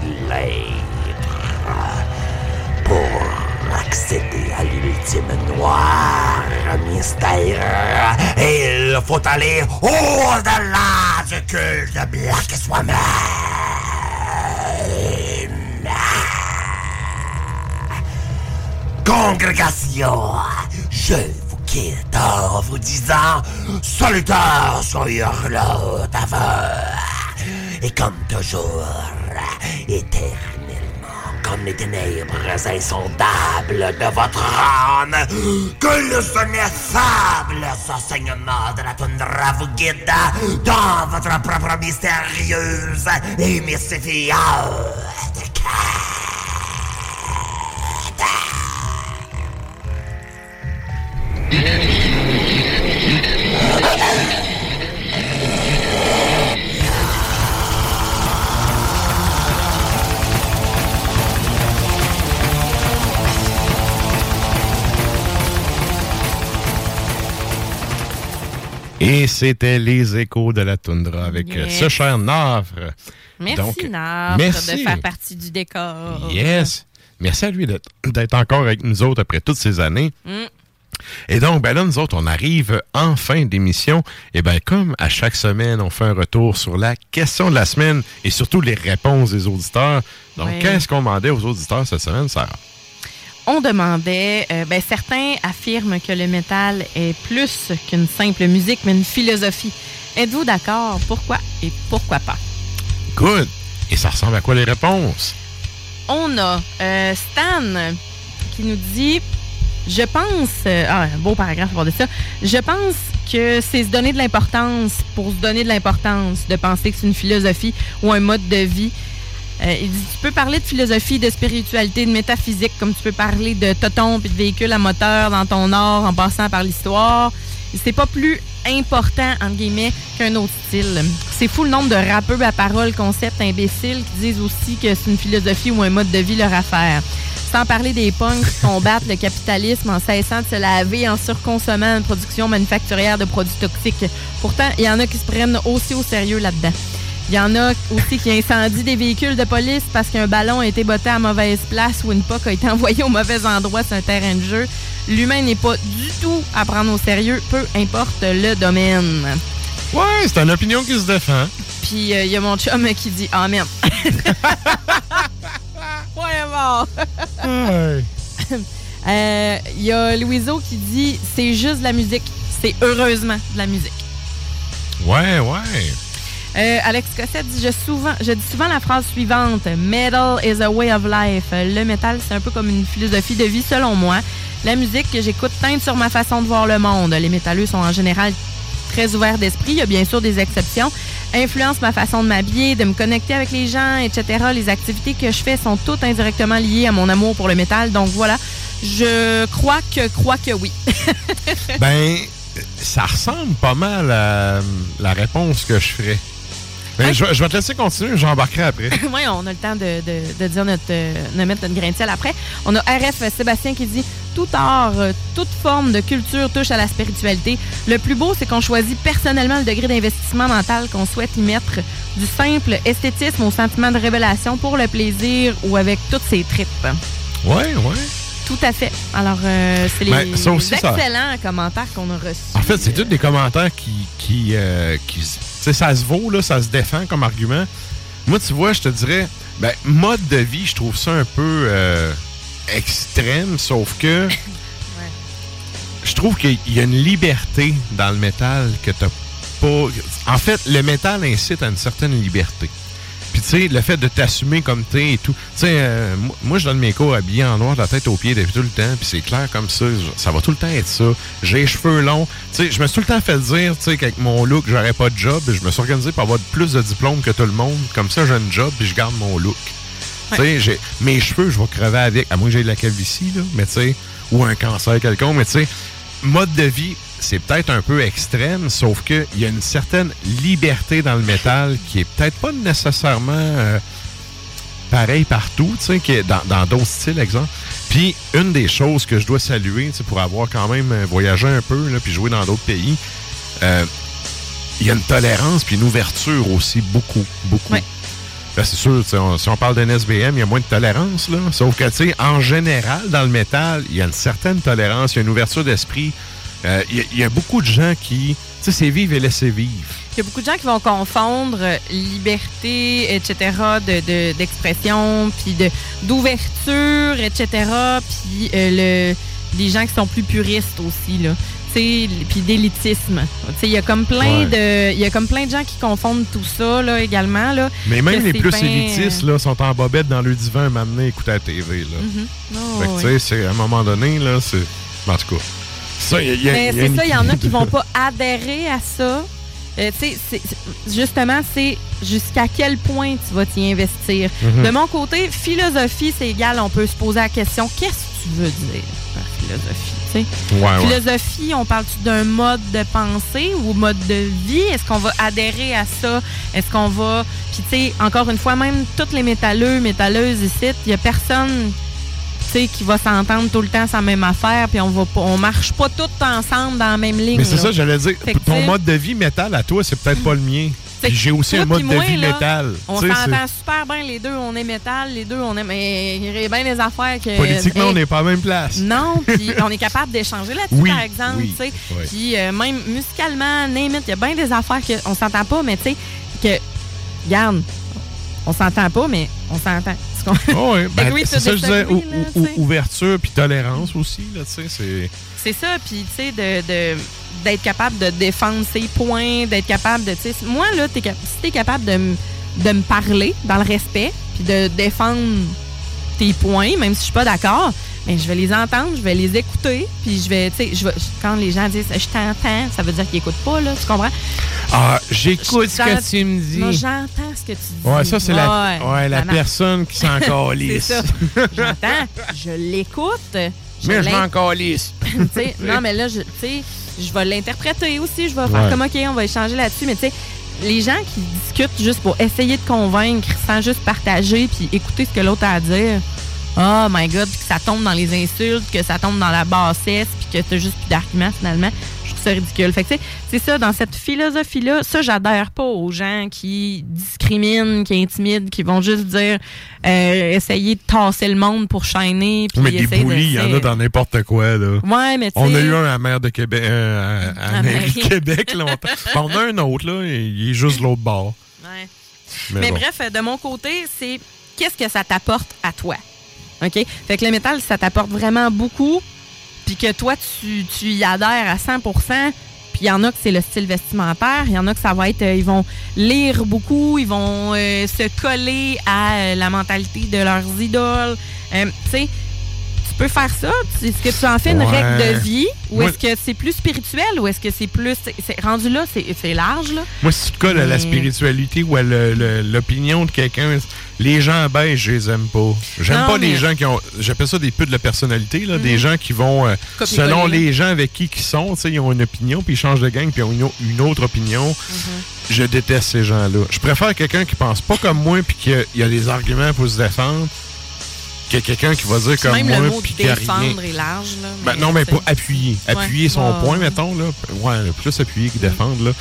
pour accéder à l'ultime noir mystère. Il faut aller au-delà du culte black soi-même. Congrégation, je vous quitte en vous disant salutaires sur d'avant. Et comme toujours, éternellement, comme les ténèbres insondables de votre âme, que le ineffable enseignement de la toundra vous guide dans votre propre mystérieuse et mystifiante Et c'était les échos de la toundra avec euh, Yes. ce cher Navre. Merci, Donc, Navre, merci. de faire partie du décor. Yes. Merci à lui d'être d'être encore avec nous autres après toutes ces années. Mm. Et donc, ben là, nous autres, on arrive en fin d'émission. Et ben comme à chaque semaine, on fait un retour sur la question de la semaine et surtout les réponses des auditeurs. Donc, Ouais. qu'est-ce qu'on demandait aux auditeurs cette semaine, Sarah? On demandait, euh, ben, certains affirment que le métal est plus qu'une simple musique, mais une philosophie. Êtes-vous d'accord? Pourquoi et pourquoi pas? Good. Et ça ressemble à quoi les réponses? On a euh, Stan qui nous dit Je pense. euh, ah, un beau paragraphe part de ça. Je pense que c'est se donner de l'importance pour se donner de l'importance, de penser que c'est une philosophie ou un mode de vie. Euh, il dit Tu peux parler de philosophie, de spiritualité, de métaphysique, comme tu peux parler de toton puis de véhicules à moteur dans ton art en passant par l'histoire. C'est pas plus important, entre guillemets, qu'un autre style. C'est fou le nombre de rappeurs à parole, concepts imbéciles qui disent aussi que c'est une philosophie ou un mode de vie leur affaire. Sans parler des punks qui combattent le capitalisme en cessant de se laver, en surconsommant une production manufacturière de produits toxiques. Pourtant, il y en a qui se prennent aussi au sérieux là-dedans. Il y en a aussi qui incendient des véhicules de police parce qu'un ballon a été botté à mauvaise place ou une POC a été envoyée au mauvais endroit sur un terrain de jeu. L'humain n'est pas du tout à prendre au sérieux, peu importe le domaine. Ouais, c'est une opinion qui se défend. Puis euh, il y a mon chum qui dit Amen. ouais, mort. Euh, Il y a Louiseau qui dit C'est juste de la musique. C'est heureusement de la musique. Ouais, ouais. Euh, Alex Cossette dit je, souvent, je dis souvent la phrase suivante Metal is a way of life. Le métal, c'est un peu comme une philosophie de vie, selon moi. La musique que j'écoute teinte sur ma façon de voir le monde. Les métalleux sont en général très ouverts d'esprit. Il y a bien sûr des exceptions. Influence ma façon de m'habiller, de me connecter avec les gens, etc. Les activités que je fais sont toutes indirectement liées à mon amour pour le métal. Donc voilà, je crois que, crois que oui. Ben, ça ressemble pas mal à la réponse que je ferais. Ben, je, vais- je vais te laisser continuer, j'embarquerai après. oui, on a le temps de, de- de dire notre, euh, de mettre notre grain de sel après. On a RF Sébastien qui dit Tout art, euh, toute forme de culture touche à la spiritualité. Le plus beau, c'est qu'on choisit personnellement le degré d'investissement mental qu'on souhaite y mettre, du simple esthétisme au sentiment de révélation pour le plaisir ou avec toutes ses tripes. Ouais, ouais. Tout à fait. Alors, euh, c'est les Ben, ça aussi, ça- excellents commentaires qu'on a reçus. En fait, c'est tous des commentaires qui. qui, euh, qui sais, ça se vaut, là, ça se défend comme argument. Moi, tu vois, je te dirais, ben, mode de vie, je trouve ça un peu euh, extrême, sauf que. je trouve qu'il y a une liberté dans le métal que t'as pas. En fait, le métal incite à une certaine liberté. Puis, tu sais, le fait de t'assumer comme t'es et tout. Tu sais, euh, moi- je donne mes cours habillés en noir de la tête aux pieds depuis tout le temps. Puis, c'est clair comme ça. Ça va tout le temps être ça. J'ai les cheveux longs. Tu sais, je me suis tout le temps fait dire, tu sais, qu'avec mon look, j'aurais pas de job. Je me suis organisé pour avoir plus de diplômes que tout le monde. Comme ça, j'ai une job puis je garde mon look. Tu sais, mes cheveux, je vais crever avec. À moins que j'ai de la calvitie, là. Mais, tu sais, ou un cancer quelconque. Mais, tu sais, mode de vie, c'est peut-être un peu extrême, sauf qu'il y a une certaine liberté dans le métal qui est peut-être pas nécessairement euh, pareil partout, tu sais, dans d'autres styles, exemple. Puis, une des choses que je dois saluer, tu sais, pour avoir quand même euh, voyagé un peu, là, puis joué dans d'autres pays, euh, il y a une tolérance puis une ouverture aussi, beaucoup, beaucoup. Là, c'est sûr, on- si on parle d'un SBM, il y a moins de tolérance, là. Sauf que, tu sais, en général, dans le métal, il y a une certaine tolérance, il y a une ouverture d'esprit. Euh, Il y, a- il y a beaucoup de gens qui, tu sais, c'est vivre et laisser vivre. Il y a beaucoup de gens qui vont confondre euh, liberté, etc., de- de- d'expression, puis de d'ouverture, etc., puis euh, le, les gens qui sont plus puristes aussi, là. Puis d'élitisme. Tu sais, il y a comme plein de il y a comme plein de gens qui confondent tout ça là également là. Mais même les plus ben, élitistes, là, sont en bobette dans le divan donné, écouter la TV, là. Oh, Fait que, ouais. tu sais, c'est- à un moment donné, là, c'est... En tout cas, ça, il y a- il y a- Mais il y a c'est une- ça, il y en a qui vont pas adhérer à ça. Euh, justement, c'est jusqu'à quel point tu vas t'y investir. Mhm. De mon côté, philosophie, c'est égal. On peut se poser la question qu'est-ce que tu veux dire par philosophie? Ouais. Philosophie, on parle-tu d'un mode de pensée ou mode de vie? Est-ce qu'on va adhérer à ça? Est-ce qu'on va. Puis, tu sais, encore une fois, même tous les métalleux, métalleuses ici, il y a personne tu sais, qui va s'entendre tout le temps la même affaire, puis on va pas, on marche pas tous ensemble dans la même ligne. Mais c'est ça, j'allais dire. Fait Ton mode de vie métal à toi, c'est peut-être pas le mien. J'ai aussi un mode puis de moi, vie là, métal. On s'entend super bien, les deux, on est métal, les deux, on est. Mais il y aurait bien des affaires que. Politiquement, Hey, on n'est pas à la même place. Non, puis on est capable d'échanger là-dessus, Oui, par exemple. oui, tu sais. oui. Puis euh, même musicalement, name il y a bien des affaires qu'on s'entend pas, mais tu sais, que. Regarde, on s'entend pas, mais on s'entend. Oh, ouais, ben, to c'est ça je disais, ou- ou- ouverture puis tolérance aussi, là, tu sais, c'est... Ça, puis tu sais, de, de- d'être capable de défendre ses points, d'être capable de. tu sais, Moi, là, t'es cap- si t'es capable de, de me parler dans le respect, puis de défendre tes points, même si je suis pas d'accord, mais je vais les entendre, je vais les écouter, puis je vais, tu sais, quand les gens disent je t'entends, ça veut dire qu'ils écoutent pas, là, tu comprends? Ah, j'écoute ce que tu me dis. J'entends ce que tu dis. Ouais, ça, c'est la, Ouais, ouais, la ça marche. personne qui s'en calisse. J'entends, je l'écoute. Mais je m'en calisse. Non, mais là, je, tu sais, je vais l'interpréter aussi. Je vais faire Ouais. comme, OK, on va échanger là-dessus. Mais tu sais, les gens qui discutent juste pour essayer de convaincre sans juste partager puis écouter ce que l'autre a à dire. Oh my God, que ça tombe dans les insultes, que ça tombe dans la bassesse, puis que t'as juste plus d'arguments finalement. Ça ridicule. Fait que c'est ça, dans cette philosophie-là, ça, j'adhère pas aux gens qui discriminent, qui intimident, qui vont juste dire, euh, essayer de tasser le monde pour shiner. puis Mais des boulis, il y en a dans n'importe quoi, là. Ouais, mais On a eu un à maire de Québec, euh, à, à À la mairie mairie. de Québec longtemps. On a un autre, là, il est juste de l'autre bord. Ouais. Mais Mais, bon. bref, de mon côté, c'est qu'est-ce que ça t'apporte à toi? OK? Fait que le métal, ça t'apporte vraiment beaucoup, puis que toi, tu, tu y adhères à 100 puis il y en a que c'est le style vestimentaire, il y en a que ça va être, euh, ils vont lire beaucoup, ils vont euh, se coller à euh, la mentalité de leurs idoles. Tu sais, tu peux faire ça. Est-ce que tu en fais une Ouais. règle de vie ou est-ce que c'est plus spirituel ou est-ce que c'est plus. c'est- rendu là, c'est large, là? Moi, si tu te colles à la spiritualité ou à l'opinion de quelqu'un, les gens beige, je les aime pas. J'aime pas les mais- gens qui ont. J'appelle ça des peu de la personnalité, là, des Mhm. gens qui vont. euh, selon les gens avec qui ils sont, tu sais, ils ont une opinion, puis ils changent de gang, puis ils ont une, au- une autre opinion. Mm-hmm. Je déteste ces gens-là. Je préfère quelqu'un qui pense pas comme moi, puis qui a, il a des arguments pour se défendre, que quelqu'un qui va dire comme même moi, le mot défendre est large. Là, Ben non, mais pour appuyer. Ouais. Appuyer son point, mettons, là. Ouais, plus appuyer que défendre, là.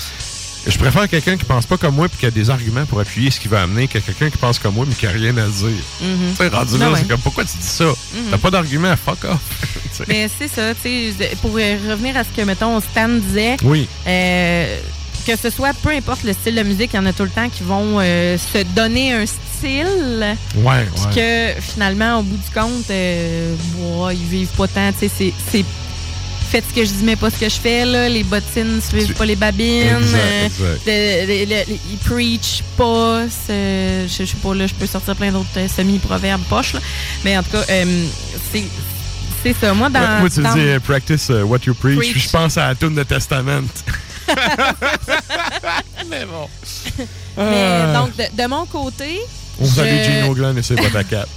Je préfère quelqu'un qui pense pas comme moi puis qui a des arguments pour appuyer ce qu'il va amener que quelqu'un qui pense comme moi mais qui a rien à dire. Mhm. Tu sais, rendu là, ouais. c'est comme pourquoi tu dis ça? Mhm. T'as pas d'argument, fuck off. Mais c'est ça, tu sais, pour revenir à ce que, mettons, Stan disait, Oui. euh, que ce soit, peu importe le style de musique, il y en a tout le temps qui vont euh, se donner un style. Ouais, Puis que finalement, au bout du compte, euh, ouais, ils vivent pas tant. Tu sais, c'est faites ce que je dis, mais pas ce que je fais. Là. Les bottines suivent Tu- pas les babines. Exact, euh, exact. le- le- le- le- ils preach pas. Je je sais pas, là, je peux sortir plein d'autres euh, semi-proverbes poches. là. Mais en tout cas, euh, c'est c'est ça. Moi, dans. Ouais, moi, tu dans- dis practice uh, what you preach, puis je pense à la tune de Testament. Mais bon. Mais Ah. donc, de, de mon côté. On je- salue Gino Glenn et ses bottes à cap.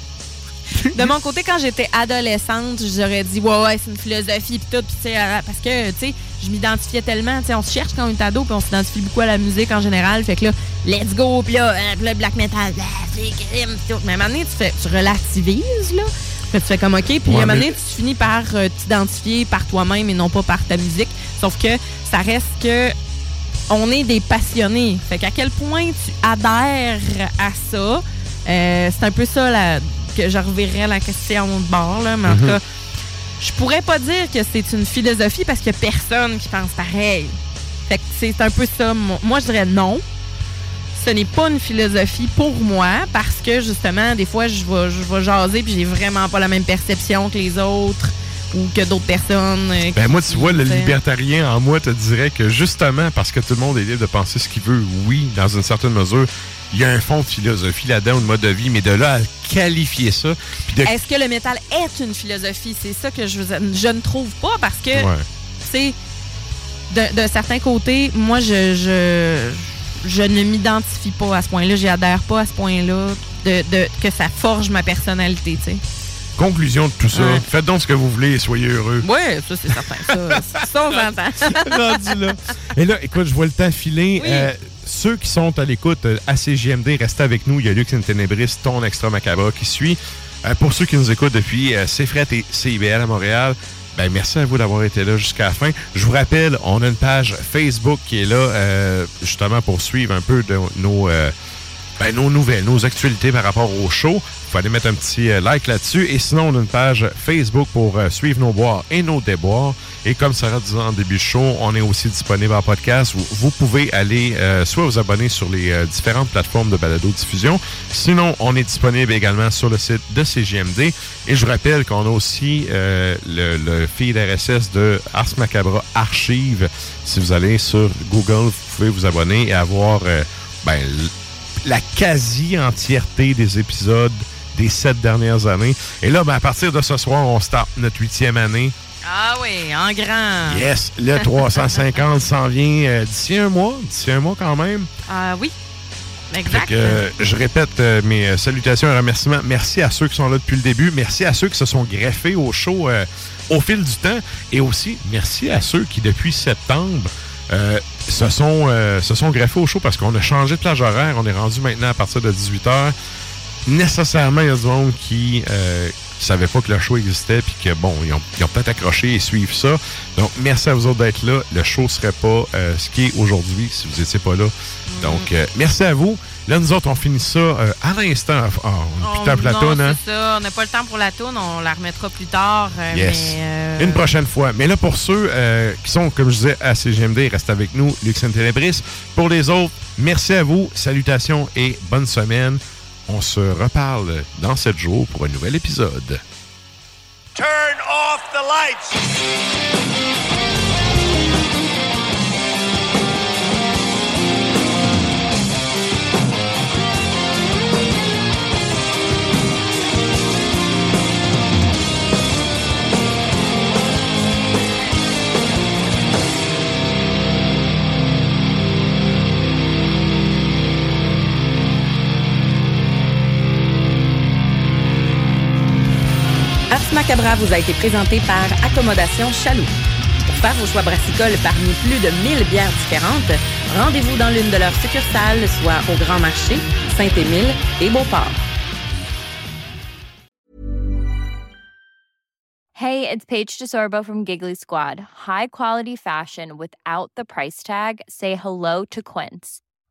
De mon côté, quand j'étais adolescente, j'aurais dit ouais ouais, c'est une philosophie puis tout, puis tu sais euh, parce que tu sais, je m'identifiais tellement, tu sais, on se cherche quand on est ado, puis on s'identifie beaucoup à la musique en général, fait que là, let's go, puis là, euh, puis là, black metal, ah, c'est crime, tout. Mais à un moment donné, tu fais tu relativises là. Fait que tu fais comme OK, puis Ouais, à un moment mais- donné, tu finis par euh, t'identifier par toi-même et non pas par ta musique. Sauf que ça reste que on est des passionnés. Fait qu'à quel point tu adhères à ça, euh, c'est un peu ça la- que je reverrais la question de bord. Là, mais en tout Mhm. cas, je pourrais pas dire que c'est une philosophie parce qu'il y a personne qui pense pareil. Fait que c'est un peu ça. Moi, je dirais non. Ce n'est pas une philosophie pour moi parce que justement, des fois, je vais, je vais jaser puis j'ai vraiment pas la même perception que les autres ou que d'autres personnes. euh, Ben moi, tu vois, le libertarien en moi te dirait que justement, parce que tout le monde est libre de penser ce qu'il veut, oui, dans une certaine mesure, il y a un fond de philosophie là-dedans ou de mode de vie, mais de là à qualifier ça, puis de... Est-ce que le métal est une philosophie? C'est ça que je, je ne trouve pas parce que, Ouais. tu sais, d'un certain côté, moi, je, je, je ne m'identifie pas à ce point-là. J'y adhère pas à ce point-là de, de, que ça forge ma personnalité, tu sais. Conclusion de tout ça, Ouais. faites donc ce que vous voulez et soyez heureux. Oui, ça, c'est certain. Ça, ça on s'entend. Rendu là. Et là, écoute, je vois le temps filer. Euh, ceux qui sont à l'écoute euh, à CGMD, restez avec nous. Il y a Lux in Tenebris, ton extra macabre qui suit. Euh, pour ceux qui nous écoutent depuis euh, CFRET et CIBL à Montréal, ben, merci à vous d'avoir été là jusqu'à la fin. Je vous rappelle, on a une page Facebook qui est là euh, justement pour suivre un peu de nos, ben, nos nouvelles, nos actualités par rapport au show. Il faut aller mettre un petit euh, like là-dessus. Et sinon, on a une page Facebook pour euh, suivre nos boires et nos déboires. Et comme Sarah disait en début de show, on est aussi disponible en podcast. Vous, vous pouvez aller euh, soit vous abonner sur les euh, différentes plateformes de balado-diffusion. Sinon, on est disponible également sur le site de CGMD. Et je vous rappelle qu'on a aussi euh, le, le feed RSS de Ars Macabra Archive. Si vous allez sur Google, vous pouvez vous abonner et avoir euh, ben, la quasi-entièreté des épisodes des sept dernières années. Et là, ben, à partir de ce soir, on start notre huitième année. Ah oui, en grand. Yes, le 350 s'en vient euh, d'ici un mois, d'ici un mois quand même. Ah oui, exact. que, euh, je répète euh, mes salutations et remerciements. Merci à ceux qui sont là depuis le début. Merci à ceux qui se sont greffés au show euh, au fil du temps. Et aussi, merci à ceux qui, depuis septembre, se, sont, euh, se sont greffés au show parce qu'on a changé de plage horaire. On est rendu maintenant à partir de 18h. Nécessairement, il y a du monde qui ne savait pas que le show existait puis que, bon, ils ont, ont peut-être accroché et suivent ça. Donc, merci à vous autres d'être là. Le show serait pas euh, ce qui est aujourd'hui si vous n'étiez pas là. Donc, euh, merci à vous. Là, nous autres, on finit ça euh, à l'instant. Ah, on Oh, putain pour la non, toune, hein? ça. On n'a pas le temps pour la toune. On la remettra plus tard. euh, Yes. mais, euh, Une prochaine fois. Mais là, pour ceux euh, qui sont, comme je disais, à CGMD, restez avec nous, Luxine Télébris. Pour les autres, merci à vous, salutations et bonne semaine. On se reparle dans 7 jours pour un nouvel épisode. Turn off the lights. Macabra vous a été présenté par Accommodation Chaloux. Pour faire vos choix brassicoles parmi plus de 1000 bières différentes, rendez-vous dans l'une de leurs succursales, soit au Grand Marché, Saint-Émile et Beauport. Hey, it's Paige DeSorbo from Giggly Squad. High quality fashion without the price tag. Say hello to Quince.